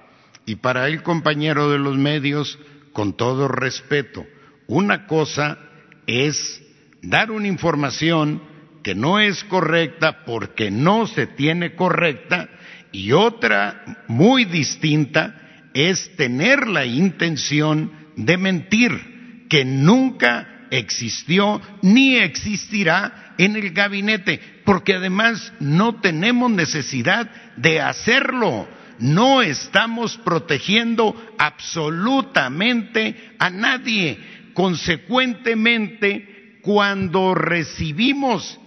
Y para el compañero de los medios, con todo respeto, una cosa es dar una información que no es correcta porque no se tiene correcta y otra muy distinta es tener la intención de mentir, que nunca existió ni existirá en el gabinete, porque además no tenemos necesidad de hacerlo. No estamos protegiendo absolutamente a nadie. Consecuentemente, cuando recibimos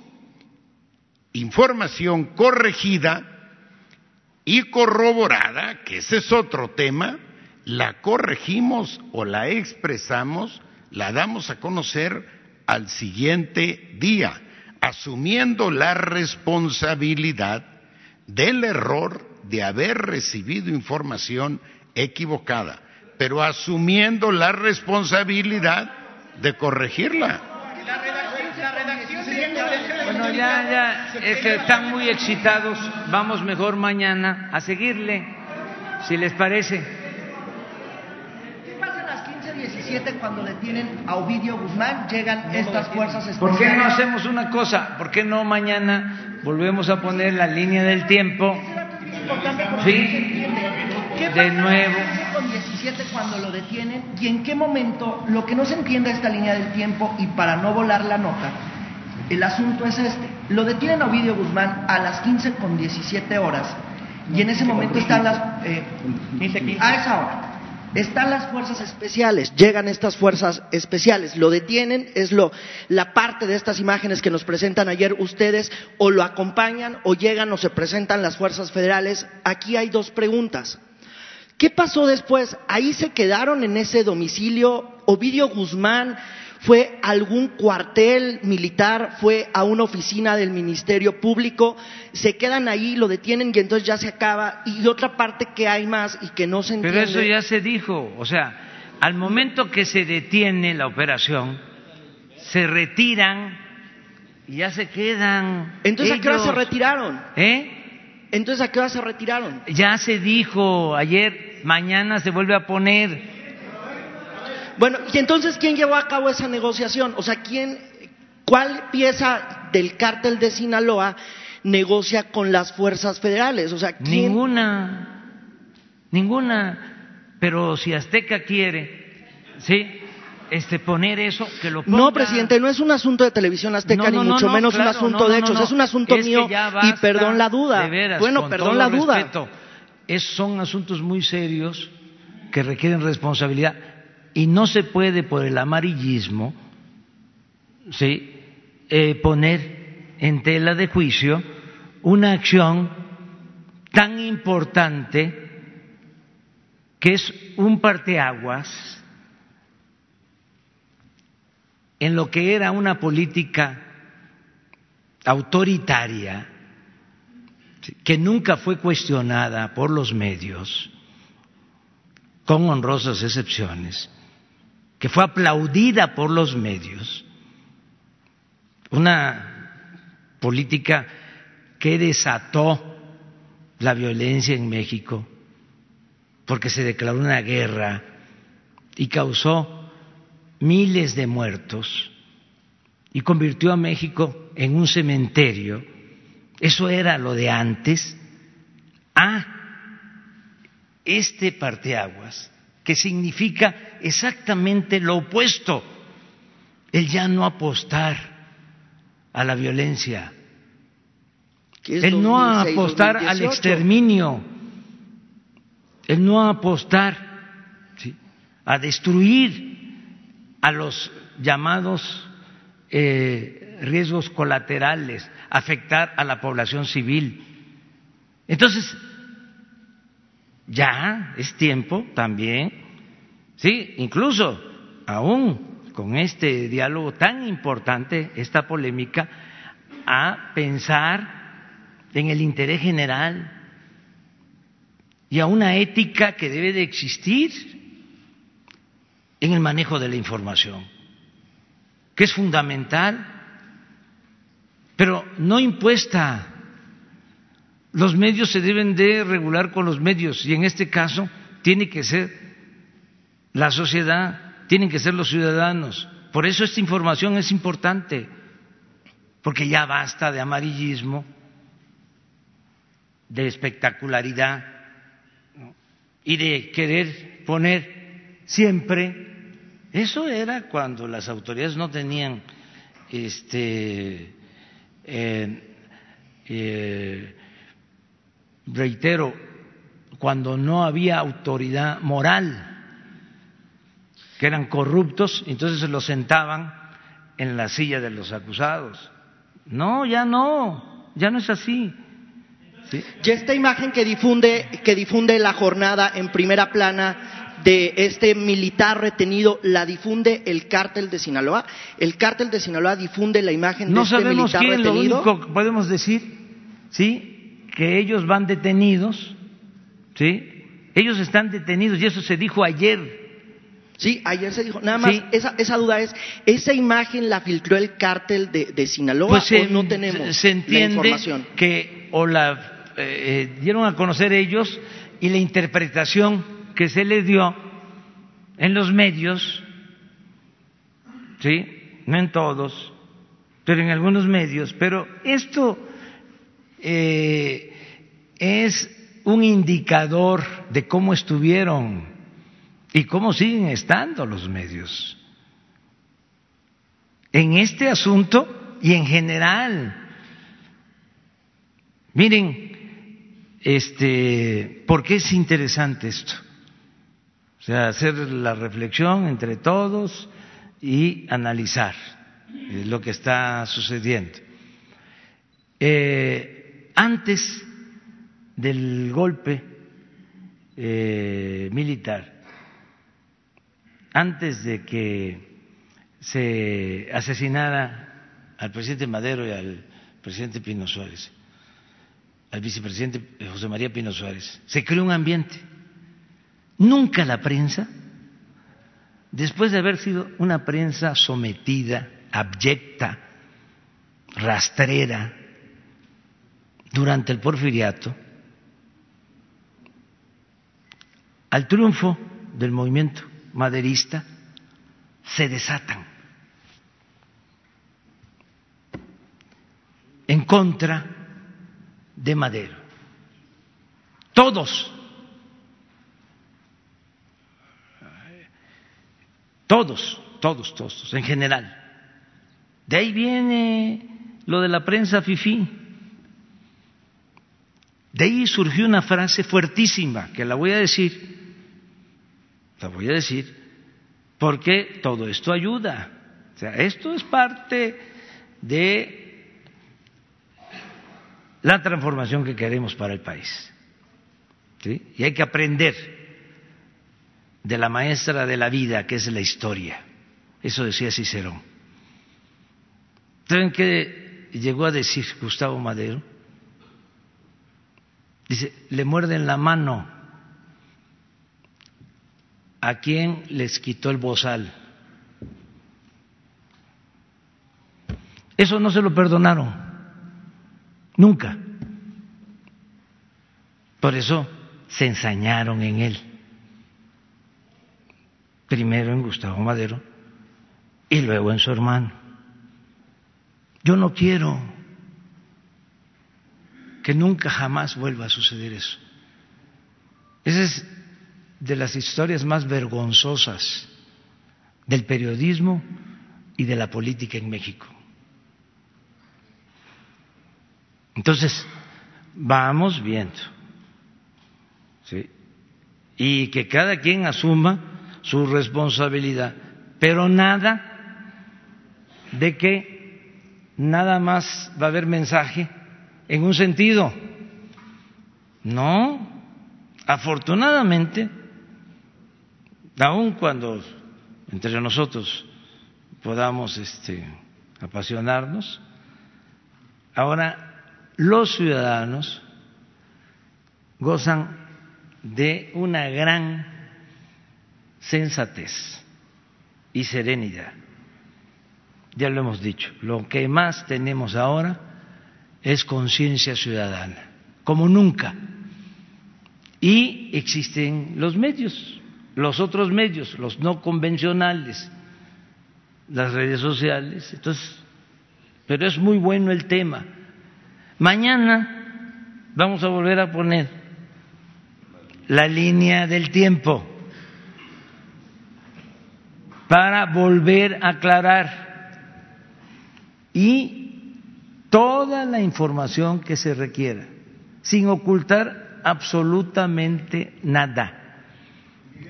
información corregida y corroborada, que ese es otro tema, la corregimos o la expresamos, la damos a conocer al siguiente día, asumiendo la responsabilidad del error de haber recibido información equivocada, pero asumiendo la responsabilidad de corregirla. Bueno, ya, ya, es que están muy excitados. Vamos mejor mañana a seguirle, si les parece. ¿Qué pasa a las 15.17 cuando detienen a Ovidio Guzmán? Llegan estas fuerzas especiales. ¿Por qué no hacemos una cosa? ¿Por qué no mañana volvemos a poner la línea del tiempo? Sí, ¿Qué de nuevo. con 17 cuando lo detienen y en qué momento lo que no se entiende esta línea del tiempo y para no volar la nota el asunto es este lo detienen a Ovidio Guzmán a las 15 con 17 horas y en ese momento están las eh, a esa hora están las fuerzas especiales, llegan estas fuerzas especiales, lo detienen, es lo, la parte de estas imágenes que nos presentan ayer ustedes, o lo acompañan, o llegan o se presentan las fuerzas federales. Aquí hay dos preguntas. ¿Qué pasó después? Ahí se quedaron en ese domicilio. Ovidio Guzmán fue a algún cuartel militar, fue a una oficina del Ministerio Público, se quedan ahí, lo detienen y entonces ya se acaba. Y otra parte que hay más y que no se entiende. Pero eso ya se dijo, o sea, al momento que se detiene la operación, se retiran Y ya se quedan. Entonces, ¿a qué hora se retiraron? ¿Eh? Entonces, ¿a qué hora se retiraron? Ya se dijo ayer, mañana se vuelve a poner. Bueno, y entonces, ¿quién llevó a cabo esa negociación? O sea, ¿quién, cuál pieza del cártel de Sinaloa negocia con las fuerzas federales? O sea, ¿quién? Ninguna, ninguna. Pero si Azteca quiere, ¿sí? Este, poner eso, que lo ponga. No, presidente, no es un asunto de televisión azteca, No, no, ni mucho no, menos claro, un asunto de hechos, es un asunto Es mío y perdón la duda. de veras, bueno, con perdón todo la duda. respeto. Es- son asuntos muy serios que requieren responsabilidad y no se puede por el amarillismo ¿sí? Eh, poner en tela de juicio una acción tan importante que es un parteaguas en lo que era una política autoritaria que nunca fue cuestionada por los medios, con honrosas excepciones, que fue aplaudida por los medios, una política que desató la violencia en México, porque se declaró una guerra y causó miles de muertos y convirtió a México en un cementerio. Eso era lo de antes. A este parteaguas, que significa exactamente lo opuesto, el ya no apostar a la violencia, ¿Qué es el no 2006, apostar al 2018? exterminio, el no apostar ¿sí? a destruir a los llamados eh, riesgos colaterales, afectar a la población civil. Entonces, ya es tiempo también, sí, incluso aún con este diálogo tan importante, esta polémica, a pensar en el interés general y a una ética que debe de existir en el manejo de la información, que es fundamental, pero no impuesta. Los medios se deben de regular con los medios y en este caso tiene que ser la sociedad, tienen que ser los ciudadanos. Por eso esta información es importante, porque ya basta de amarillismo, de espectacularidad y de querer poner siempre. Eso era cuando las autoridades no tenían, este, eh, eh, reitero, cuando no había autoridad moral, que eran corruptos, entonces se los sentaban en la silla de los acusados. No, ya no, ya no es así. ¿sí? Y esta imagen que difunde, que difunde la jornada en primera plana de este militar retenido, ¿la difunde el cártel de Sinaloa? ¿El cártel de Sinaloa difunde la imagen No de este sabemos militar quién, lo retenido? único que podemos decir, ¿sí? Que ellos van detenidos, ¿sí? Ellos están detenidos y eso se dijo ayer. Sí, ayer se dijo. Nada más, Sí. esa, esa duda es, ¿esa imagen la filtró el cártel de, de Sinaloa Pues o se, no tenemos se la entiende información? que o la eh, eh, dieron a conocer ellos y la interpretación que se le dio en los medios, sí, no en todos, pero en algunos medios. Pero esto eh, es un indicador de cómo estuvieron y cómo siguen estando los medios en este asunto y en general. Miren, este, ¿por qué es interesante esto? O sea, hacer la reflexión entre todos y analizar lo que está sucediendo. Eh, antes del golpe eh, militar, antes de que se asesinara al presidente Madero y al presidente Pino Suárez, al vicepresidente José María Pino Suárez, se creó un ambiente. Nunca la prensa, después de haber sido una prensa sometida, abyecta, rastrera durante el porfiriato al triunfo del movimiento maderista se desatan en contra de Madero. Todos, todos, todos, todos, en general. De ahí viene lo de la prensa fifí. De ahí surgió una frase fuertísima que la voy a decir, la voy a decir, porque todo esto ayuda. O sea, esto es parte de la transformación que queremos para el país. Y hay que aprender de la maestra de la vida, que es la historia. Eso decía Cicerón. ¿Saben qué llegó a decir Gustavo Madero? Dice, le muerden la mano a quien les quitó el bozal. Eso no se lo perdonaron, nunca. Por eso se ensañaron en él. Primero en Gustavo Madero y luego en su hermano. Yo no quiero que nunca jamás vuelva a suceder eso. Esa es de las historias más vergonzosas del periodismo y de la política en México. Entonces, vamos viendo ¿sí? y que cada quien asuma su responsabilidad, pero nada de que nada más va a haber mensaje en un sentido. No, afortunadamente, aun cuando entre nosotros podamos este, apasionarnos, ahora los ciudadanos gozan de una gran sensatez y serenidad. Ya lo hemos dicho, lo que más tenemos ahora es conciencia ciudadana, como nunca. Y existen los medios, los otros medios, los no convencionales, las redes sociales. Entonces, pero es muy bueno el tema. Mañana vamos a volver a poner la línea del tiempo para volver a aclarar y toda la información que se requiera, sin ocultar absolutamente nada,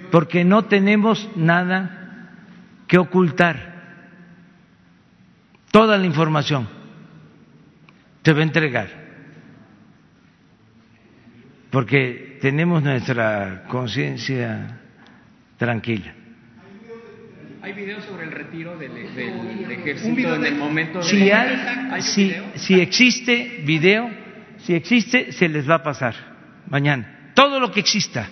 porque no tenemos nada que ocultar. Toda la información te va a entregar, porque tenemos nuestra conciencia tranquila. ¿Hay videos sobre el retiro del, ejército en el momento de... Si, hay, si, existe video, si existe, se les va a pasar mañana. Todo lo que exista.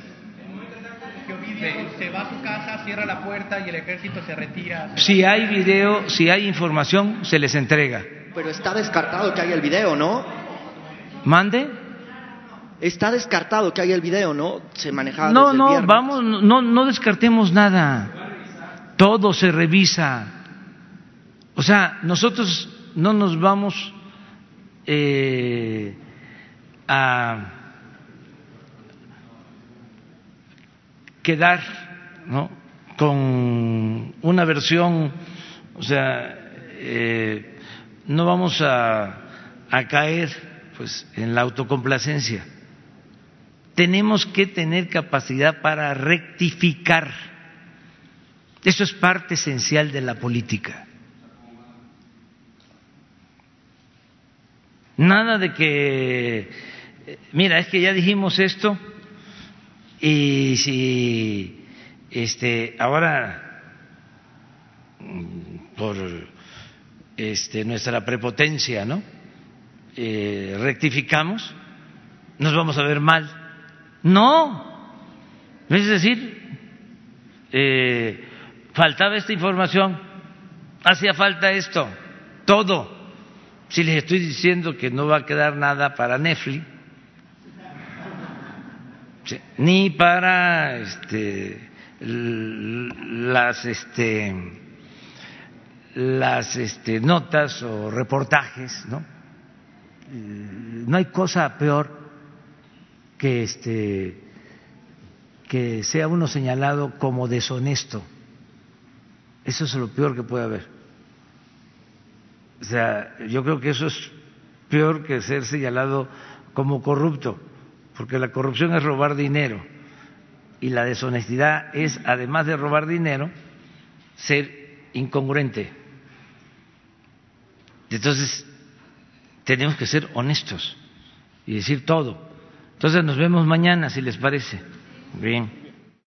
Se va a su casa, cierra la puerta y el ejército se retira. Si hay video, si hay información, se les entrega. Pero está descartado que haya el video, ¿no? ¿Mande? Está descartado que haya el video, ¿no? Se manejaba. No, no, vamos, no, no descartemos nada. Todo se revisa. O sea, nosotros no nos vamos eh, a quedar ¿no? con una versión, o sea, eh, no vamos a, a caer pues en la autocomplacencia tenemos que tener capacidad para rectificar. Eso es parte esencial de la política. Nada de que, mira, es que ya dijimos esto y si este ahora por este nuestra prepotencia, ¿no? Eh, rectificamos, nos vamos a ver mal no, es decir, eh, faltaba esta información, hacía falta esto, todo si les estoy diciendo que no va a quedar nada para Netflix, ni para este, las este, las este, notas o reportajes, ¿no? Eh, no hay cosa peor que este que sea uno señalado como deshonesto. Eso es lo peor que puede haber. O sea, yo creo que eso es peor que ser señalado como corrupto, porque la corrupción es robar dinero y la deshonestidad es, además de robar dinero, ser incongruente. Entonces, tenemos que ser honestos y decir todo. Entonces nos vemos mañana, si les parece. Bien.